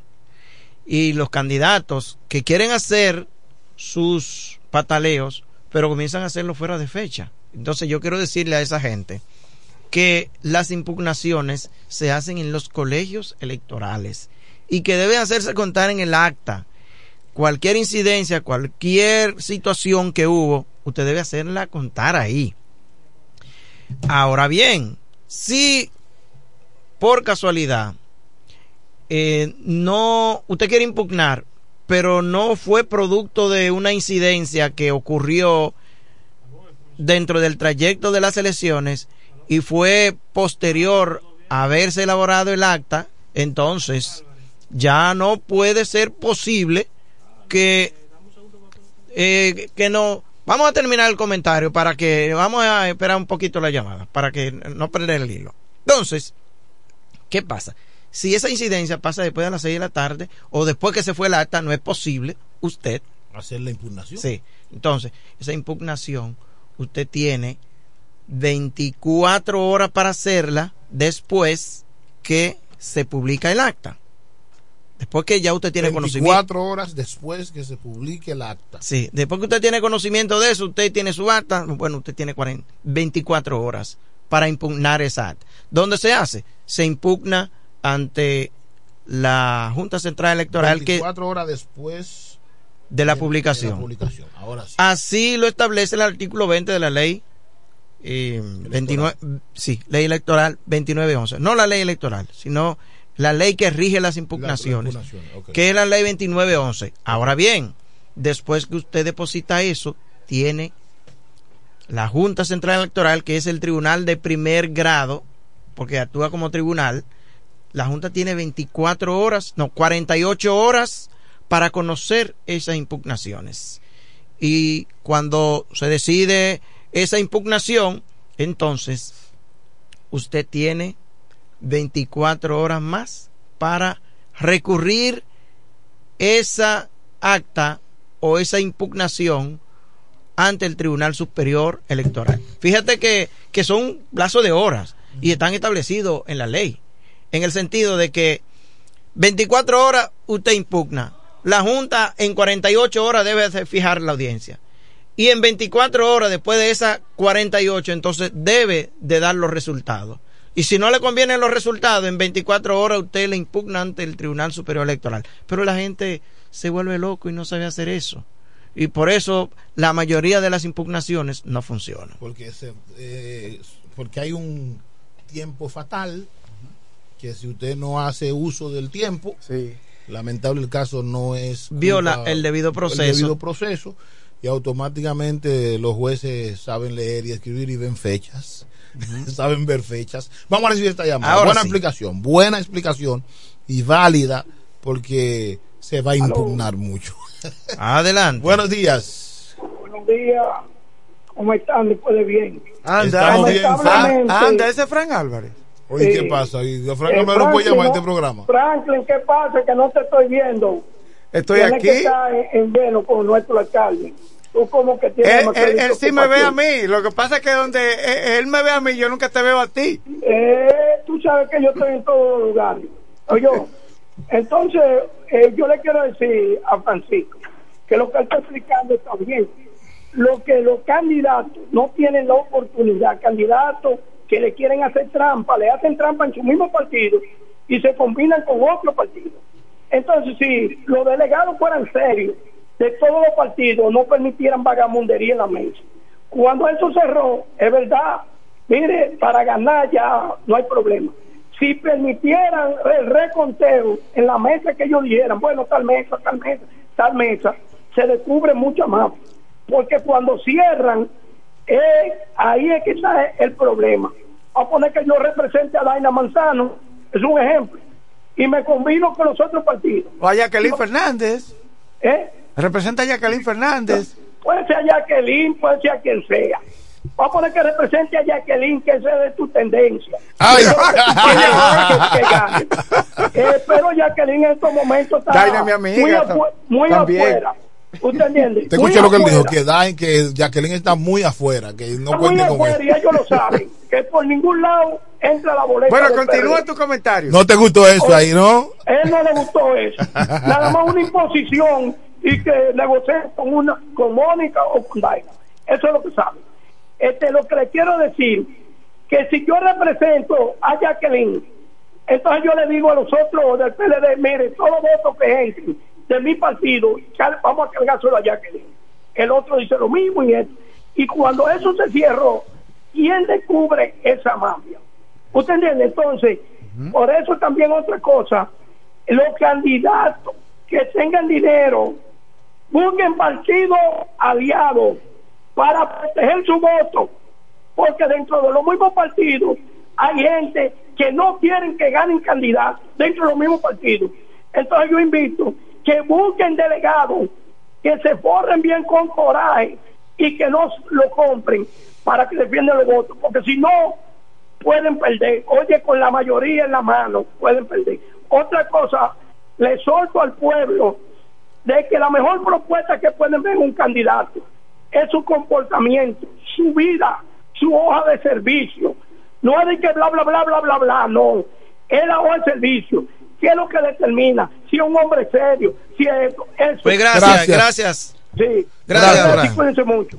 Y los candidatos que quieren hacer sus pataleos, pero comienzan a hacerlo fuera de fecha. Entonces yo quiero decirle a esa gente que las impugnaciones se hacen en los colegios electorales y que deben hacerse contar en el acta. Cualquier incidencia, cualquier situación que hubo, usted debe hacerla contar ahí. Ahora bien, si por casualidad eh, no usted quiere impugnar, pero no fue producto de una incidencia que ocurrió dentro del trayecto de las elecciones y fue posterior a haberse elaborado el acta, entonces ya no puede ser posible que eh, que no vamos a terminar el comentario para que vamos a esperar un poquito la llamada para que no perder el hilo. Entonces qué pasa si esa incidencia pasa después de las 6 de la tarde o después que se fue el acta no es posible usted Hacer la impugnación. sí. Entonces esa impugnación usted tiene 24 horas para hacerla después que se publica el acta después que ya usted tiene conocimiento 24 horas después que se publique el acta. Sí, después que usted tiene conocimiento de eso, usted tiene su acta, bueno, usted tiene 40, 24 horas para impugnar esa acta. ¿Dónde se hace? Se impugna ante la Junta Central Electoral que 24 horas después de la de publicación. la publicación. Ahora sí. Así lo establece el artículo 20 de la ley eh, 29, sí, ley electoral 2911. No la ley electoral, sino la ley que rige las impugnaciones, La que es la ley 2911. Ahora bien, después que usted deposita eso, tiene la Junta Central Electoral, que es el tribunal de primer grado, porque actúa como tribunal, la Junta tiene 24 horas, no, 48 horas para conocer esas impugnaciones. Y cuando se decide esa impugnación, entonces usted tiene 24 horas más para recurrir esa acta o esa impugnación ante el Tribunal Superior Electoral. Fíjate que, que son un plazo de horas y están establecidos en la ley, en el sentido de que 24 horas usted impugna, la Junta en 48 horas debe hacer fijar la audiencia. Y en 24 horas después de esas 48, entonces debe de dar los resultados. Y si no le convienen los resultados, en 24 horas usted le impugna ante el Tribunal Superior Electoral. Pero la gente se vuelve loco y no sabe hacer eso. Y por eso la mayoría de las impugnaciones no funcionan. Porque, se, eh, porque hay un tiempo fatal que si usted no hace uso del tiempo, lamentable el caso no es Viola culpa- el debido proceso. el debido proceso y automáticamente los jueces saben leer y escribir y ven fechas, <laughs> saben ver fechas. Vamos a recibir esta llamada. Ahora buena sí. explicación, buena explicación y válida porque se va a impugnar mucho. <laughs> Adelante. Buenos días. Buenos días. ¿Cómo están después de bien? Anda, Estamos bien, anda, ese es Fran Álvarez. Oye. ¿qué pasa? Y Eh, no me lo puede Franklin, llamar a este programa. Franklin, ¿qué pasa? Que no te estoy viendo. Estoy Tienes aquí. que estar en, en lleno con nuestro alcalde. Tú como que tienes Él, más él- él sí me ve a mí. Lo que pasa es que donde eh, él me ve a mí, yo nunca te veo a ti. Eh, tú sabes que yo estoy en todos los lugares. Oye, entonces eh, yo le quiero decir a Francisco que lo que él está explicando está bien. Lo que los candidatos no tienen la oportunidad, candidatos que le quieren hacer trampa, le hacen trampa en su mismo partido y se combinan con otro partido. Entonces, si los delegados fueran serios de todos los partidos, no permitieran vagamundería en la mesa. Cuando eso cerró, es verdad, mire, para ganar ya no hay problema. Si permitieran el reconteo en la mesa que ellos dijeran, bueno, tal mesa, tal mesa, tal mesa, se descubre mucho más. Porque cuando cierran, eh, ahí es que está el problema. Vamos a poner que yo represente a Daina Manzano, es un ejemplo, y me combino con los otros partidos. O a Jacqueline Fernández. ¿Eh? Representa a Jacqueline Fernández. Puede ser Jacqueline, puede ser a quien sea. Vamos a poner que represente a Jacqueline, que esa es de tu tendencia. Ay. Que que-. <laughs> Eh, pero Jacqueline en estos momentos está Daina, mi amiga, muy, afu- muy afuera. ¿Usted entiende? Te Muy escuché lo que él dijo, que, Dain- que Jacqueline está muy afuera, que no Está muy con y ellos lo saben. Que por ningún lado entra la boleta. Bueno, continúa PRD. tu comentario. No te gustó eso ahí, ¿no? él no le gustó eso. <laughs> Nada más una imposición y que negocie con una con Mónica o con Daina. Eso es lo que sabe. Este, lo que le quiero decir, que si yo represento a Jacqueline, entonces yo le digo a los otros del PLD, mire, todos los votos que entren de mi partido, vamos a cargárselo a Jacqueline. El otro dice lo mismo y esto. Y cuando eso se cierró, ¿quién descubre esa mafia? ¿Usted entiende? Entonces, por eso también otra cosa, los candidatos que tengan dinero, busquen partidos aliados para proteger su voto, porque dentro de los mismos partidos hay gente que no quieren que ganen candidatos dentro de los mismos partidos. Entonces yo invito que busquen delegados, que se forren bien con coraje y que no lo compren para que defiendan los votos, porque si no, pueden perder. Oye, con la mayoría en la mano, pueden perder. Otra cosa, le solto al pueblo de que la mejor propuesta que pueden ver un candidato es su comportamiento, su vida, su hoja de servicio. No es de que bla, bla, bla, bla, bla, bla, no. Es la hoja de servicio. ¿Qué es lo que determina? Si es un hombre serio, si es eso. Pues gracias, gracias. Sí. Gracias, cuídense mucho.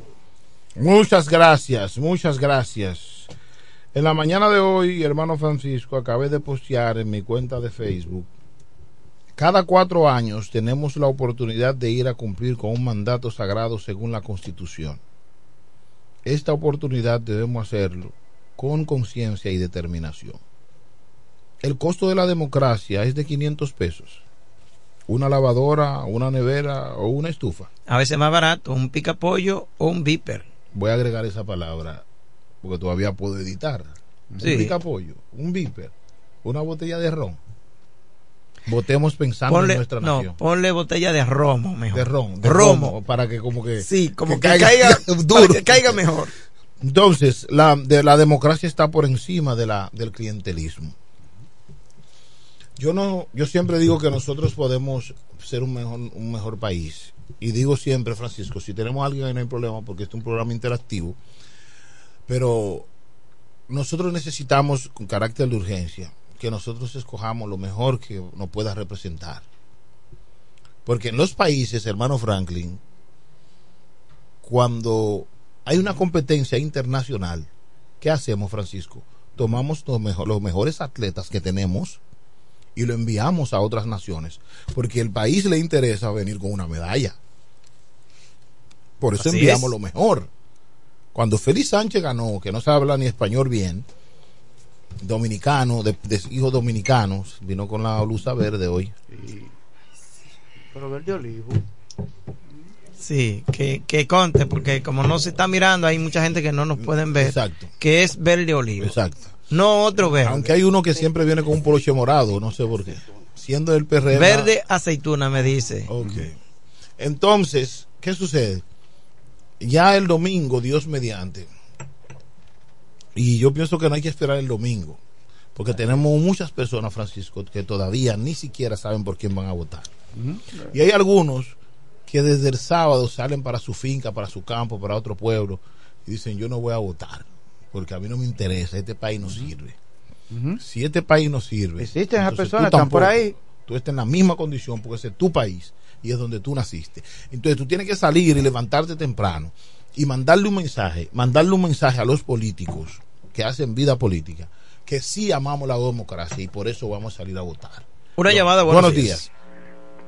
Muchas gracias, muchas gracias. En la mañana de hoy, hermano Francisco, acabé de postear en mi cuenta de Facebook. Cada cuatro años tenemos la oportunidad de ir a cumplir con un mandato sagrado según la Constitución. Esta oportunidad debemos hacerlo con conciencia y determinación. El costo de la democracia es de 500 pesos. Una lavadora, una nevera o una estufa. A veces más barato, un pica pollo o un viper. Voy a agregar esa palabra porque todavía puedo editar. Sí. Un picapollo, un viper, una botella de ron. Votemos pensando Ponle, en nuestra no, nación. ponle botella de romo mejor. De ron, de romo. romo, para que como que Sí, como que, caiga, <laughs> para que caiga mejor. Entonces, la, de, la democracia está por encima de la, del clientelismo. Yo no, yo siempre digo que nosotros podemos ser un mejor, un mejor país. Y digo siempre, Francisco, si tenemos a alguien ahí no hay problema porque este es un programa interactivo. Pero nosotros necesitamos, con carácter de urgencia, que nosotros escojamos lo mejor que nos pueda representar. Porque en los países, hermano Franklin, cuando hay una competencia internacional, ¿qué hacemos, Francisco? Tomamos los, mejor- los mejores atletas que tenemos y lo enviamos a otras naciones, porque el país le interesa venir con una medalla. Por eso Así enviamos es. lo mejor. Cuando Félix Sánchez ganó, que no se habla ni español bien, dominicano, de, de hijos dominicanos, vino con la blusa verde hoy. Pero verde olivo. Sí, que, que conte, porque como no se está mirando, hay mucha gente que no nos pueden ver. Exacto. Que es verde olivo. Exacto. No otro verde. Aunque hay uno que siempre viene con un poloche morado, no sé por qué. Siendo el PRM. Verde aceituna, me dice. Ok. Entonces, ¿qué sucede? ya el domingo, Dios mediante. Y yo pienso que no hay que esperar el domingo, porque tenemos muchas personas, Francisco, que todavía ni siquiera saben por quién van a votar. Y hay algunos que desde el sábado salen para su finca, para su campo, para otro pueblo, y dicen, yo no voy a votar, porque a mí no me interesa, este país no sirve. Si este país no sirve, Existen esas personas, están por ahí. Tú estás en la misma condición porque ese es tu país y es donde tú naciste. Entonces tú tienes que salir y levantarte temprano y mandarle un mensaje, mandarle un mensaje a los políticos que hacen vida política, que sí amamos la democracia y por eso vamos a salir a votar. Una llamada, buenos, Buenos días. días.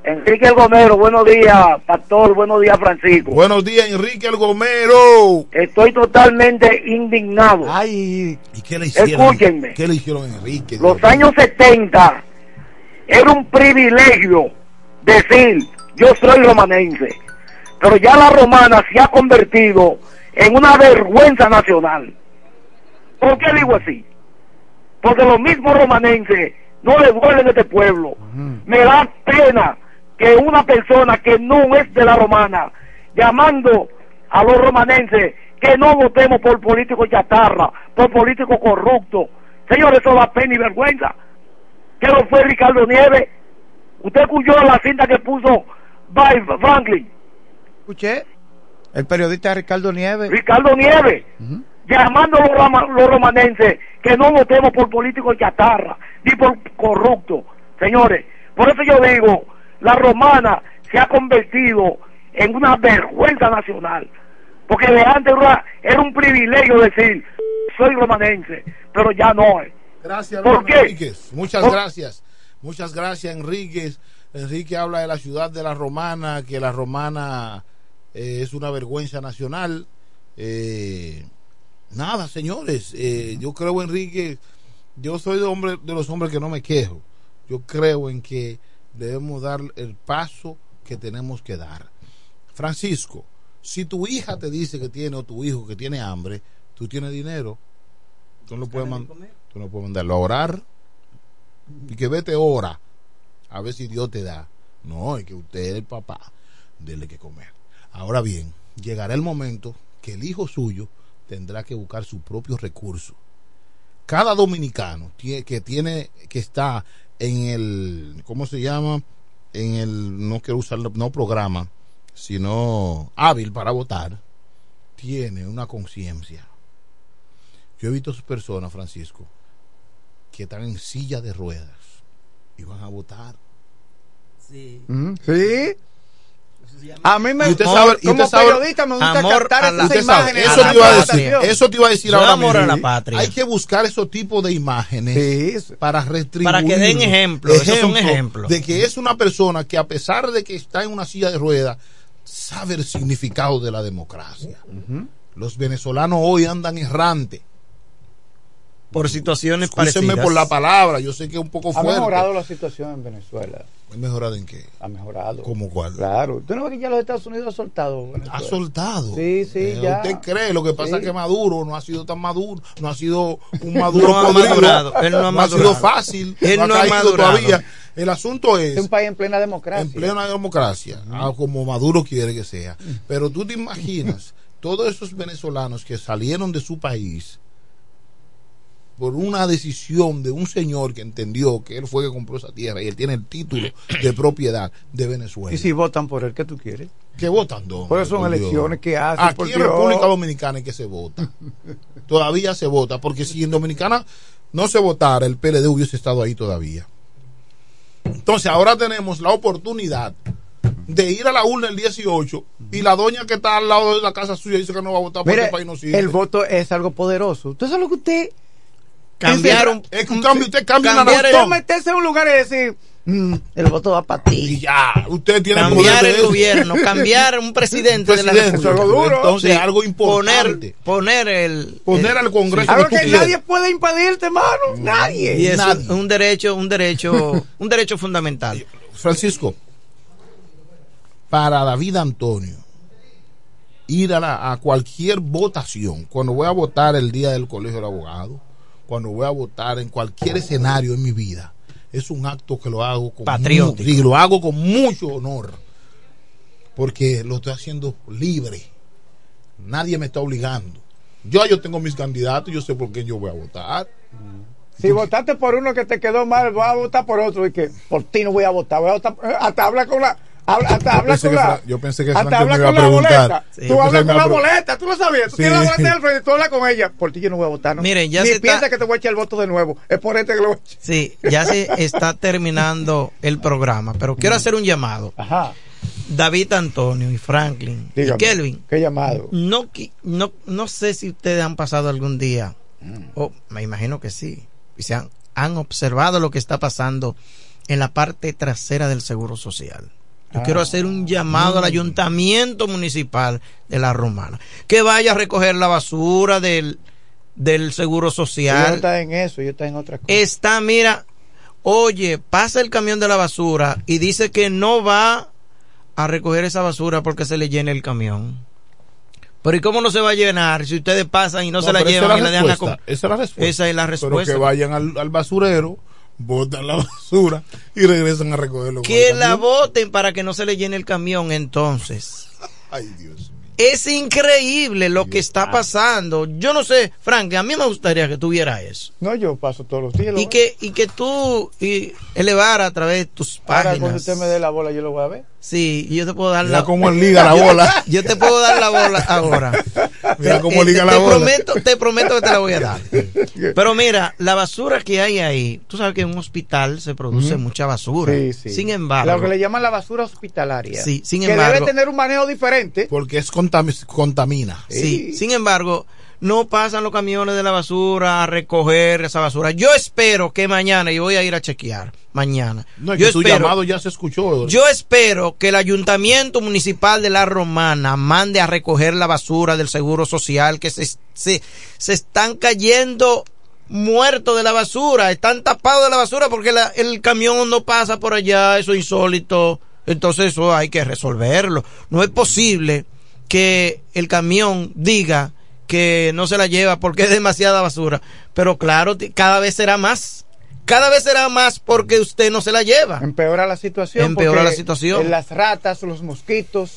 Enrique El Gomero, buenos días, Pastor, buenos días, Francisco. Buenos días, Enrique El Gomero. Estoy totalmente indignado. Ay, ¿Y qué le hicieron? Escúchenme. ¿Qué le hicieron a Enrique? Los años 70 era un privilegio decir yo soy romanense, pero ya la romana se ha convertido en una vergüenza nacional. ¿Por qué digo así? Porque los mismos romanenses no le duelen a este pueblo. Me da pena que una persona que no es de la romana, llamando a los romanenses que no votemos por políticos chatarra, por políticos corruptos. Señores, eso da pena y vergüenza. ¿Qué lo fue Ricardo Nieves? ¿Usted escuchó la cinta que puso By Franklin? Escuché. El periodista Ricardo Nieves. Ricardo Nieves, llamando a los, los romanenses que no votemos por políticos chatarra, ni por corruptos. Señores, por eso yo digo, la romana se ha convertido en una vergüenza nacional. Porque de antes era, era un privilegio decir, soy romanense, pero ya no es. Gracias, ¿Por hermano qué? Enríquez. Muchas Por- gracias. Muchas gracias, Enríquez. Enrique habla de la ciudad de la Romana, que la Romana eh, es una vergüenza nacional. Eh, nada, señores, eh, yo creo, Enrique, yo soy de, hombre, de los hombres que no me quejo. Yo creo en que debemos dar el paso que tenemos que dar. Francisco, si tu hija te dice que tiene o tu hijo que tiene hambre, tú tienes dinero, tú no puedes, tú no puedes mandarlo a orar y que vete ora a ver si Dios te da. No, es que usted el papá, dele que comer. Ahora bien, llegará el momento que el hijo suyo tendrá que buscar sus propios recursos. Cada dominicano que tiene que está en el ¿cómo se llama? En el no quiero usar no programa, sino hábil para votar, tiene una conciencia. Yo he visto a sus personas, Francisco, que están en silla de ruedas y van a votar. Sí. Mm, Sí. A mí me usted como- sabe- como usted periodista me gusta Amor captar a esas imágenes. eso a la te iba a decir, eso te iba a decir Yo ahora amor a mismo. la patria. Hay que buscar esos tipos de imágenes para retribuir. Para que den ejemplo, esos son ejemplos. De que es una persona que a pesar de que está en una silla de ruedas, sabe el significado de la democracia. Los venezolanos hoy andan errantes. Por situaciones Escúchenme parecidas. por la palabra, yo sé que es un poco Ha fuerte. mejorado la situación en Venezuela. ¿Ha mejorado en qué? Ha mejorado. ¿Cómo cuál? Claro. ¿Tú no ves que ya los Estados Unidos han soltado? Venezuela? Ha soltado. Sí, sí, Eh, ya. Usted cree, lo que pasa Sí. es que Maduro no ha sido tan maduro, no ha sido un maduro <laughs> No ha madurado, él no ha sido madurado. fácil, Él no ha no ha madurado. todavía. El asunto es, Es un país en plena democracia. en plena democracia, ah, como Maduro quiere que sea. Pero tú te imaginas todos esos venezolanos que salieron de su país por una decisión de un señor que entendió que él fue que compró esa tierra y él tiene el título de propiedad de Venezuela. Y si votan por él, ¿qué tú quieres? ¿Qué votan, don? Porque son Por Dios. elecciones que hacen. Aquí por en Dios. República Dominicana es que se vota. <laughs> todavía se vota, porque si en Dominicana no se votara, el PLD hubiese estado ahí todavía. Entonces ahora tenemos la oportunidad de ir a la urna el 18 y la doña que está al lado de la casa suya dice que no va a votar Mire, el país no sirve. el voto es algo poderoso. ¿Usted sabe lo que usted... Cambiar un- es que un cambio, usted cambia una cambiar el- nación. Usted meterse en un lugar y decir, "Mm, el voto va para ti. Y ya, usted tiene Cambiar poder de el gobierno, cambiar un <laughs> presidente, de la Presidente. República. Eso es algo duro. Entonces, Sí, algo importante. Poner, poner el. Poner el- al Congreso Algo lo que nadie puede impedirte, hermano. Nadie. Y es Nadie. un, derecho, un derecho, <laughs> un derecho fundamental. Francisco, para David Antonio, ir a, la- a cualquier votación, cuando voy a votar el día del colegio del abogado, cuando voy a votar en cualquier escenario en mi vida, es un acto que lo hago con Patriótico. mu- sí, lo hago con mucho honor, porque lo estoy haciendo libre. Nadie me está obligando. Yo, yo tengo mis candidatos, yo sé por qué yo voy a votar. Si votaste por uno que te quedó mal, vas a votar por otro y que por ti no voy a votar. Voy a votar hasta habla con la. Habla- hasta Yo habla pensé con la. Yo pensé que hasta habla me con a la preguntar. boleta. Sí. Tú hablas con la boleta, tú lo sabías. Tú Sí. tienes la boleta del frente, tú hablas con ella. Por ti yo no voy a votar. ¿no? Miren, ya Ni se está- piensa que te voy a echar el voto de nuevo. Es por este que lo voy a echar. Sí, ya se <laughs> está terminando el programa, pero quiero hacer un llamado. Ajá. David Antonio y Franklin Dígame, y Kelvin. ¿Qué llamado? No, no, no sé si ustedes han pasado algún día, Mm. o me imagino que sí, y se han, han observado lo que está pasando en la parte trasera del Seguro Social. Yo Ah. quiero hacer un llamado Mm. al ayuntamiento municipal de La Romana, que vaya a recoger la basura del, del Seguro Yo no Social. está en eso, yo está en otra cosa. Está, mira, oye, pasa el camión de la basura y dice que no va a recoger esa basura porque se le llena el camión. Pero ¿y cómo no se va a llenar si ustedes pasan y no, se la pero esa llevan y la dejan a Esa es la respuesta. Esa es la Pero respuesta. que vayan al, al basurero, botan la basura y regresan a recogerlo. con Que la boten para que no se le llene el camión entonces. <laughs> Ay, Dios. Es increíble lo que está pasando. Yo no sé, Frank, a mí me gustaría que tuviera eso. No, yo paso todos los días. Y que, y que tú y elevara a través de tus Ahora cuando páginas. usted me dé la bola, yo lo voy a ver. Sí, y yo te puedo dar Mira la cómo liga la <laughs> bola. Yo te puedo dar la bola ahora. <laughs> Mira Te- cómo eh, liga te, la te bola. Prometo, te prometo que te la voy a dar. <laughs> Pero mira, la basura que hay ahí, tú sabes que en un hospital se produce mucha basura. Sí, sí. Sin embargo, Lo que le llaman la basura hospitalaria. Sí, sin que embargo- debe tener un manejo diferente. Porque es contami- contamina. Sí, sin embargo, no pasan los camiones de la basura a recoger esa basura. Yo espero que mañana, y voy a ir a chequear, mañana. No, es yo que su espero, llamado ya se escuchó. yo espero que el ayuntamiento municipal de La Romana mande a recoger la basura del Seguro Social, que se, se, se están cayendo muertos de la basura, están tapados de la basura porque la- el camión no pasa por allá, eso es insólito. Entonces eso hay que resolverlo. No es posible que el camión diga que no se la lleva porque es demasiada basura. Pero claro, cada vez será más. Cada vez será más porque usted no se la lleva. Empeora la situación. Empeora la situación. en Las ratas, los mosquitos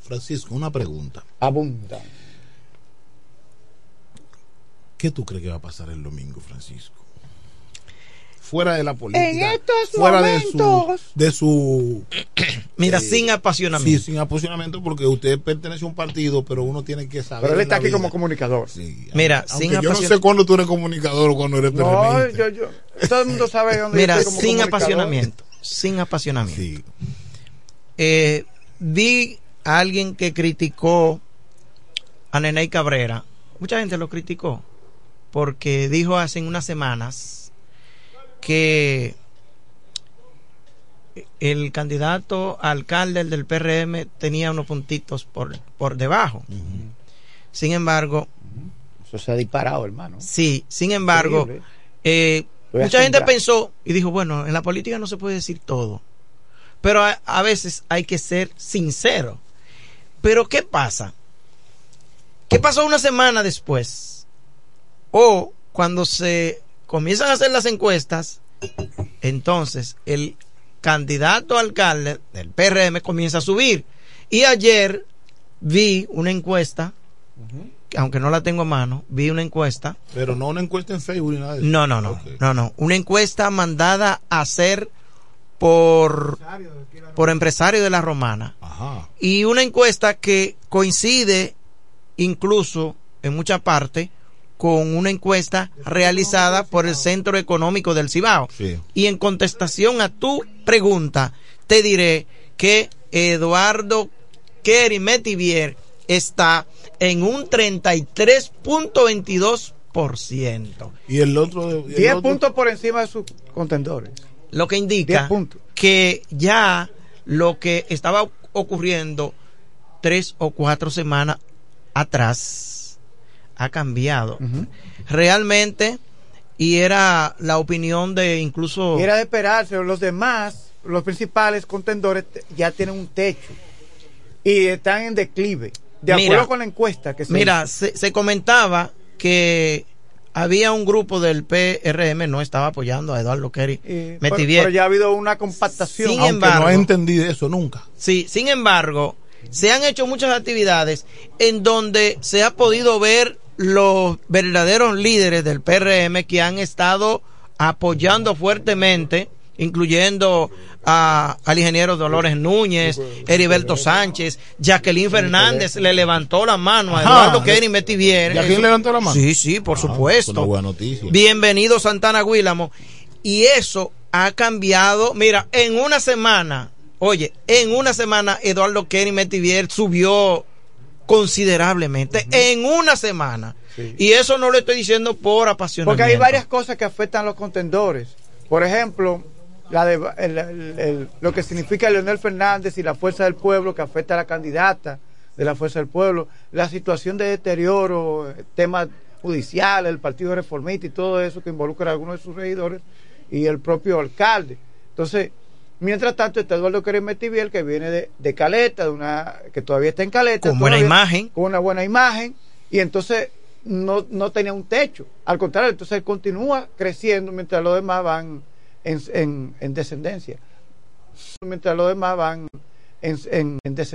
Francisco, una pregunta. abundan. ¿Qué tú crees que va a pasar el domingo, Francisco? Fuera de la política. En estos fuera momentos. de su. De <clears throat> su Mira, eh, sin apasionamiento. Sí, sin apasionamiento, porque usted pertenece a un partido, pero uno tiene que saber. Pero él está aquí vida. como comunicador. Mira, Aunque sin yo no apasionamiento. sé cuándo tú eres comunicador o cuando eres No, PRMista. yo, yo, todo el mundo sabe dónde Mira, yo estoy como sin apasionamiento. Sin apasionamiento. Eh, vi a alguien que criticó a Neney Cabrera. Mucha gente lo criticó porque dijo hace unas semanas que el candidato a alcalde del PRM tenía unos puntitos por, por debajo. Sin embargo, Eso se ha disparado, hermano. Sí, sin embargo, eh, mucha gente pensó y dijo, bueno, en la política no se puede decir todo, pero a, a veces hay que ser sincero. Pero ¿qué pasa? ¿Qué pasó una semana después? O cuando se comienzan a hacer las encuestas, entonces el candidato a alcalde del PRM comienza a subir. Y ayer vi una encuesta, que aunque no la tengo a mano, vi una encuesta Pero no una encuesta en Facebook ni nada de eso. no, no, no, no, no. Una encuesta mandada a hacer por, por empresarios de la romana. Ajá. Y una encuesta que coincide incluso en mucha parte con una encuesta realizada por el Centro Económico del Cibao. Sí. Y en contestación a tu pregunta, te diré que Eduardo Kerry Metivier está en un 33.22%. Y el otro. y el 10 otro- puntos por encima de sus contendores. Lo que indica 10 puntos. que ya lo que estaba ocurriendo tres o cuatro semanas atrás ha cambiado. Realmente, y era la opinión de incluso... Y era de esperarse, los demás, los principales contendores, te- ya tienen un techo. Y están en declive. De Mira, acuerdo con la encuesta que se Mira, se, se comentaba que había un grupo del PRM, no estaba apoyando a Eduardo Kerry Eh, pero, Metivier. pero ya ha habido una compactación. Sin Aunque embargo- no he entendido eso nunca. Sí, sin embargo, se han hecho muchas actividades en donde se ha podido ver los verdaderos líderes del PRM que han estado apoyando fuertemente, incluyendo a, al ingeniero Dolores Núñez, Heriberto Sánchez, Jacqueline Fernández le levantó la mano a. Eduardo Kenny Metivier. ¿Jacqueline levantó la mano? Sí, sí, por Ah, supuesto. es una buena noticia. Bienvenido Santana Guílamo. Y eso ha cambiado. Mira, en una semana, oye, en una semana Eduardo Kenny Metivier subió considerablemente. En una semana. Y eso no lo estoy diciendo por apasionamiento. Porque hay varias cosas que afectan a los contendores. Por ejemplo, la de, el- el- el- lo que significa Leonel Fernández y la fuerza del pueblo que afecta a la candidata de la fuerza del pueblo, la situación de deterioro, temas judiciales, el Partido Reformista y todo eso que involucra a algunos de sus regidores y el propio alcalde. Entonces, mientras tanto está Eduardo Querem Metivier que viene de, de Caleta, de una que todavía está en Caleta. Con buena todavía, imagen. Con una buena imagen y entonces no, no tenía un techo. Al contrario, entonces él continúa creciendo mientras los demás van en, en, en descendencia. Mientras los demás van en, en, en descendencia.